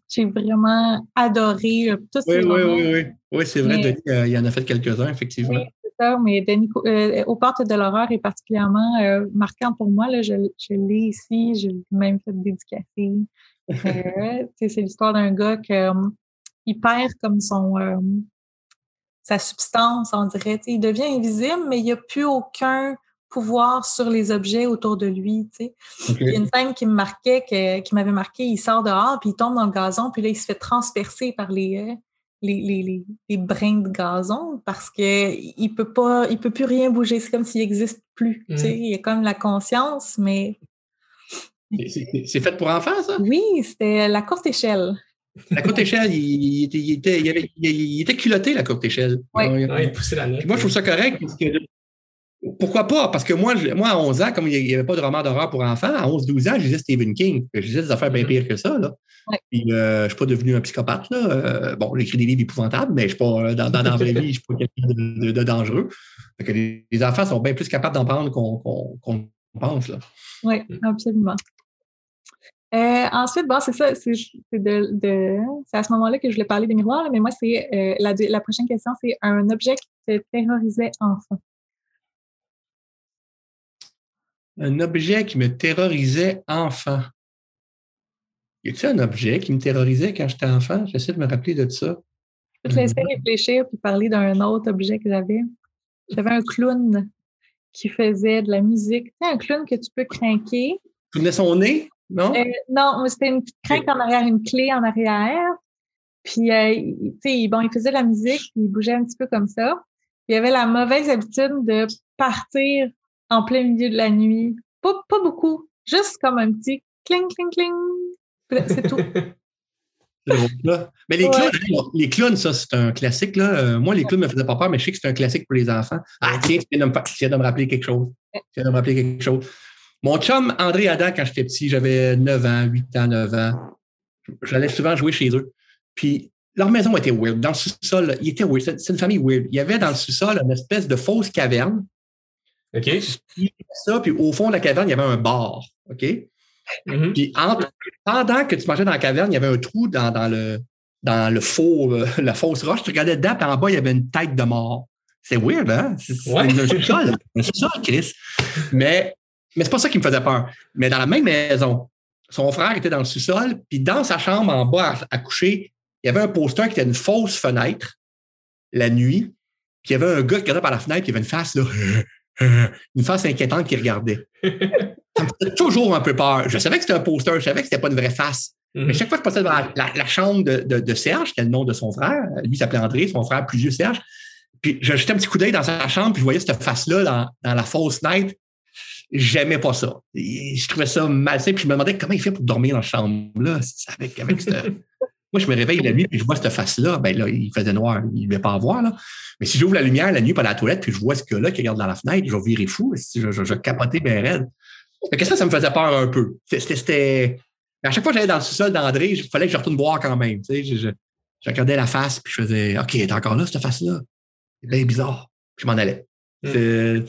J'ai vraiment adoré tout oui, oui, oui, oui, oui. c'est vrai, Denis, il en a fait quelques-uns, effectivement mais Denis, euh, Aux portes de l'horreur est particulièrement euh, marquant pour moi. Là, je, je l'ai ici, j'ai même fait dédicacer. Euh, c'est l'histoire d'un gars qui il perd comme son sa substance, on dirait. Il devient invisible, mais il n'y a plus aucun pouvoir sur les objets autour de lui. Il y a une scène qui me marquait, qui m'avait marqué, il sort dehors, puis il tombe dans le gazon, puis là, il se fait transpercer par les, euh, les, les, les, brins de gazon parce qu'il ne peut pas, il peut plus rien bouger. C'est comme s'il n'existe plus. Tu sais. Mm. Il y a comme la conscience, mais. C'est fait pour enfants, ça? Oui, c'était la courte échelle. La courte échelle, il, était, il, était, il, était, culotté, la courte échelle. Oui. il poussait la note. Moi, je trouve ça correct parce que pourquoi pas? Parce que moi, moi, à 11 ans, comme il n'y avait pas de roman d'horreur pour enfants, à 11-12 ans, je lisais Stephen King. Je lisais des affaires bien mm-hmm. pires que ça. Là. Puis, euh, je ne suis pas devenu un psychopathe. Là. Euh, bon, j'écris des livres épouvantables, mais je suis pas, euh, dans, dans, la vraie vie, je ne suis pas quelqu'un de, dangereux. que les, enfants sont bien plus capables d'en prendre qu'on pense. Oui, absolument. ensuite, bon, c'est ça, c'est de, de à ce moment-là que je voulais parler des miroirs, mais moi, c'est la, la, prochaine question, c'est un objet qui te terrorisait enfant. Un objet qui me terrorisait enfant. Y a-t-il un objet qui me terrorisait quand j'étais enfant? J'essaie de me rappeler de ça. Je peux te laisser euh, réfléchir puis parler d'un autre objet que j'avais. J'avais un clown qui faisait de la musique. Tu un clown que tu peux craquer. Tu venais son nez, non? Euh, non, c'était une craque en arrière, une clé en arrière. Puis, euh, tu sais, bon, il faisait de la musique, il bougeait un petit peu comme ça. Il avait la mauvaise habitude de partir en plein milieu de la nuit. Pas, pas beaucoup, juste comme un petit cling, cling, cling. C'est tout. mais les, clowns, les clowns, ça, c'est un classique. Là. Euh, moi, les clowns ne me faisaient pas peur, mais je sais que c'est un classique pour les enfants. Ah, tiens, tu viens de me, de me rappeler quelque chose. Tu viens de me rappeler quelque chose. Mon chum, André Adam, quand j'étais petit, j'avais 9 ans, 8 ans, 9 ans. J'allais souvent jouer chez eux. Puis leur maison était weird. Dans le sous-sol, il était weird. C'est une famille weird. Il y avait dans le sous-sol une espèce de fausse caverne OK? Ça, puis au fond de la caverne, il y avait un bar. OK? Mm-hmm. Puis pendant que tu mangeais dans la caverne, il y avait un trou dans, dans le, dans le faux, euh, la fausse roche. Tu regardais dedans, puis en bas, il y avait une tête de mort. C'est weird, hein? C'est ouais. ça, Chris. Mais, mais c'est pas ça qui me faisait peur. Mais dans la même maison, son frère était dans le sous-sol, puis dans sa chambre en bas à, coucher, il y avait un poster qui était une fausse fenêtre la nuit. Puis il y avait un gars qui regardait par la fenêtre, puis il avait une face là. Une face inquiétante qui regardait. ça me faisait toujours un peu peur. Je savais que c'était un poster, je savais que c'était pas une vraie face. Mais mhm. chaque fois que je passais devant la, chambre de, de, Serge, qui est le nom de son frère, lui s'appelait André, son frère plus vieux Serge, puis je jetais un petit coup d'œil dans sa chambre, puis je voyais cette face-là dans, dans, la fausse night. J'aimais pas ça. je trouvais ça malsain, puis je me demandais comment il fait pour dormir dans la chambre-là, avec, avec ce, Moi, je me réveille la nuit et je vois cette face-là. Ben là, il faisait noir, il ne devait pas en voir. Là. Mais si j'ouvre la lumière la nuit par la toilette puis je vois ce gars-là qui regarde dans la fenêtre, je vais virer fou. Je, je, je capotais bien raide. Fait que ça, ça me faisait peur un peu. C'était. À chaque fois que j'allais dans le sous-sol d'André, il fallait que je retourne voir quand même. Tu sais, je, je, regardais la face puis je faisais OK, t'es encore là, cette face-là. C'est bien bizarre. Puis je m'en allais. Hmm.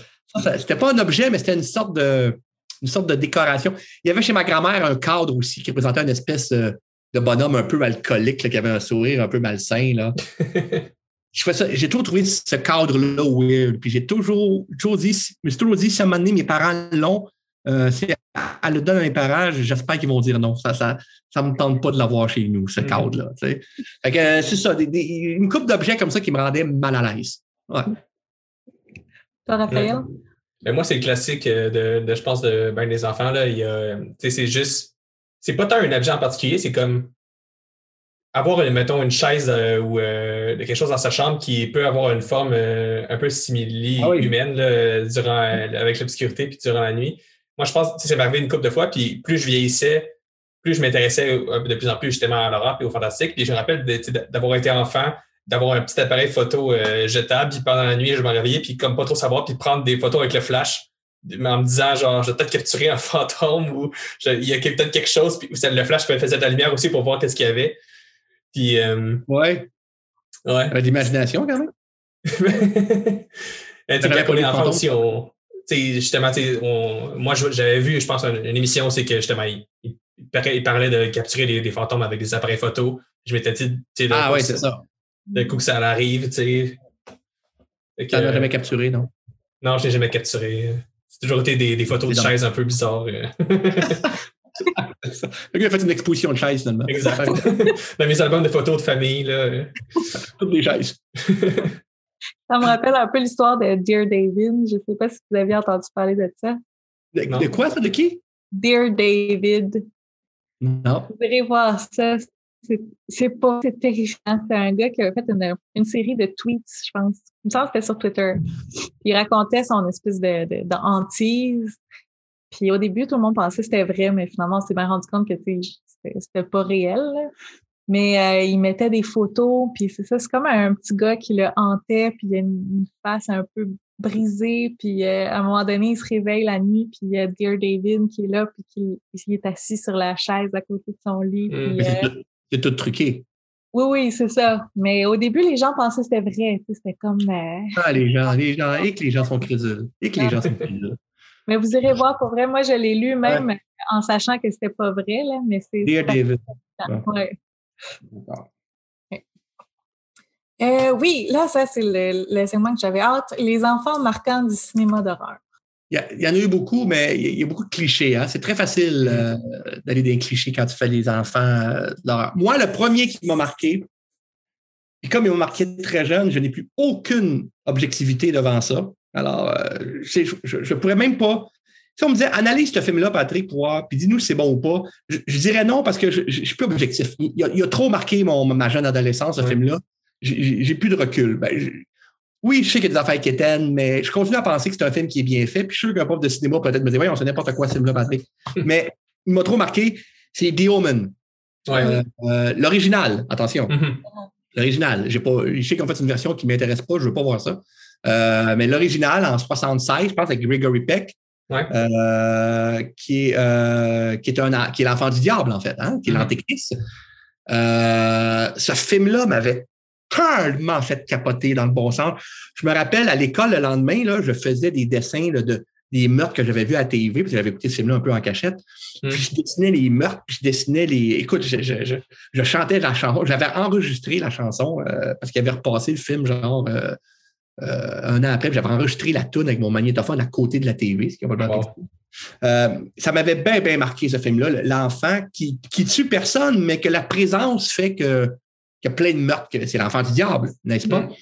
C'était pas un objet, mais c'était une sorte de une sorte de décoration. Il y avait chez ma grand-mère un cadre aussi qui représentait une espèce euh, de bonhomme un peu alcoolique qui avait un sourire un peu malsain. Là. j'ai toujours trouvé ce cadre-là weird. Puis j'ai toujours, toujours dit, je toujours dit, si à un moment donné, mes parents l'ont, euh, si elle le donne à mes parents, j'espère qu'ils vont dire non. Ça ça, ça me tente pas de l'avoir chez nous, ce mm-hmm. cadre-là. c'est ça, une coupe d'objets comme ça qui me rendait mal à l'aise. Ouais. Toi, Raphaël? Ben, moi, c'est le classique de, de, je pense, de ben, des enfants. Là, c'est juste c'est pas tant un objet en particulier, c'est comme avoir, mettons, une chaise euh, ou euh, quelque chose dans sa chambre qui peut avoir une forme euh, un peu simili ah humaine durant, avec l'obscurité puis durant la nuit. Moi, je pense que ça m'est arrivé une couple de fois, puis plus je vieillissais, plus je m'intéressais de plus en plus justement à l'horreur et au fantastique. Puis je me rappelle d'avoir été enfant, d'avoir un petit appareil photo jetable, puis pendant la nuit, je me réveillais, puis comme pas trop savoir, puis prendre des photos avec le flash en me disant genre je vais peut-être capturer un fantôme ou il y a peut-être quelque chose puis le flash faisait de la lumière aussi pour voir qu'est-ce qu'il y avait. Puis euh, ouais. ouais. D'imagination quand même. Tu sais quand on est enfant aussi on justement on, moi j'avais vu je pense une, émission c'est que justement il, il, parlait de capturer des, fantômes avec des appareils photo. Je m'étais dit ah ouais c'est ça d'un coup que ça arrive tu sais. Tu n'as jamais capturé non. Non je l'ai jamais capturé toujours été des, des photos de chaises un peu bizarres. Euh. il a fait une exposition de chaises, finalement. Exact. Dans mes albums de photos de famille, là. Toutes des chaises. Ça me rappelle un peu l'histoire de Dear David. Je ne sais pas si vous avez entendu parler de ça. De, quoi, ça? De qui? Dear David. Non. Vous verrez voir ça. C'est pas c'est terrifiant. C'est un gars qui a fait une, une, série de tweets, je pense. Il me semble que c'était sur Twitter. Il racontait son espèce de, de, de hantise. Puis au début, tout le monde pensait que c'était vrai, mais finalement, on s'est bien rendu compte que c'était pas réel. Mais euh, il mettait des photos, puis c'est ça, c'est comme un petit gars qui le hantait, puis il a une, face un peu brisée, puis euh, à un moment donné, il se réveille la nuit, puis il y a Dear David qui est là, puis qui est assis sur la chaise à côté de son lit. Puis, euh, c'est tout truqué. Oui, oui, c'est ça. Mais au début, les gens pensaient que c'était vrai. C'était comme. Ah, les gens, les gens, et que les gens sont crédules. Et que les gens sont crédules. Mais vous irez voir, pour vrai, moi, je l'ai lu même en sachant que c'était pas vrai, là, mais c'est. Dear David. Ouais. Euh, oui, là, ça, c'est le, segment que j'avais hâte. Les enfants marquants du cinéma d'horreur. Il y, en a eu beaucoup, mais il y a, beaucoup de clichés. Hein. C'est très facile mm. euh, d'aller dans les clichés quand tu fais les enfants euh. Moi, le premier qui m'a marqué, et comme il m'a marqué très jeune, je n'ai plus aucune objectivité devant ça. Alors, je ne pourrais même pas si on me disait, analyse ce film-là, Patrick, pour voir, puis dis-nous si c'est bon ou pas, je, dirais non parce que je ne suis plus objectif. Il, a, trop marqué mon, ma jeune adolescence, ce film-là. J'ai plus de recul. Ben, oui, je sais qu'il y a des affaires qui éteignent, mais je continue à penser que c'est un film qui est bien fait. Puis je suis sûr qu'un prof de cinéma peut-être me dit, oui, on sait n'importe quoi ce film-là, Patrick. mais il m'a trop marqué, c'est The Omen. Euh, euh, l'original, attention. Mm-hmm. L'original. je sais qu'en fait, c'est une version qui ne m'intéresse pas, je ne veux pas voir ça. Euh, mais l'original, en 76, je pense, avec Gregory Peck, qui, est, qui, est un, qui est l'enfant du diable, en fait, hein, qui est mm-hmm. l'antéchrist. Ce film-là m'avait tellement fait capoter dans le bon sens. Je me rappelle, à l'école, le lendemain, là, je faisais des dessins de, des meurtres que j'avais vus à TV, puis j'avais écouté ce film-là un peu en cachette. Mm. Puis je dessinais les meurtres, puis je dessinais les. Écoute, je, je, je, chantais la chanson. J'avais enregistré la chanson parce qu'il avait repassé le film, genre, euh, un an après, j'avais enregistré la tune avec mon magnétophone à côté de la TV, ce qui euh, ça m'avait bien, bien marqué ce film-là. L'enfant qui, qui tue personne, mais que la présence fait que qu'il y a plein de meurtres, que c'est l'enfant du diable, n'est-ce pas? Mm.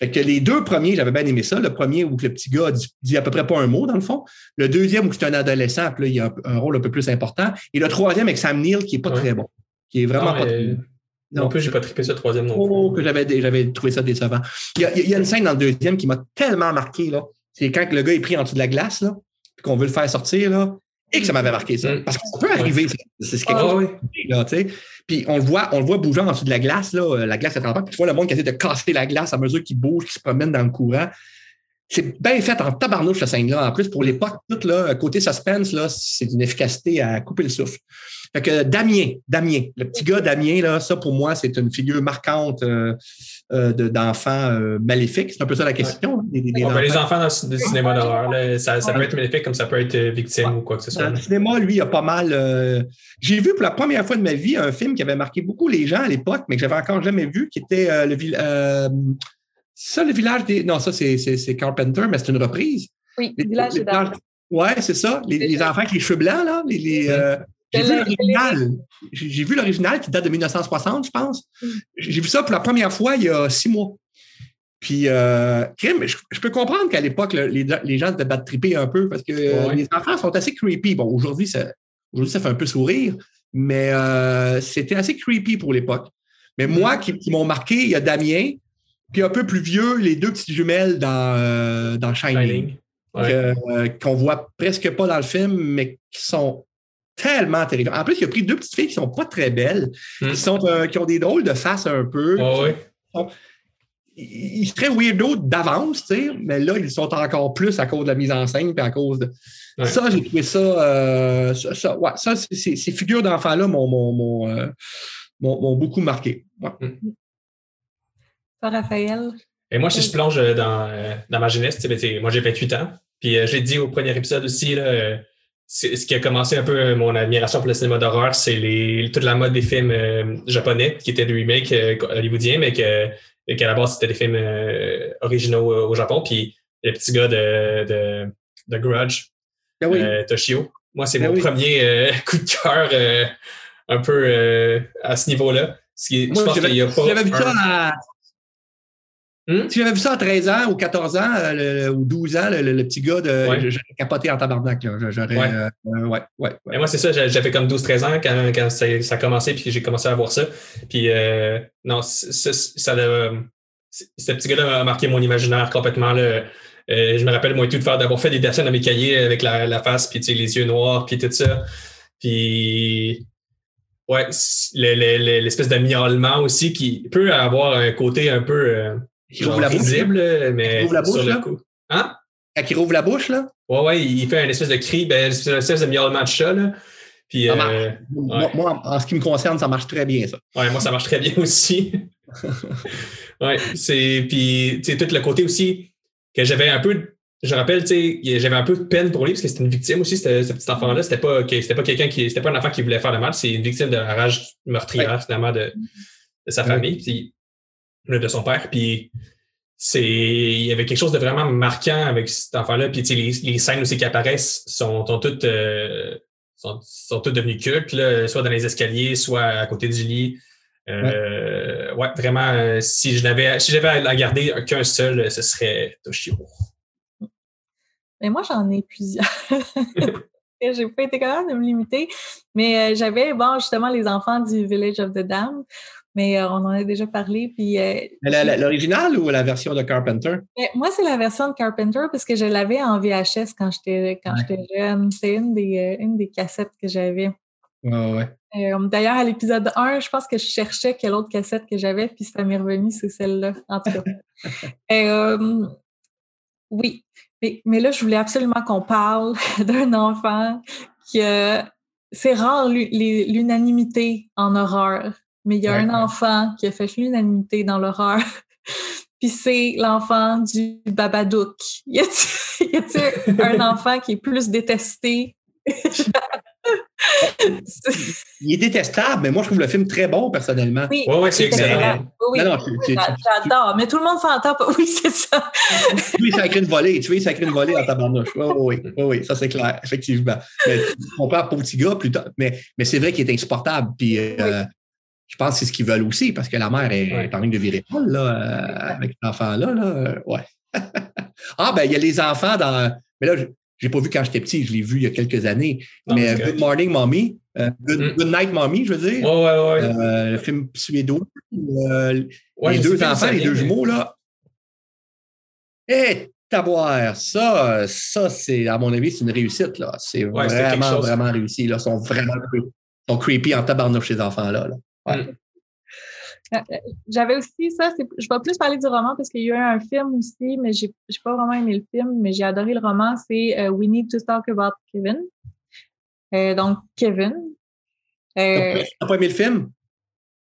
Fait que les deux premiers, j'avais bien aimé ça. Le premier où le petit gars dit, à peu près pas un mot, dans le fond. Le deuxième où c'est un adolescent, puis là, il y a un, rôle un peu plus important. Et le troisième avec Sam Neill, qui est pas très bon. Qui est vraiment pas très bon. Non plus, j'ai pas trippé ce troisième non oh, que j'avais, j'avais trouvé ça décevant. Il y, a, il y, a, une scène dans le deuxième qui m'a tellement marqué, là. C'est quand le gars est pris en dessous de la glace, là, puis qu'on veut le faire sortir, là, et que ça m'avait marqué ça. Mm. Parce que ça peut arriver, c'est quelque ah, chose. Là, puis on le voit, on le voit bougeant en dessous de la glace, là, euh, la glace est en puis tu vois le monde qui essaie de casser la glace à mesure qu'il bouge, qu'il se promène dans le courant. C'est bien fait en tabarnouche, cette scène-là. En plus, pour l'époque, tout, là, côté suspense, là, c'est une efficacité à couper le souffle. Fait que Damien, Damien, le petit gars Damien, là, ça pour moi, c'est une figure marquante euh, d'enfants euh, maléfiques. C'est un peu ça la question. Hein, ben, les enfants dans le cinéma d'horreur, ça, ça peut être maléfique comme ça peut être victime ou quoi que ce soit. le cinéma, lui, il a pas mal. J'ai vu pour la première fois de ma vie un film qui avait marqué beaucoup les gens à l'époque, mais que j'avais encore jamais vu, qui était le ça, le village des. Non, ça, c'est Carpenter, mais c'est une reprise. Oui, le village des Oui, c'est ça. Les, enfants avec les cheveux blancs, là. Les, j'ai vu l'original. J'ai vu l'original qui date de 1960, je pense. Mm. J'ai vu ça pour la première fois il y a six mois. Puis, euh, je, peux comprendre qu'à l'époque, les, les, gens étaient battre triper un peu parce que les enfants sont assez creepy. Bon, aujourd'hui, ça, aujourd'hui, ça fait un peu sourire, mais euh, c'était assez creepy pour l'époque. Mais moi, mm. qui, m'ont marqué, il y a Damien, puis un peu plus vieux, les deux petites jumelles dans, euh, dans Shining. qu'on voit presque pas dans le film, mais qui sont tellement terrible. En plus, il a pris deux petites filles qui sont pas très belles, qui, hmm. sont, euh, qui ont des drôles de face un peu. ils seraient weirdo d'avance, tu sais, mais là, ils sont encore plus à cause de la mise en scène et à cause de. Ça, j'ai trouvé ça. Euh, ça, ouais, ça ces, figures d'enfants-là m'ont, euh, beaucoup marqué. Ouais. Raphaël? Et moi, si je plonge dans, dans ma jeunesse, ben, moi, j'ai 28 ans. Puis, j'ai dit au premier épisode aussi, là, ce qui a commencé un peu euh, mon admiration pour le cinéma d'horreur, c'est les, toute la mode des films euh, japonais qui étaient des remakes euh, hollywoodiens, mais que, qu'à la base, c'était des films originaux au Japon. Puis le petit gars de, de, de Grudge, ben Toshio. Moi, c'est ben mon premier coup de cœur un peu à ce niveau-là. Moi, je pense qu'il y a pas. J'avais vu ça Hmm? Si j'avais vu ça à 13 ans ou 14 ans euh, ou 12 ans, le, petit gars, de, j'aurais capoté en tabarnak. J'aurais, ouais. Euh, ouais, ouais, Et moi, c'est ça, j'avais comme 12-13 ans quand, quand ça, a commencé, puis j'ai commencé à voir ça. Puis, euh, non, ça, ça, ce petit gars-là a marqué mon imaginaire complètement. Là. je me rappelle, moi, tout de faire, d'avoir fait des dessins dans mes cahiers avec la, la face, puis les yeux noirs, puis tout ça. Puis, ouais, l'espèce de miaulement aussi qui peut avoir un côté un peu qui rouvre la bouche. mais qui rouvre la bouche, là? Hein? Quand il rouvre la bouche, là? Ouais, ouais, il fait un espèce de cri, ben, c'est une espèce de miaulement de chat, là. Puis, euh, moi, en ce qui me concerne, ça marche très bien, ça. Ouais, moi, ça marche très bien aussi. ouais, c'est. Puis, tu sais, tout le côté aussi que j'avais un peu. Je rappelle, tu sais, j'avais un peu de peine pour lui parce que c'était une victime aussi, ce petit enfant-là. C'était pas, pas quelqu'un qui. C'était pas un enfant qui voulait faire de mal, c'est une victime de la rage meurtrière, finalement, de, de sa famille. Puis, de son père. Puis c'est il y avait quelque chose de vraiment marquant avec cet enfant-là. Puis les, les scènes aussi qui apparaissent sont, sont toutes euh, sont, sont, toutes devenues cultes, là, soit dans les escaliers, soit à côté du lit. Euh, ouais. vraiment, euh, si je n'avais si j'avais à garder qu'un seul, ce serait Toshiro. Mais moi, j'en ai plusieurs. J'ai pas été capable de me limiter. Mais j'avais, bon, justement, les enfants du Village of the Damned mais euh, on en a déjà parlé. Puis, euh, L'original ou la version de Carpenter? Ben, moi, c'est la version de Carpenter parce que je l'avais en VHS quand j'étais quand jeune. C'est une des, euh, une des cassettes que j'avais. ouais. D'ailleurs, à l'épisode 1, je pense que je cherchais quelle autre cassette que j'avais, puis ça m'est revenu, c'est celle-là, en tout cas. oui, mais, mais, là, je voulais absolument qu'on parle d'un enfant qui c'est rare l'unanimité en horreur mais il y a un enfant qui a fait l'unanimité dans l'horreur. Puis c'est l'enfant du Babadook. Y a-t-il un enfant qui est plus détesté? il est détestable, mais moi, je trouve le film très bon, personnellement. Oui, ouais, c'est excellent. Oui, j'adore, mais tout le monde s'entend pas. Oui, c'est ça. tu es sacré une volée. Tu es sacré une volée en tabarnouche. Oui, oui, oui, ça, c'est clair, effectivement. Mais on parle pour petit gars plus tard, mais, mais c'est vrai qu'il est insupportable. Puis, euh, je pense que c'est ce qu'ils veulent aussi, parce que la mère est, en train de virer folle là, euh, avec l'enfant-là. Là, euh, ouais. ah, ben, il y a les enfants dans. Mais là, je n'ai pas vu quand j'étais petit, je l'ai vu il y a quelques années. mais Good Morning Mommy, euh, mm. good, Night Mommy, je veux dire. Ouais, ouais, ouais. le film suédois. les deux enfants, les deux jumeaux, là. Eh, taboire, ça, ça c'est, à mon avis, c'est une réussite. là. C'est vraiment, vraiment réussi. Là. Ils sont vraiment sont creepy en tabarnouche, ces enfants-là. Là. Mm. Euh, euh, j'avais aussi ça, je vais plus parler du roman parce qu'il y a eu un film aussi, mais j'ai n'ai pas vraiment aimé le film, mais j'ai adoré le roman, c'est euh, We Need to Talk About Kevin. donc, Kevin. Euh, T'as pas aimé le film?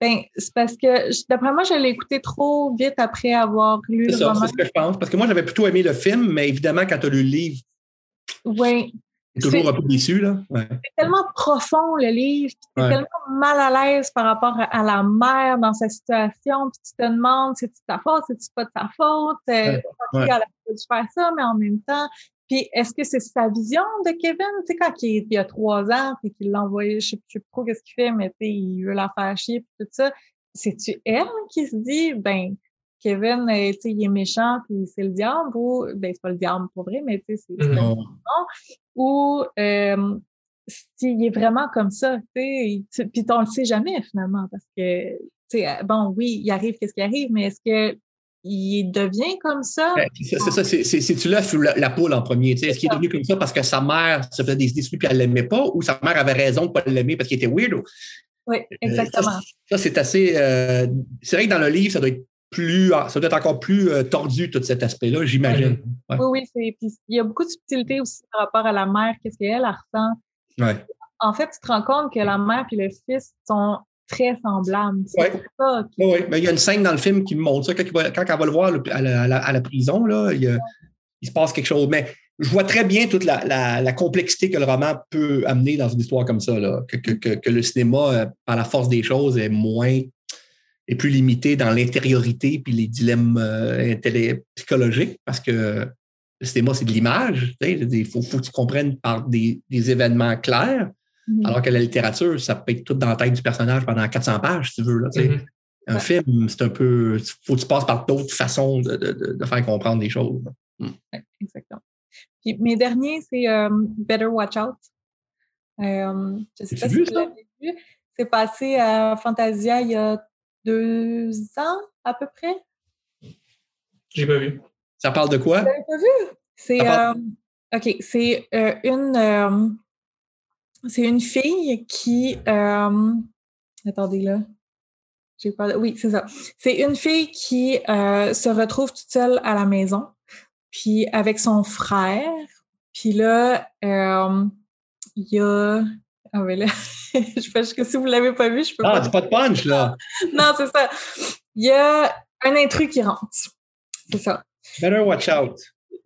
Ben, c'est parce que, d'après moi, je l'ai écouté trop vite après avoir lu le roman. C'est ce que je pense. Parce que moi, j'avais plutôt aimé le film, mais évidemment, quand tu as lu le livre, oui. Toujours un peu déçu, là. C'est tellement profond, le livre. Tu es tellement mal à l'aise par rapport à la mère dans sa situation. Puis tu te demandes si c'est ta faute, si c'est pas de ta faute? Euh, ouais. Elle a dû faire ça, mais en même temps. Puis est-ce que c'est sa vision de Kevin? Tu sais, quand il, il, a trois ans, puis qu'il l'a envoyé, je sais, sais pas trop qu'est-ce qu'il fait, mais tu sais, il veut la faire chier, puis tout ça. C'est-tu elle qui se dit, ben, Kevin, euh, il est méchant, puis c'est le diable, ou, ben, c'est pas le diable pour vrai, mais c'est mmh. ou euh, s'il est vraiment comme ça, tu sais, puis on le sait jamais finalement, parce que, tu sais, bon, oui, il arrive qu'est-ce qui arrive, mais est-ce que il devient comme ça? Ben, c'est ça, c'est tu l'œuf ou la, poule en premier. Est-ce qu'il est devenu comme ça parce que sa mère se faisait des idées puis elle l'aimait pas, ou sa mère avait raison de ne pas l'aimer parce qu'il était weird? Oui, euh, exactement. ça, c'est assez. c'est vrai que dans le livre, ça doit être plus, ah, ça doit être encore plus euh, tordu, tout cet aspect-là, j'imagine. Oui, oui. Puis il y a beaucoup de subtilité aussi par rapport à la mère, qu'est-ce qu'elle ressent. Ouais. En fait, tu te rends compte que la mère et le fils sont très semblables. Oui, oui. Mais il y a une scène dans le film qui me montre ça. Quand, quand elle va le voir à la, à la, prison, là, il, il, se passe quelque chose. Mais je vois très bien toute la, la, complexité que le roman peut amener dans une histoire comme ça. Là. Que, que, que, le cinéma, euh, par la force des choses, est moins est plus limité dans l'intériorité puis les dilemmes euh, psychologiques parce que le cinéma, c'est de l'image. Il faut, faut, que tu comprennes par des, événements clairs, mm-hmm. alors que la littérature, ça peut être tout dans la tête du personnage pendant 400 pages, si tu veux. Là, mm-hmm. Un film, c'est un peu. Il faut que tu passes par d'autres façons de, de, de, faire comprendre des choses. Hmm. exactement. Puis mes derniers, c'est Better Watch Out. je ne sais pas si vous l'avez vu. C'est passé à Fantasia il y a deux ans à peu près? J'ai pas vu. Ça parle de quoi? Vous l'avez pas vu? C'est euh, OK, c'est euh, une euh, c'est une fille qui attendez là. J'ai pas oui, c'est ça. C'est une fille qui se retrouve toute seule à la maison, puis avec son frère. Puis là, il y a ah, mais là, je pense que si vous ne l'avez pas vu, je peux ah, pas. Ah, c'est pas de punch, là. non, c'est ça. Il y a un intrus qui rentre. C'est ça. Better watch out.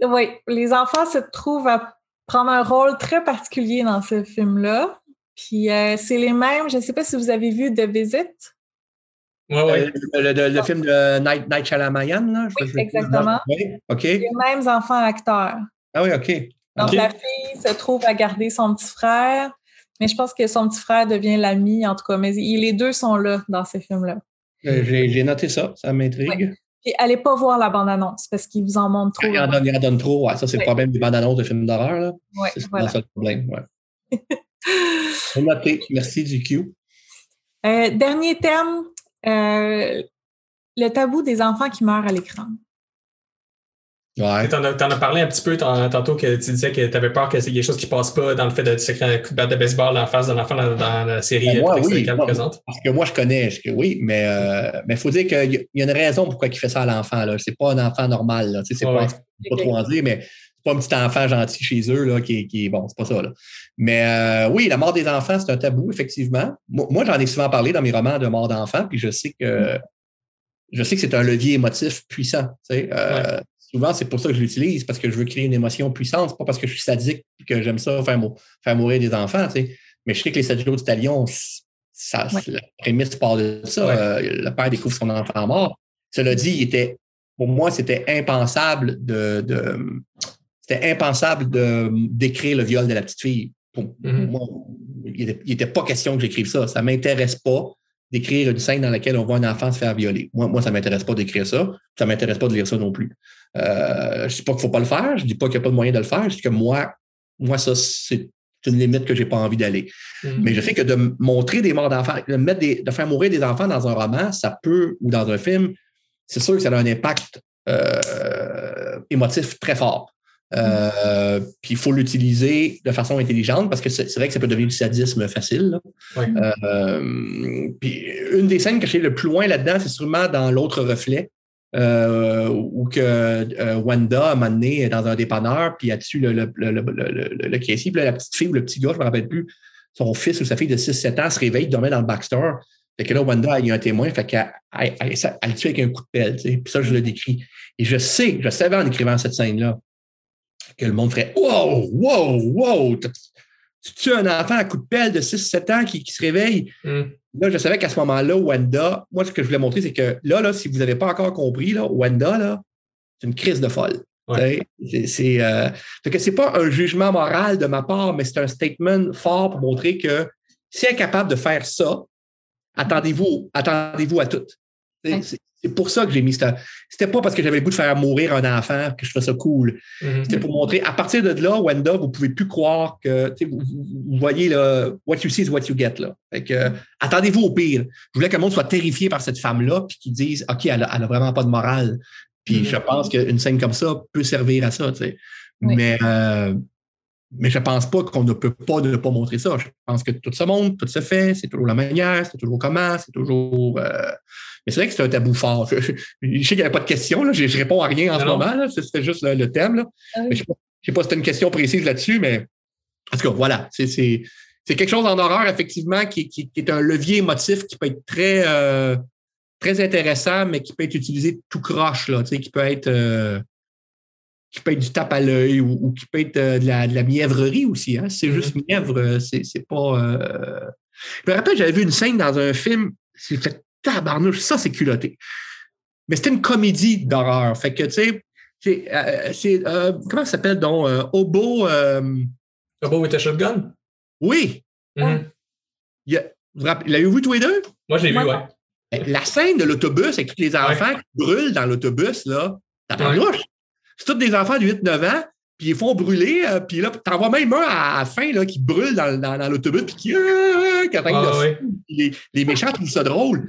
Oui, les enfants se trouvent à prendre un rôle très particulier dans ce film-là. Puis euh, c'est les mêmes, je ne sais pas si vous avez vu The Visit. Oui, oui. Euh, le, film de Night, Night Shyamalan, là? Oui, exactement. OK. Les mêmes enfants acteurs. Ah oui, OK. Donc, la fille se trouve à garder son petit frère. Mais je pense que son petit frère devient l'ami, en tout cas. Mais les deux sont là dans ces films-là. Euh, j'ai noté ça, ça m'intrigue. Allez pas voir la bande-annonce parce qu'ils vous en montrent trop. Il en donne, donne trop, ouais. Ça, c'est le problème des bandes-annonces de films d'horreur. Oui, c'est voilà. ça le problème, ouais. Noté. Merci du Q. Euh, dernier thème, euh, le tabou des enfants qui meurent à l'écran. Ouais. Tu en, as parlé un petit peu tantôt que tu disais que tu avais peur y ait des choses qui ne passent pas dans le fait de tirer un coup de batte de baseball en face d'un enfant dans, la série ben moi, oui, présente. Parce que moi, je connais, que oui, mais il euh, faut dire qu'il y, a une raison pourquoi il fait ça à l'enfant. Ce n'est pas un enfant normal. C'est pas, pas trop en dire, mais c'est pas un petit enfant gentil chez eux là, qui, qui bon, c'est pas ça. Là. Mais euh, oui, la mort des enfants, c'est un tabou, effectivement. Moi, j'en ai souvent parlé dans mes romans de mort d'enfants, puis je sais que je sais que c'est un levier émotif puissant. Euh, souvent, c'est pour ça que je l'utilise, parce que je veux créer une émotion puissante, pas parce que je suis sadique et que j'aime ça faire, faire, mourir des enfants. Mais je sais que les sept jours du talion, ça, la prémisse part de ça. Euh, le père découvre son enfant mort. Cela dit, il était, pour moi, c'était impensable de, c'était impensable de décrire le viol de la petite fille. Pour, mm-hmm. moi, il n'était pas question que j'écrive ça. Ça ne m'intéresse pas d'écrire une scène dans laquelle on voit un enfant se faire violer. Moi, moi ça ne m'intéresse pas d'écrire ça. Ça ne m'intéresse pas de lire ça non plus. Euh, je ne dis pas qu'il ne faut pas le faire. Je ne dis pas qu'il n'y a pas de moyen de le faire. Je dis que moi, moi ça, c'est une limite que je n'ai pas envie d'aller. Mm-hmm. Mais je sais que de montrer des morts d'enfants, de, mettre de faire mourir des enfants dans un roman, ça peut, ou dans un film, c'est sûr que ça a un impact euh, émotif très fort. Euh, puis il faut l'utiliser de façon intelligente parce que c'est vrai que ça peut devenir du sadisme facile. Euh, puis une des scènes que j'ai le plus loin là-dedans, c'est sûrement dans l'autre reflet. Euh, où que Wanda a mené dans un dépanneur, puis il y a dessus le, le, le, puis la petite fille ou le petit gars, je ne me rappelle plus, son fils ou sa fille de 6-7 ans se réveille, dormait dans le backstore. Fait que là, Wanda, il y a un témoin, fait qu'elle elle, elle, tue avec un coup de pelle, puis ça, je le décris. Et je sais, je savais en écrivant cette scène-là, que le monde ferait Wow, wow, wow! Tu tues un enfant à coup de pelle de 6-7 ans qui, se réveille. Hmm. Là, je savais qu'à ce moment-là, Wanda, moi, ce que je voulais montrer, c'est que là, là, si vous n'avez pas encore compris, là, Wanda, là, c'est une crise de folle. C'est euh, c'est pas un jugement moral de ma part, mais c'est un statement fort pour montrer que si elle est capable de faire ça, attendez-vous attendez-vous à tout. C'est pour ça que j'ai mis ça. C'était pas parce que j'avais le goût de faire mourir un enfant que je trouvais ça cool. Mm-hmm. C'était pour montrer, à partir de là, Wanda, vous pouvez plus croire que, vous, vous, voyez, là, what you see is what you get, là. que, attendez-vous au pire. Je voulais que le monde soit terrifié par cette femme-là, puis qu'ils disent, OK, elle a, vraiment pas de morale. Puis mm-hmm. je pense qu'une scène comme ça peut servir à ça, Mais, euh, mais je pense pas qu'on ne peut pas ne pas montrer ça. Je pense que tout se montre, tout se fait, c'est toujours la manière, c'est toujours comment, c'est toujours. Euh, mais c'est vrai que c'est un tabou fort. Je, sais qu'il n'y avait pas de question, là. Je, réponds à rien en ce moment. C'était juste le, thème. Là. Ah je ne sais pas si as une question précise là-dessus, mais en tout cas, voilà. C'est quelque chose en horreur, effectivement, qui, qui, est un levier émotif qui peut être très, euh, très intéressant, mais qui peut être utilisé tout croche, là, qui peut être. Euh, qui peut être du tape à l'œil ou, qui peut être euh, de, la, de, la, mièvrerie aussi. Hein? C'est mm-hmm. juste mièvre, c'est pas. Je me rappelle, j'avais vu une scène dans un film, c'est fait tabarnouche, ça, c'est culotté. Mais c'était une comédie d'horreur. Fait que, tu sais, c'est. Euh, euh, comment ça s'appelle donc? Euh, Obo. Obo with a shotgun? Oui. Mm -hmm. il, a, vous l'avez vu tous les deux? Moi, je l'ai vu, ouais. Ben, la scène de l'autobus avec tous les enfants qui brûlent dans l'autobus, là, t'as ouais. C'est tous des enfants de 8-9 ans, puis ils font brûler, euh, puis là, t'en vois même un à la fin là, qui brûle dans, dans, l'autobus, puis qui, euh, qui ah, les, les, méchants trouvent ça drôle.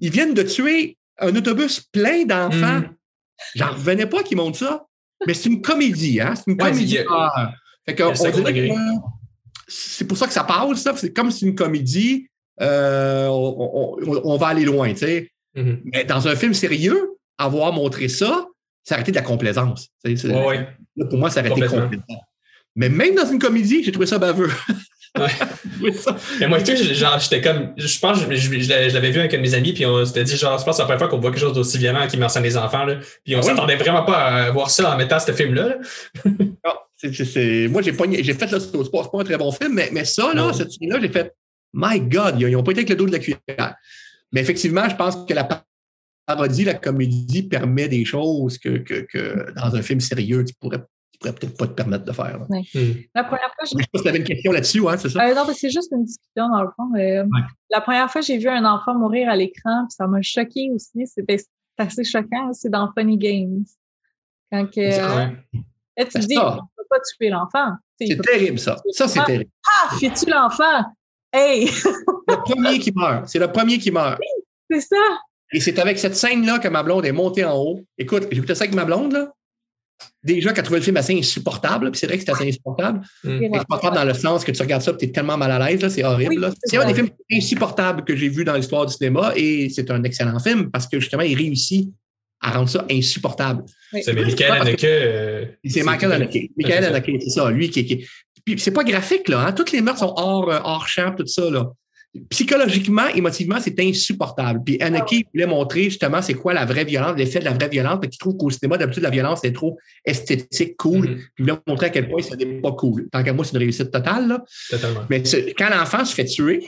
Ils viennent de tuer un autobus plein d'enfants. Mm. J'en revenais pas qu'ils montrent ça. Mais c'est une comédie, hein? C'est une comédie. c'est pour ça que ça parle, ça. C'est comme si une comédie, euh, on, va aller loin, tu sais. Mm-hmm. Mais dans un film sérieux, avoir montré ça, c'est arrêter de la complaisance. pour moi, c'est arrêter complètement. Mais même dans une comédie, j'ai trouvé ça baveux. Ouais. Et moi, tu genre, j'étais comme, je pense, je, je, l'avais vu avec un de mes amis, puis on s'était dit, genre, je pense que c'est la première fois qu'on voit quelque chose d'aussi violent qui mentionne les enfants, là. Puis on ah s'attendait vraiment pas à voir ça en mettant ce film-là. non, c'est, moi, j'ai, j'ai fait le c'est pas, un très bon film, mais, mais ça, là, cette scène-là, j'ai fait, my God, ils n'ont pas été avec le dos de la cuillère. Mais effectivement, je pense que la parodie, la comédie permet des choses que, que, que dans un film sérieux, tu pourrais pourrais peut-être pas te permettre de faire. Hmm. La première fois, je sais pas si tu avais une question là-dessus, hein, c'est ça? Euh, non, c'est juste une discussion dans le fond. Euh, la première fois, j'ai vu un enfant mourir à l'écran, puis ça m'a choqué aussi. C'est assez choquant, c'est dans Funny Games. Quand que, euh, tu te ben, dis, on ne peut pas tuer l'enfant. C'est terrible, ça. Ça, c'est terrible. Ah, fais-tu l'enfant? Hey! le premier qui meurt. C'est le premier qui meurt. Oui, c'est ça. Et c'est avec cette scène-là que ma blonde est montée en haut. Écoute, j'écoutais ça avec ma blonde, là déjà qu'elle trouvait le film assez insupportable, puis c'est vrai que c'est assez insupportable. Mm. Insupportable dans le sens que tu regardes ça et tu es tellement mal à l'aise, c'est horrible. c'est un des films insupportables que j'ai vu dans l'histoire du cinéma et c'est un excellent film parce que justement, il réussit à rendre ça insupportable. C'est Michael Haneke. Euh, c'est Michael Haneke. Michael Haneke, c'est ça. Lui qui, qui... Puis c'est pas graphique, là. Hein? Toutes les meurtres sont hors, euh, hors champ, tout ça, là psychologiquement, émotivement, c'est insupportable. Puis Anaki voulait montrer justement c'est quoi la vraie violence, l'effet de la vraie violence, parce qu'il trouve qu'au cinéma, d'habitude, la violence est trop esthétique, cool. Mm-hmm. Puis il voulait montrer à quel point ça n'est pas cool. Tant qu'à moi, c'est une réussite totale. Là. Totalement. Mais quand l'enfant se fait tuer,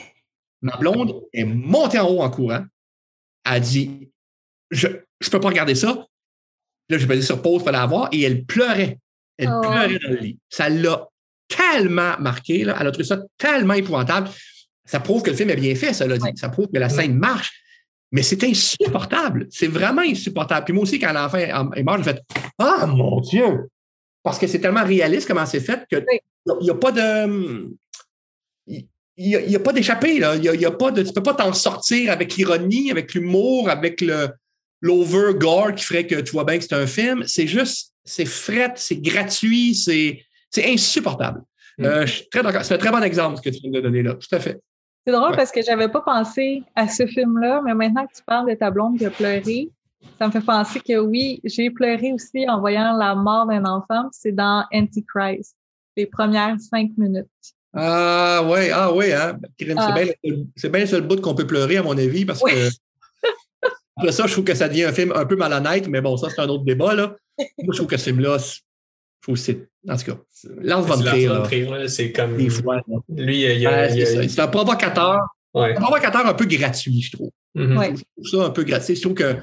ma blonde est montée en haut en courant. Elle a dit Je ne peux pas regarder ça. Là, j'ai dit sur pause, il fallait la voir, et elle pleurait. Elle oh. pleurait dans le lit. Ça l'a tellement marqué, là. elle a trouvé ça tellement épouvantable. Ça prouve que le film est bien fait, ça l'a dit. Ça prouve que la scène marche. Mais c'est insupportable. C'est vraiment insupportable. Puis moi aussi, quand l'enfant est mort, j'ai fait Ah mon Dieu! Parce que c'est tellement réaliste comment c'est fait qu'il n'y a, pas de. Il n'y a, pas d'échappée. Il y a, pas de, tu ne peux pas t'en sortir avec l'ironie, avec l'humour, avec le l'over-gore qui ferait que tu vois bien que c'est un film. C'est juste, c'est fret, c'est gratuit, c'est insupportable. Mm. Euh, c'est un très bon exemple ce que tu viens de donner là. Tout à fait. C'est drôle parce que j'avais pas pensé à ce film-là, mais maintenant que tu parles de ta blonde qui a pleuré, ça me fait penser que oui, j'ai pleuré aussi en voyant la mort d'un enfant. C'est dans Antichrist, les premières cinq minutes. Ah ouais, ah ouais, hein? Ah. C'est bien le seul bout qu'on peut pleurer, à mon avis, parce que après ça, je trouve que ça devient un film un peu malhonnête, mais bon, ça, c'est un autre débat. Là. Moi, je trouve que ce film-là, faut c'est. En tout cas, Lance von Trier. C'est comme. Des fois, lui, il, il, c'est un provocateur. Un provocateur un peu gratuit, je trouve. Mm-hmm. Je trouve ça un peu gratuit. Je trouve que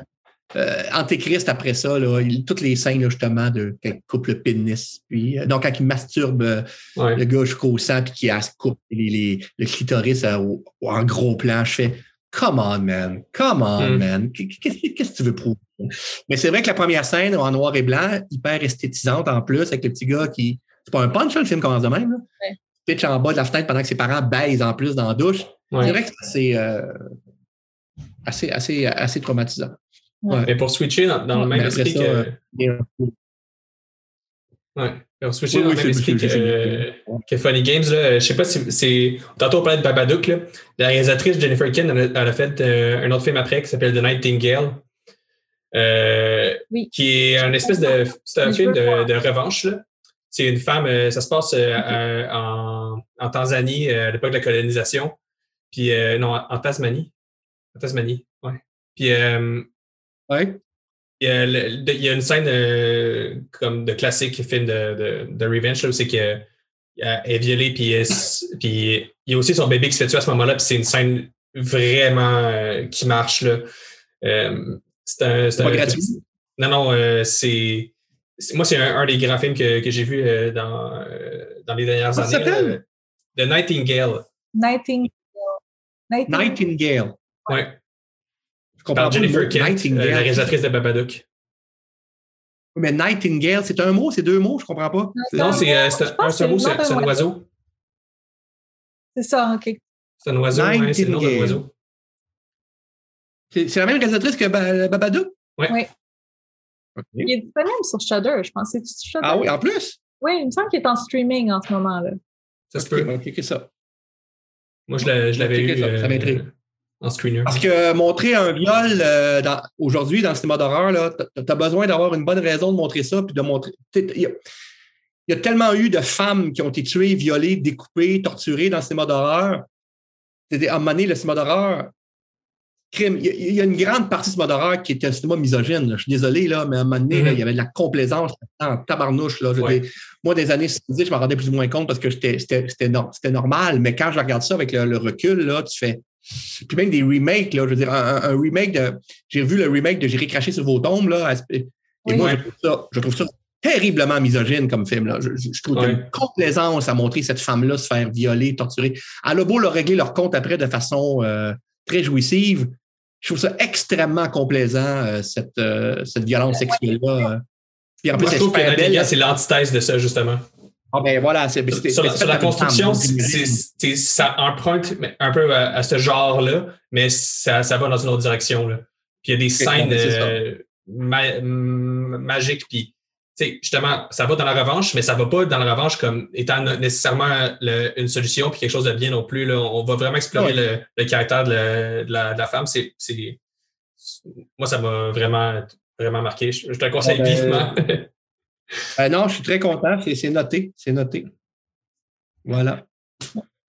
euh, Antéchrist, après ça, là, il, toutes les scènes, justement, de quand il coupe le pénis, puis, euh, donc quand il masturbe euh, le gars jusqu'au sang, puis qu'il coupe les, le clitoris en gros plan, je fais Come on, man. Come on, mm. man. Qu'est-ce que tu veux prouver? Mais c'est vrai que la première scène en noir et blanc, hyper esthétisante en plus, avec le petit gars qui. C'est pas un punch, hein, le film commence de même. Là. Pitch en bas de la fenêtre pendant que ses parents baisent en plus dans la douche. C'est vrai que c'est euh, assez, assez, assez traumatisant. Mais pour switcher dans, le même esprit que. Ouais. Pour switcher dans le même esprit que, Funny Games, là, je sais pas si c'est. Tantôt on parlait de Babadook. Là. La réalisatrice Jennifer Ken elle a, fait euh, un autre film après qui s'appelle The Nightingale. Euh, qui est un espèce de. C'est un film de, revanche. C'est une femme, euh, ça se passe euh, en, en, Tanzanie à l'époque de la colonisation. Puis, non, en Tasmanie. En Tasmanie, ouais. Puis, ouais. Il y, a, il y a une scène comme de classique film de, de, de Revenge, où c'est qu'elle est violée, puis, puis il y a aussi son bébé qui se fait tuer à ce moment-là, puis c'est une scène vraiment qui marche. Là. C'est un. C'est pas gratuit? Non, non, euh, c'est. Moi, c'est un, des grands films que, que j'ai vu euh, dans, euh, dans les dernières années. The Nightingale. Nightingale. Nightingale. Oui. Comprends Jennifer Kent, la réalisatrice de Babadook. Mais Nightingale, c'est un mot, c'est deux mots, je ne comprends pas. Non, c'est un, seul mot, c'est un oiseau. C'est ça, OK. C'est un oiseau, oui, c'est le nom d'un oiseau. C'est la même réalisatrice que Babadook? Oui. Ouais. Il est disponible sur Shudder, je pense. Shudder? Ah oui, en plus? Oui, il me semble qu'il est en streaming en ce moment-là. Ça se peut. Ok, ça. Moi, je l'avais eu euh, en screener. Parce que montrer un viol euh, aujourd'hui dans le cinéma d'horreur, tu as besoin d'avoir une bonne raison de montrer ça, puis de montrer. Il y, a tellement eu de femmes qui ont été tuées, violées, découpées, torturées dans le cinéma d'horreur. À un moment donné, le cinéma d'horreur, crime. Il y, a une grande partie de ce mode d'horreur qui était un cinéma misogyne. Je suis désolé, là, mais à un moment donné, mm-hmm. il y avait de la complaisance en tabarnouche. Là. moi, des années 70, je m'en rendais plus ou moins compte parce que c'était normal. Mais quand je regarde ça avec le, recul, là, tu fais. Puis même des remakes, là, je veux dire, un, remake de. J'ai vu le remake de J'irai cracher sur vos tombes, là. Et moi, je trouve, ça, terriblement misogyne comme film. Là. Je, trouve qu'il y a une complaisance à montrer cette femme-là se faire violer, torturer. Elle a beau leur régler leur compte après de façon euh, très jouissive. Je trouve ça extrêmement complaisant, euh, cette, euh, cette violence sexuelle-là. Puis en plus, je trouve que c'est l'antithèse de ça, justement. Ah ben voilà, c'est, sur, la, construction, ça emprunte un peu à, ce genre-là, mais ça, ça, va dans une autre direction. Là. Puis il y a des scènes magiques, puis justement, ça va dans la revanche, mais ça ne va pas dans la revanche comme étant nécessairement une solution puis quelque chose de bien non plus. Là. On va vraiment explorer le, caractère de, la, femme. C'est, moi, ça m'a vraiment, vraiment marqué. Je, te conseille ben, vivement. Ben non, je suis très content. C'est, noté. C'est noté. Voilà.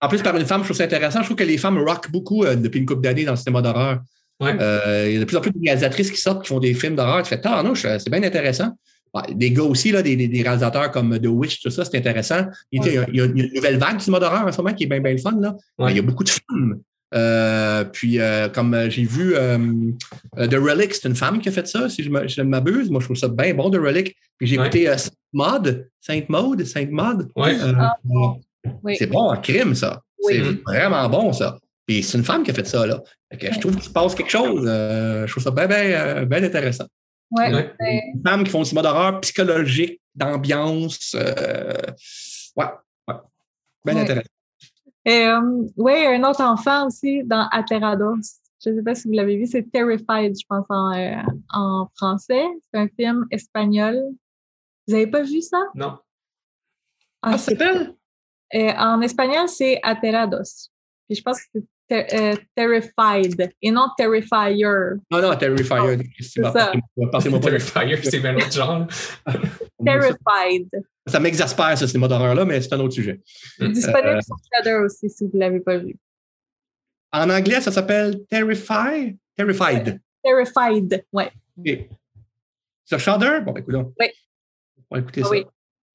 En plus, par une femme, je trouve ça intéressant. Je trouve que les femmes rock beaucoup euh, depuis une couple d'années dans le cinéma d'horreur. Euh, il y a de plus en plus de réalisatrices qui sortent, qui font des films d'horreur. Tu fais, ah non, c'est bien intéressant des gars aussi, là, des, des, réalisateurs comme The Witch, tout ça, c'est intéressant. Il, y a, une nouvelle vague du mode d'horreur en ce moment qui est bien, bien fun. Là. Il y a beaucoup de femmes. Euh, puis, euh, comme euh, j'ai vu The Relic, c'est une femme qui a fait ça, si je ne m'abuse. Moi, je trouve ça bien bon, The Relic. Puis j'ai écouté Saint Maud, Saint Maud, Saint Maud. Ah, c'est bon en crime, ça. C'est vraiment bon, ça. Puis c'est une femme qui a fait ça, là. je trouve qu'il se passe quelque chose. je trouve ça bien, bien, bien intéressant. Ouais. Des femmes qui font du mode d'horreur psychologique, d'ambiance. Euh, ouais, ouais. Bien intéressant. Euh, oui, un autre enfant aussi dans Aterados. Je ne sais pas si vous l'avez vu, c'est Terrified, je pense, en, euh, en français. C'est un film espagnol. Vous n'avez pas vu ça? Non. Ah, c'est euh, En espagnol, c'est Aterados. Puis je pense que euh, terrified et non Terrifier. Non, non, Terrifier. Oh, c'est ça. Terrifier, c'est un autre genre. terrified. Ça m'exaspère, ce cinéma d'horreur-là, mais c'est un autre sujet. Disponible euh, sur Shudder aussi, si vous ne l'avez pas vu. En anglais, ça s'appelle Terrify? Terrified. Terrified, oui. Okay. Sur Shudder? Bon, écoutez. Oui. On va écouter ça. Oui.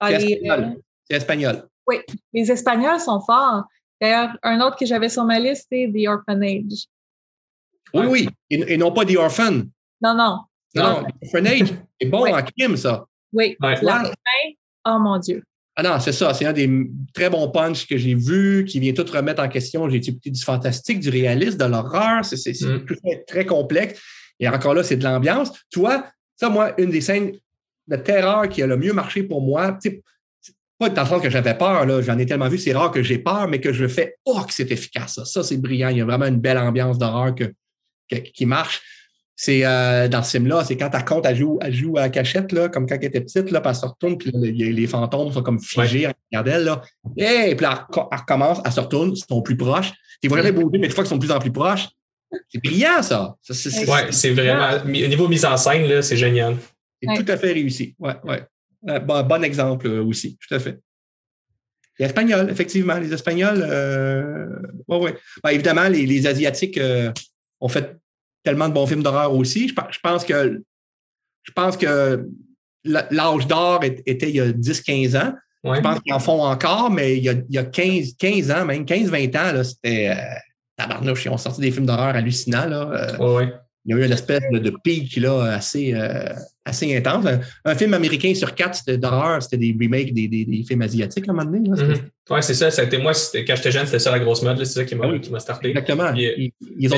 C'est espagnol. C'est espagnol. Oui. Les Espagnols sont forts. D'ailleurs, un autre que j'avais sur ma liste, c'est The Orphanage. Oui, oui, et, non pas The Orphan. Non, non. Non, The Orphanage, c'est bon en crime, ça. Oui, la fin, oh mon Dieu. Ah non, c'est ça, c'est un des très bons punchs que j'ai vu, qui vient tout remettre en question. J'ai écouté du fantastique, du réaliste, de l'horreur, c'est mm. très complexe. Et encore là, c'est de l'ambiance. Toi, ça, moi, une des scènes de terreur qui a le mieux marché pour moi, pas dans le sens que j'avais peur, j'en ai tellement vu, c'est rare que j'ai peur, mais que je fais Oh, que c'est efficace. Ça, c'est brillant. Il y a vraiment une belle ambiance d'horreur qui marche. C'est euh, dans ce film-là, c'est quand ta compte, elle joue, elle joue à la cachette, là, comme quand elle était petite, là, puis elle se retourne, puis les fantômes sont comme figés ouais. en elle. Là. Et puis elle, recommence, elle se retourne, ils sont plus proches. Tu vois jamais bouger, mais tu vois qu'ils sont de plus en plus proches. C'est brillant, ça. Oui, c'est vraiment. Au niveau mise en scène, c'est génial. C'est tout à fait réussi. Ouais, ouais. Euh, bon, exemple euh, aussi, tout à fait. Les Espagnols, effectivement, les Espagnols, euh, ouais, ben, évidemment, les, Asiatiques ont fait tellement de bons films d'horreur aussi. Je, pense que je pense que l'âge d'or était il y a 10-15 ans. Je pense qu'ils en font encore, mais il y a, 15, 15 ans, même 15-20 ans, c'était tabarnouche. Ils ont sorti des films d'horreur hallucinants. Là, il y a eu une espèce de, pic là, assez, euh, assez intense. Un, film américain sur quatre d'horreur, c'était des remakes des, des, films asiatiques à un moment donné. Mm-hmm. Oui, c'est ça. C'était, moi, quand j'étais jeune, c'était ça la grosse mode. c'est ça qui m'a, ah starté. Exactement. Euh,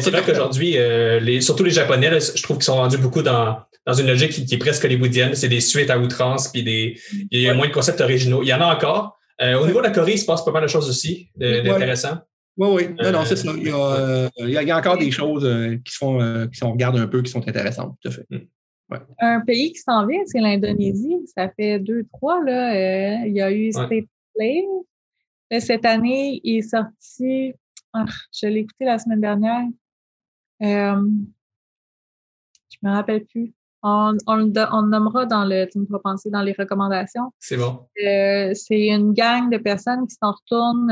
c'est vrai qu'aujourd'hui, euh, surtout les Japonais, je trouve qu'ils sont rendus beaucoup dans, dans une logique qui, est presque hollywoodienne. C'est des suites à outrance, puis des, il y a moins de concepts originaux. Il y en a encore. au niveau de la Corée, il se passe pas mal de choses aussi d'intéressant. Oui, oui. Non, non, c'est ça. Il y, a, euh, il y, a, encore des choses euh, qui, sont, euh, qui sont, on regarde un peu, qui sont intéressantes, tout à fait. Un pays qui s'en vient, c'est l'Indonésie. Ça fait deux, trois, là. il y a eu State Play. Cette année, il est sorti. Ah, je l'ai écouté la semaine dernière. je me rappelle plus. On, on, on, nommera dans le, tu me penser dans les recommandations. C'est bon. c'est une gang de personnes qui s'en retournent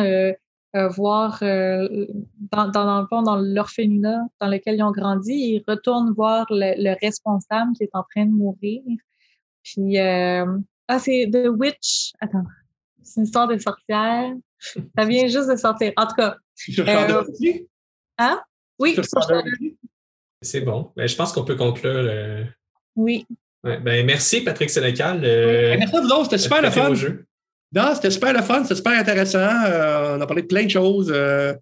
euh, voir euh, dans, dans, le fond, dans l'orphelinat dans lequel ils ont grandi, ils retournent voir le, responsable qui est en train de mourir. Puis euh, ah, c'est The Witch. Attends, c'est une histoire de sorcière. Ça vient juste de sortir. En tout cas. Hein? Oui, C'est bon. Ben, je pense qu'on peut conclure. Oui. ben, merci, Patrick Sénécal. merci à vous c'était super le fun. Non, c'était super le fun, c'était super intéressant. Euh, on a parlé de plein de choses. Euh,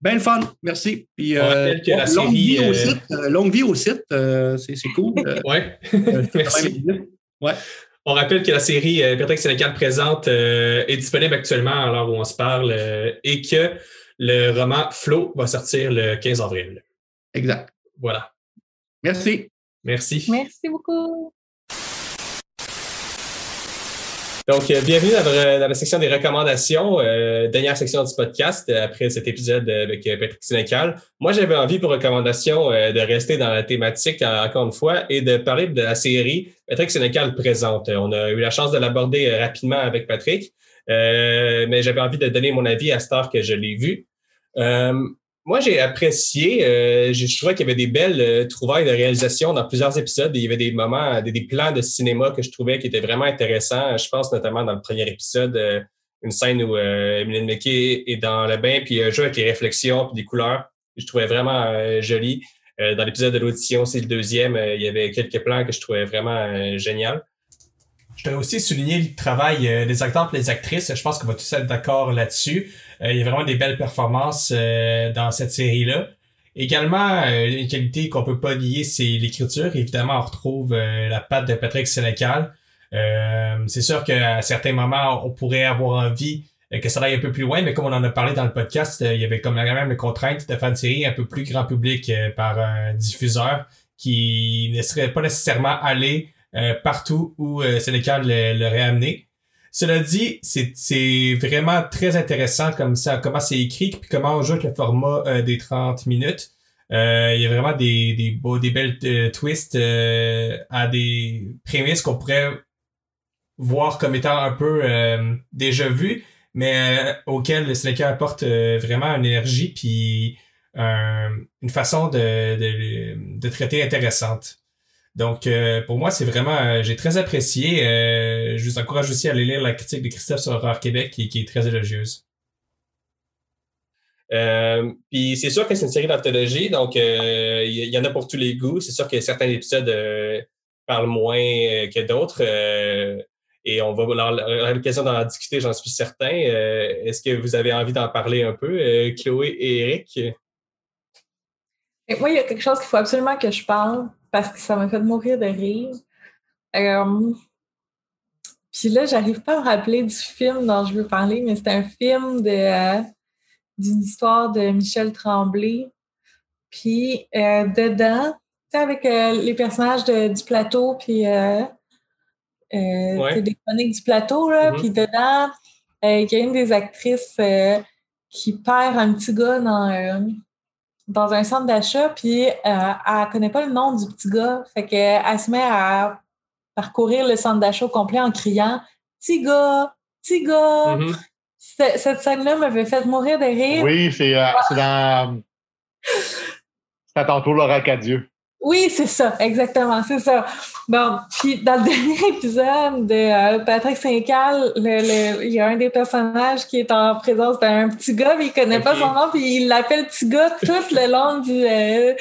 bien le fun, merci. Puis, euh, longue, vie au site, longue vie au site, c'est cool. oui, merci. Ouais. On rappelle que la série Patrick Sénécal présente est disponible actuellement à l'heure où on se parle et que le roman Flo va sortir le 15 avril. Exact. Voilà. Merci. Merci. Merci beaucoup. Donc, euh, bienvenue dans, la section des recommandations, euh, dernière section du podcast euh, après cet épisode avec Patrick Sénécal. Moi, j'avais envie pour recommandation de rester dans la thématique encore une fois et de parler de la série Patrick Sénécal présente. On a eu la chance de l'aborder rapidement avec Patrick, mais j'avais envie de donner mon avis à heure que je l'ai vu. Moi, j'ai apprécié. Euh, je trouvais qu'il y avait des belles euh, trouvailles de réalisation dans plusieurs épisodes. il y avait des moments, des, plans de cinéma que je trouvais qui étaient vraiment intéressants. Je pense notamment dans le premier épisode, euh, une scène où euh, Emeline est dans le bain, puis il joue avec les réflexions puis des couleurs. Je trouvais vraiment joli. dans l'épisode de l'audition, c'est le deuxième, il y avait quelques plans que je trouvais vraiment génial. Je dois aussi souligner le travail des acteurs et des actrices. Je pense qu'on va tous être d'accord là-dessus. Euh, il y a vraiment des belles performances euh, dans cette série-là. Également, euh, une qualité qu'on peut pas nier, c'est l'écriture. Évidemment, on retrouve la patte de Patrick Sénécal. c'est sûr qu'à certains moments, on pourrait avoir envie que ça aille un peu plus loin, mais comme on en a parlé dans le podcast, il y avait comme même les contraintes de faire une série un peu plus grand public par un diffuseur qui ne serait pas nécessairement allé partout où Sénécal l'aurait amené. Cela dit, c'est vraiment très intéressant comme ça, comment c'est écrit, puis comment on joue avec le format euh, des 30 minutes. Euh, il y a vraiment des, des, beaux, des belles euh, twists à des prémices qu'on pourrait voir comme étant un peu déjà vues, mais auxquelles le Slacker apporte vraiment une énergie puis une façon de, de, de traiter intéressante. Donc, euh, pour moi, c'est vraiment, euh, j'ai très apprécié. Euh, je vous encourage aussi à aller lire la critique de Christophe sur Horreur Québec, qui, est très élogieuse. puis c'est sûr que c'est une série d'anthologie, donc il y, en a pour tous les goûts. C'est sûr que certains épisodes parlent moins que d'autres. et on va avoir l'occasion d'en discuter, j'en suis certain. Est-ce que vous avez envie d'en parler un peu, Chloé et Eric? moi, il y a quelque chose qu'il faut absolument que je parle parce que ça m'a fait mourir de rire. Euh, puis là, j'arrive pas à me rappeler du film dont je veux parler, mais c'est un film de euh, d'une histoire de Michel Tremblay. Puis euh, dedans, tu sais, avec les personnages du plateau, puis des chroniques du plateau, là, mm-hmm. puis dedans, il y a une des actrices qui perd un petit gars dans dans un centre d'achat, puis euh, elle connaît pas le nom du petit gars. Fait qu'elle se met à parcourir le centre d'achat au complet en criant Petit gars, petit gars. Mm-hmm. Cette scène-là m'avait fait mourir de rire. Oui, c'est euh, dans. C'est à tantôt Laura Cadieux. Oui, c'est ça, exactement, c'est ça. Bon, puis dans le dernier épisode de euh, Patrick Saint-Cal, il y a un des personnages qui est en présence d'un petit gars, mais il connaît pas son nom, puis il l'appelle petit gars tout le long du, euh,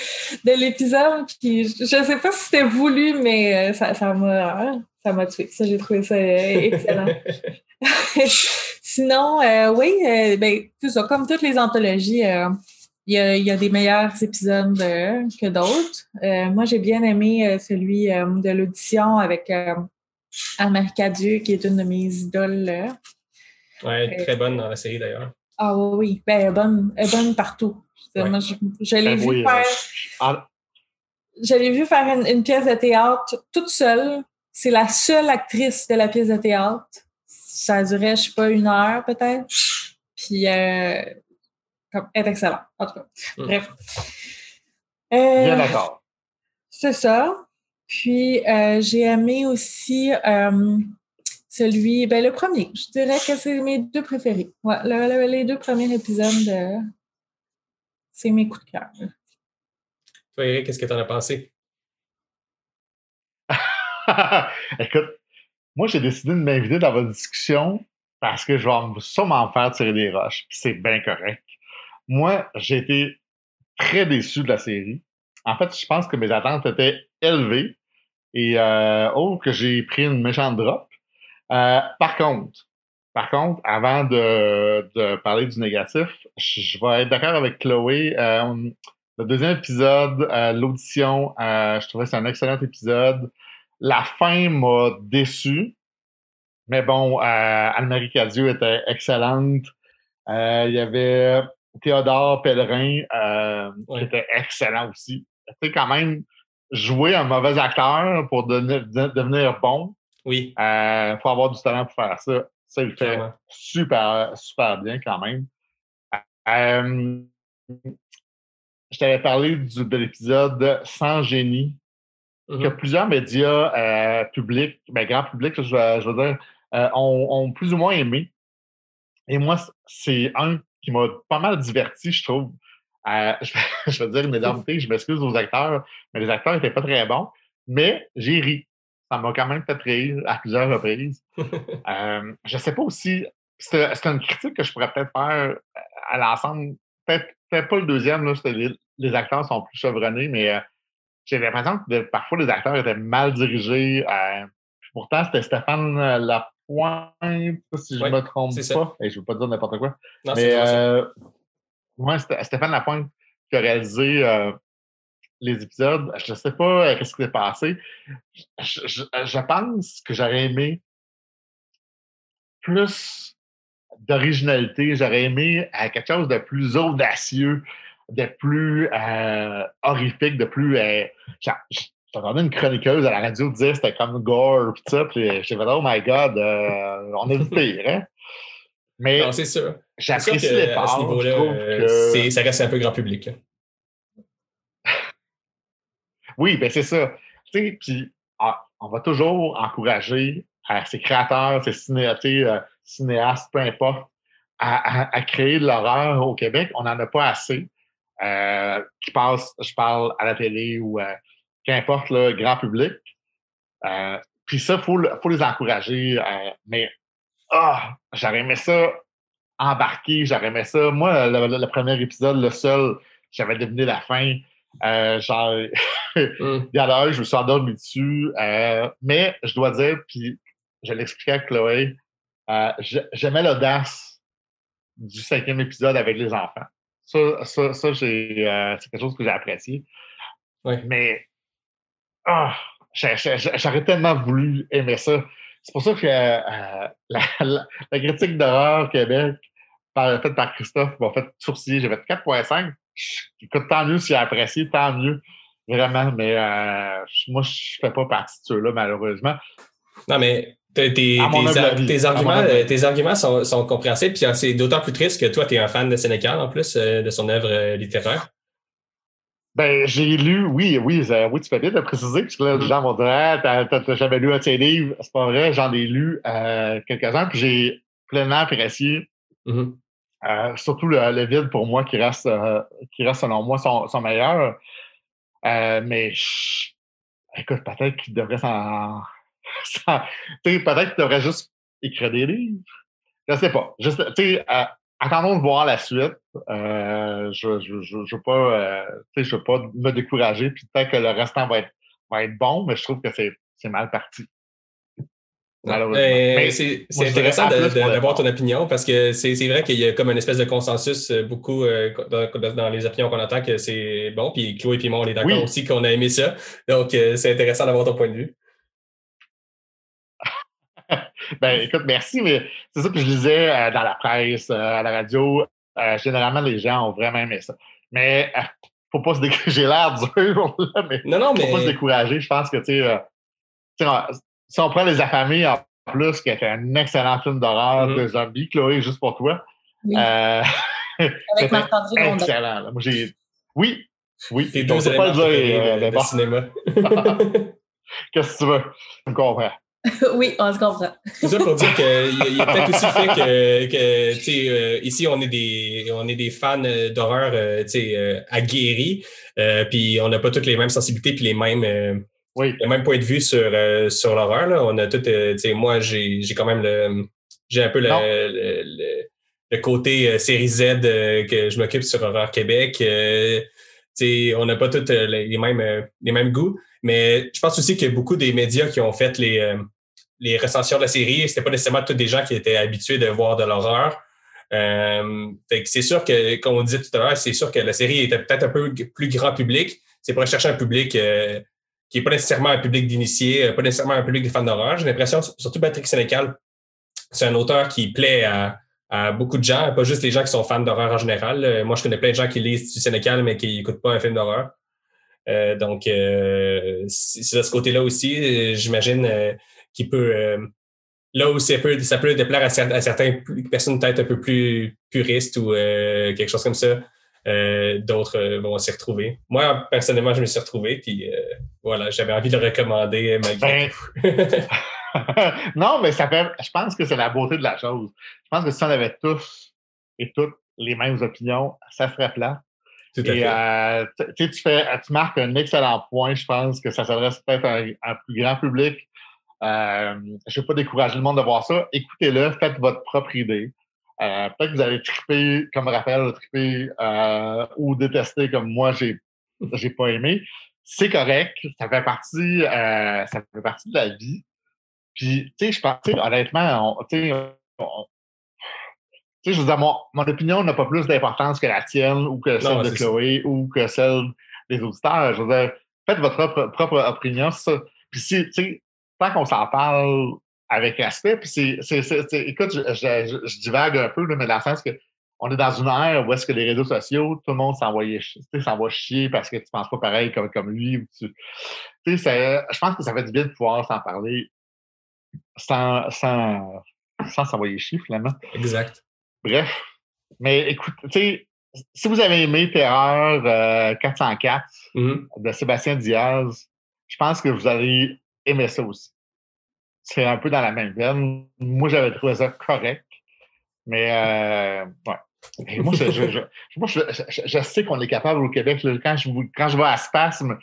de l'épisode. Puis je sais pas si c'était voulu, mais euh, ça, ça m'a ça m'a tué. Ça, j'ai trouvé ça excellent. Sinon, oui, ben, tout ça, comme toutes les anthologies, il y, a, des meilleurs épisodes euh, que d'autres. Euh, moi, j'ai bien aimé euh, celui de l'audition avec Anne-Marie Cadieux, qui est une de mes idoles. Oui, très bonne dans la série d'ailleurs. Ah oui, ben, elle, est bonne, elle est bonne partout. Moi, je, l'ai ben vu faire. Ah. Je l'ai vu faire une, pièce de théâtre toute seule. C'est la seule actrice de la pièce de théâtre. Ça durait, je sais pas, une heure peut-être. Puis est excellent, en tout cas. Mm. Bref. Bien euh, d'accord. C'est ça. Puis, euh, j'ai aimé aussi euh, celui, ben, le premier. Je dirais que c'est mes deux préférés. Ouais, les deux premiers épisodes, c'est mes coups de cœur. Toi, Eric, qu'est-ce que tu en as pensé? Écoute, moi, j'ai décidé de m'inviter dans votre discussion parce que je vais sûrement faire tirer des roches. c'est bien correct. Moi, j'ai été très déçu de la série. En fait, je pense que mes attentes étaient élevées et euh, oh que j'ai pris une méchante drop. Euh, par contre, par contre, avant de, parler du négatif, je, vais être d'accord avec Chloé. Euh, le deuxième épisode, l'audition, je trouvais que c'est un excellent épisode. La fin m'a déçu. Mais bon, Anne-Marie Cadieux était excellente. Il y avait Théodore Pellerin, euh, qui était excellent aussi. Tu sais, quand même, jouer un mauvais acteur pour devenir, bon. Oui. Il euh, faut avoir du talent pour faire ça. Ça, il fait super, super bien quand même. Euh, je t'avais parlé de l'épisode Sans génie, que mm-hmm. plusieurs médias publics, ben, grand public, je, je veux dire, ont, ont, plus ou moins aimé. Et moi, c'est un qui m'a pas mal diverti, je trouve. Euh, je, vais dire une énormité, je m'excuse aux acteurs, mais les acteurs n'étaient pas très bons. Mais j'ai ri. Ça m'a quand même fait rire à plusieurs reprises. euh, je sais pas aussi. C'est une critique que je pourrais peut-être faire euh, à l'ensemble. Peut-être pas le deuxième, là, les, les, acteurs sont plus chevronnés, mais euh, j'ai l'impression que parfois les acteurs étaient mal dirigés. pourtant, c'était Stéphane Laporte Pointe, si je ne me trompe pas. Et je ne veux pas dire n'importe quoi. mais euh, moi, Stéphane Lapointe qui a réalisé euh, les épisodes. Je ne sais pas euh, ce qui s'est passé. Je, pense que j'aurais aimé plus d'originalité. J'aurais aimé quelque chose de plus audacieux, de plus horrifique, de plus j'entendais une chroniqueuse à la radio dire c'était comme gore pis ça, puis j'ai fait oh my god, euh, on est du pire, hein? Mais c'est sûr. J'apprécie les parts. À ce niveau-là, euh, ça reste un peu grand public. oui, ben c'est ça. Tu sais, puis ah, on va toujours encourager ces créateurs, ces euh, cinéastes, peu importe, à, créer de l'horreur au Québec. On n'en a pas assez. qui passent, je parle à la télé ou qu'importe le grand public. Euh, puis ça, il faut, faut, les encourager. Euh, mais ah, j'aurais aimé ça embarquer, j'aurais aimé ça. Moi, le, premier épisode, le seul, j'avais deviné la fin. Euh, genre, mm. je me suis endormi dessus. Euh, mais je dois dire, puis je l'expliquais à Chloé, euh, j'aimais l'audace du cinquième épisode avec les enfants. Ça, ça, ça c'est quelque chose que j'ai apprécié. Mais ah, j'aurais tellement voulu aimer ça. C'est pour ça que euh, la, critique d'horreur Québec, faite par Christophe, m'a fait sourciller. J'ai fait 4.5. Écoute, tant mieux si j'ai apprécié, tant mieux. Vraiment, mais euh, moi, je fais pas partie de ceux-là, malheureusement. Non, mais tes, tes, arguments, tes arguments sont, sont compréhensibles, puis c'est d'autant plus triste que toi, tu es un fan de Sénécal, en plus, euh, de son œuvre littéraire. Ben, j'ai lu, oui, oui, oui, tu fais bien de préciser, parce que là, les gens vont dire, ah, t'as jamais lu un de ces livres. C'est pas vrai, j'en ai lu euh, quelques-uns, puis j'ai pleinement apprécié. Mm-hmm. euh, surtout le, vide pour moi qui reste, euh, qui reste selon moi son, son meilleur. mais écoute, peut-être qu'il devrait s'en. peut-être qu'il devrait juste écrire des livres. Je sais pas. Juste, attendons de voir la suite. Euh, je ne je, je, veux pas, euh, je veux pas me décourager. Puis peut-être que le restant va être, va être bon, mais je trouve que c'est mal parti. Ben, c'est intéressant d'avoir ton opinion parce que c'est vrai qu'il y a comme une espèce de consensus euh, beaucoup dans, les opinions qu'on entend que c'est bon. Puis Chloé et moi, on est d'accord aussi qu'on a aimé ça. Donc, c'est intéressant d'avoir ton point de vue. ben, écoute, merci, mais c'est ça que je disais euh, dans la presse, euh, à la radio. Euh, généralement, les gens ont vraiment aimé ça. Mais faut pas se décourager. J'ai l'air dur, mais non, non, faut pas se décourager. Je pense que, tu sais, si on prend Les Affamés en plus, qui était un excellent film d'horreur mm-hmm. de zombies, Chloé, juste pour toi. Oui. Avec Marc-André Excellent. Moi, j'ai... Oui, oui. Tes deux pas le dire, cinéma. Qu'est-ce que tu veux? Je me comprends. oui, on se comprend. C'est ça pour dire qu'il y a, peut-être aussi le fait que, que tu sais, euh, ici, on est des, on est des fans euh, d'horreur euh, tu sais, aguerris, puis on n'a pas toutes les mêmes sensibilités puis les mêmes, oui. le même point de vue sur, sur l'horreur. On a tout, tu sais, moi, j'ai quand même le, j'ai un peu le, le, côté série Z que je m'occupe sur Horreur Québec. sais, on n'a pas tous les mêmes, les mêmes goûts, mais je pense aussi qu'il y a beaucoup des médias qui ont fait les, les recensions de la série, c'était pas nécessairement tous des gens qui étaient habitués de voir de l'horreur. Euh, c'est sûr que, comme on disait tout à l'heure, c'est sûr que la série était peut-être un peu plus grand public. C'est pour chercher un public euh, qui n'est pas nécessairement un public d'initiés, pas nécessairement un public de fans d'horreur. J'ai l'impression, surtout Patrick Sénécal, c'est un auteur qui plaît à, beaucoup de gens, pas juste les gens qui sont fans d'horreur en général. Euh, moi, je connais plein de gens qui lisent du Sénécal, mais qui n'écoutent pas un film d'horreur. donc, c'est de ce côté-là aussi. J'imagine qui peut. Euh, là où ça peut, ça peut déplaire à, certaines personnes peut-être un peu plus puristes ou euh, quelque chose comme ça. Euh, d'autres vont s'y retrouver. Moi, personnellement, je me suis retrouvé, puis voilà, j'avais envie de le recommander malgré ben, non, mais ça fait, je pense que c'est la beauté de la chose. Je pense que si on avait tous et toutes les mêmes opinions, ça serait plat. et tu, fais, tu marques un excellent point. Je pense que ça s'adresse peut-être à, un plus grand public. Euh, je ne vais pas décourager le monde de voir ça. Écoutez-le, faites votre propre idée. Euh, peut-être que vous allez triper comme Raphaël a trippé euh, ou détester comme moi, j'ai j'ai pas aimé. C'est correct. Ça fait partie, ça fait partie de la vie. Puis, tu sais, je pense, honnêtement, tu sais, je veux dire, mon, opinion n'a pas plus d'importance que la tienne ou que celle de Chloé ou que celle des auditeurs. Je veux dire, faites votre propre, propre opinion. Ça. Puis si, tu sais, tant qu'on s'en parle avec respect, puis c'est, écoute, je, je, divague un peu, mais dans le sens que on est dans une ère où est-ce que les réseaux sociaux, tout le monde s'envoie chier parce que tu penses pas pareil comme, comme lui. tu, je pense que ça fait du bien de pouvoir s'en parler sans, sans, sans s'envoyer chier, finalement. Exact. Bref. Mais écoute, si vous avez aimé Terreur 404 euh, mm-hmm. de Sébastien Diaz, je pense que vous allez aimais ça aussi. C'est un peu dans la même veine. Moi, j'avais trouvé ça correct. Mais, euh, ouais. moi, je, je, je, sais qu'on est capable au Québec. quand, je, quand je vais à Spasme,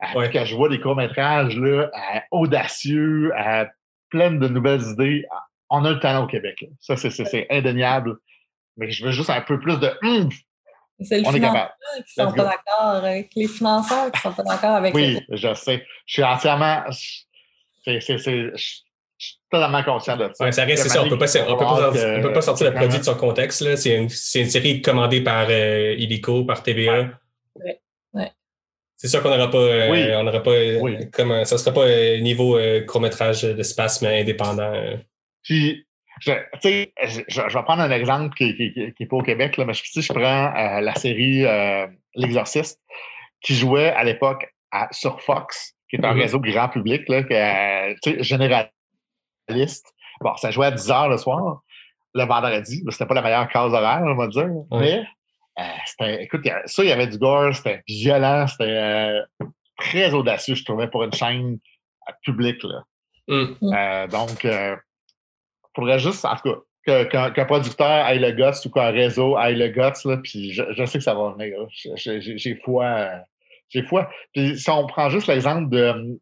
quand je vois des courts-métrages audacieux, plein de nouvelles idées, on a le talent au Québec. Ça, c'est indéniable. Mais je veux juste un peu plus de c'est le financeur qui ne sont pas d'accord avec les financeurs qui ne sont pas d'accord avec Oui, je sais. Je suis entièrement. C'est, c'est, je suis totalement conscient de ça. Ouais, ça reste, c'est ça. On ne peut, pas, on peut pas sortir le produit de son contexte. C'est, une, c'est une série commandée par euh, Illico, par TVA. Ouais. Ouais. C'est sûr qu'on n'aura pas. Euh, oui. on n'aura pas. Euh, comme, ça ne sera pas niveau court-métrage de spasme indépendant. Puis, je, je, je, vais prendre un exemple qui n'est qui, pas au Québec, là, mais si je prends euh, la série euh, L'Exorciste, qui jouait à l'époque sur Fox, qui est un mm-hmm. réseau grand public, là, que, généraliste. Bon, ça jouait à 10 heures le soir, le vendredi. C'était pas la meilleure case horaire, on va dire. Mais euh, c'était, écoute, ça, il y avait du gore, c'était violent, c'était très audacieux, je trouvais, pour une chaîne publique. Là. Mm. donc, faudrait juste, en tout cas, qu'un producteur aille le guts ou qu'un réseau aille le guts, là, puis je, sais que ça va venir. J'ai foi, J'ai foi. Puis si on prend juste l'exemple de.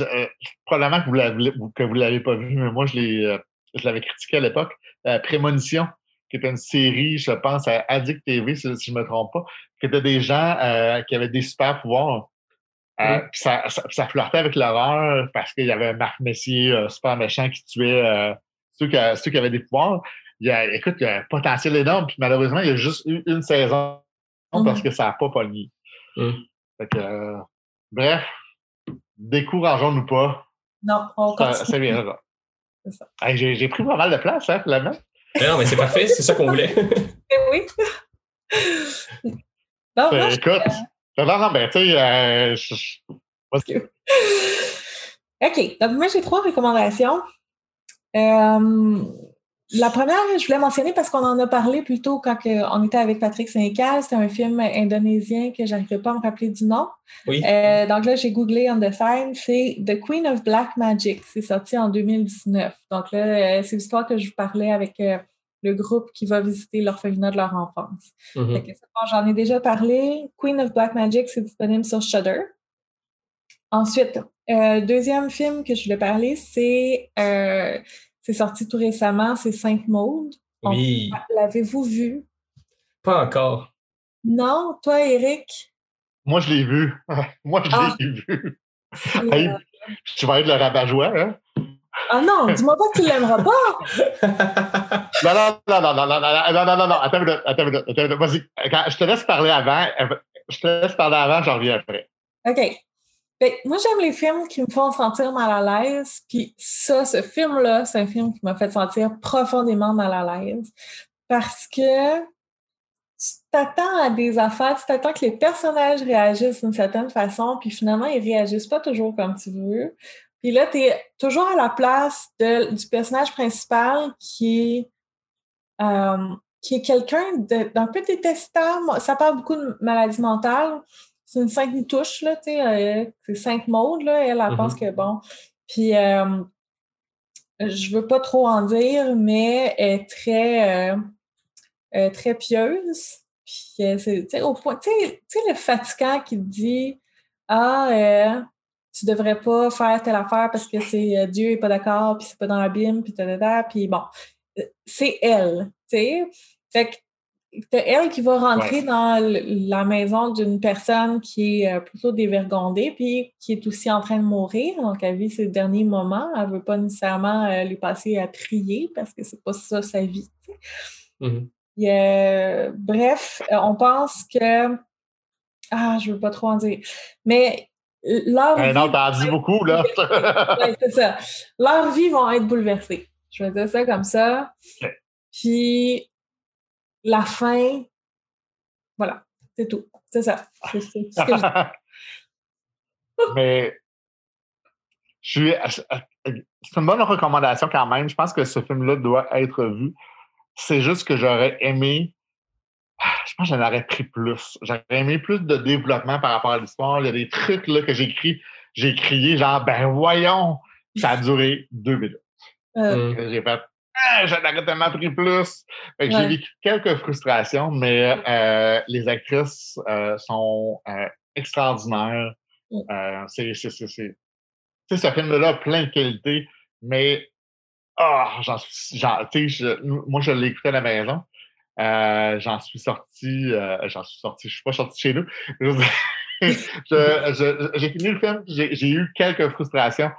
Euh, probablement que vous l'avez que vous l'avez pas vu, mais moi je l'ai euh, je l'avais critiqué à l'époque. Prémonition, qui était une série, je pense, à Addict TV, si, je ne me trompe pas, qui était des gens qui avaient des super pouvoirs. ça, ça, flirtait avec l'horreur parce qu'il y avait Marc Messier, super méchant, qui tuait ceux, qui, ceux qui avaient des pouvoirs il y a, écoute, il y a un potentiel énorme. Puis malheureusement, il y a juste eu une saison parce que ça n'a pas pogné. Fait que, euh, bref, décourageons-nous pas. Non, on continue. Ça, ça viendra. J'ai, pris pas mal de place, hein, finalement. non, mais c'est parfait, c'est ça qu'on voulait. Eh oui. non, ben, écoute, non, non, ben, tu sais, euh, OK. Donc, moi, j'ai trois recommandations. Euh, la première, je voulais mentionner parce qu'on en a parlé plus tôt quand on était avec Patrick Sénécal. C'était un film indonésien que je n'arrivais pas à me rappeler du nom. Oui. Euh, donc là, j'ai googlé on the side. C'est The Queen of Black Magic. C'est sorti en 2019. Donc là, euh, c'est l'histoire que je vous parlais avec le groupe qui va visiter l'orphelinat de leur enfance. Mm-hmm. J'en ai déjà parlé. Queen of Black Magic, c'est disponible sur Shudder. Ensuite, deuxième film que je voulais parler, c'est c'est sorti tout récemment, c'est Sainte Maude. Oui. L'avez-vous vu? Pas encore. Non, toi, Eric? Moi, je l'ai vu. Moi, je l'ai ah. vu. Hey, tu vas être le rabat-joie, hein? Ah non, dis-moi pas que tu l'aimeras pas! non, non, non, non, non, non, non, non, non, non, attends une minute, attends une minute, Vas-y, je te laisse parler avant, je te laisse parler avant, j'en reviens après. OK. Ben, moi, j'aime les films qui me font sentir mal à l'aise. Puis ça, ce film-là, c'est un film qui m'a fait sentir profondément mal à l'aise. Parce que tu t'attends à des affaires, tu t'attends que les personnages réagissent d'une certaine façon, puis finalement, ils réagissent pas toujours comme tu veux. Puis là, tu es toujours à la place du personnage principal qui est, euh, est quelqu'un d'un peu détestable. Ça parle beaucoup de maladie mentale c'est une cinq touche, là, tu sais, euh, c'est cinq modes, là, elle, elle pense mm-hmm. que bon. Puis, euh, je veux pas trop en dire, mais elle est très, euh, très pieuse. Puis, c'est, au point, tu sais, le fatigant qui te dit, ah, tu devrais pas faire telle affaire parce que c'est Dieu est pas d'accord, puis c'est pas dans la Bible, puis puis bon, c'est elle, tu sais. Fait que c'est elle qui va rentrer dans la maison d'une personne qui est euh, plutôt dévergondée, puis qui est aussi en train de mourir. Donc, elle vit ses derniers moments. Elle ne veut pas nécessairement euh, les passer à prier parce que c'est pas ça sa vie. Mm-hmm. bref, euh, on pense que. Ah, je ne veux pas trop en dire. Mais leur vie. non, t'en dis beaucoup, là. c'est ça. Leurs vies vont être bouleversées. Je vais dire ça comme ça. Puis la fin, voilà, c'est tout. C'est ça. Mais je c'est une bonne recommandation quand même. Je pense que ce film-là doit être vu. C'est juste que j'aurais aimé. Je pense que j'en aurais pris plus. J'aurais aimé plus de développement par rapport à l'histoire. Il y a des trucs là, que j'ai écrit. J'ai crié genre ben voyons. Ça a duré deux minutes. Euh. J'ai fait ah, j'en aurais tellement pris plus. J'ai vécu quelques frustrations, mais euh, les actrices euh, sont euh, extraordinaires. c'est, ce film-là a plein de qualités, mais oh, j'en suis, moi, je l'ai écouté à la maison. j'en suis sorti, j'en suis sorti, je suis pas sorti chez nous. j'ai fini le film, j'ai eu quelques frustrations,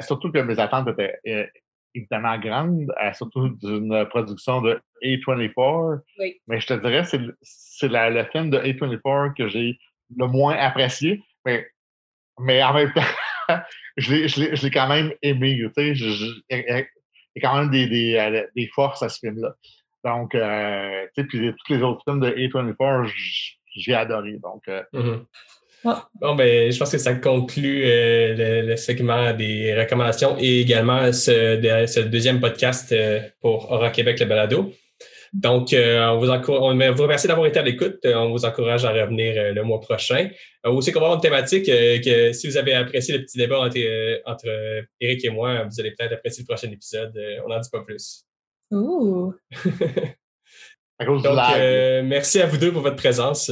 surtout que mes attentes étaient évidemment grande, euh, surtout d'une production de A24. Mais je te dirais, c'est le film de A24 que j'ai le moins apprécié. Mais, mais en même temps, je l'ai quand même aimé. Tu sais, il y a quand même des, des, euh, des forces à ce film-là. Donc, euh, tu sais, puis tous les autres films de A24, j'ai adoré. Donc, mm-hmm. Bon, ben, je pense que ça conclut euh, le, segment des recommandations et également ce, deuxième podcast euh, pour Aura Québec, le balado. Donc, euh, on, vous on vous remercie d'avoir été à l'écoute. On vous encourage à revenir le mois prochain. aussi qu'on va avoir une thématique que si vous avez apprécié le petit débat entre, Eric et moi, vous allez peut-être apprécier le prochain épisode. on n'en dit pas plus. Ouh! Donc, merci à vous deux pour votre présence.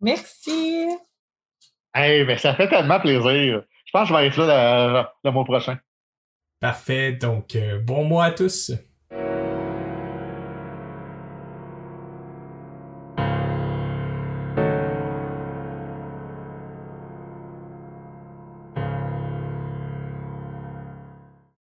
Merci. Ben, ça fait tellement plaisir. Je pense que je vais être là le, mois prochain. Parfait. Donc, bon mois à tous.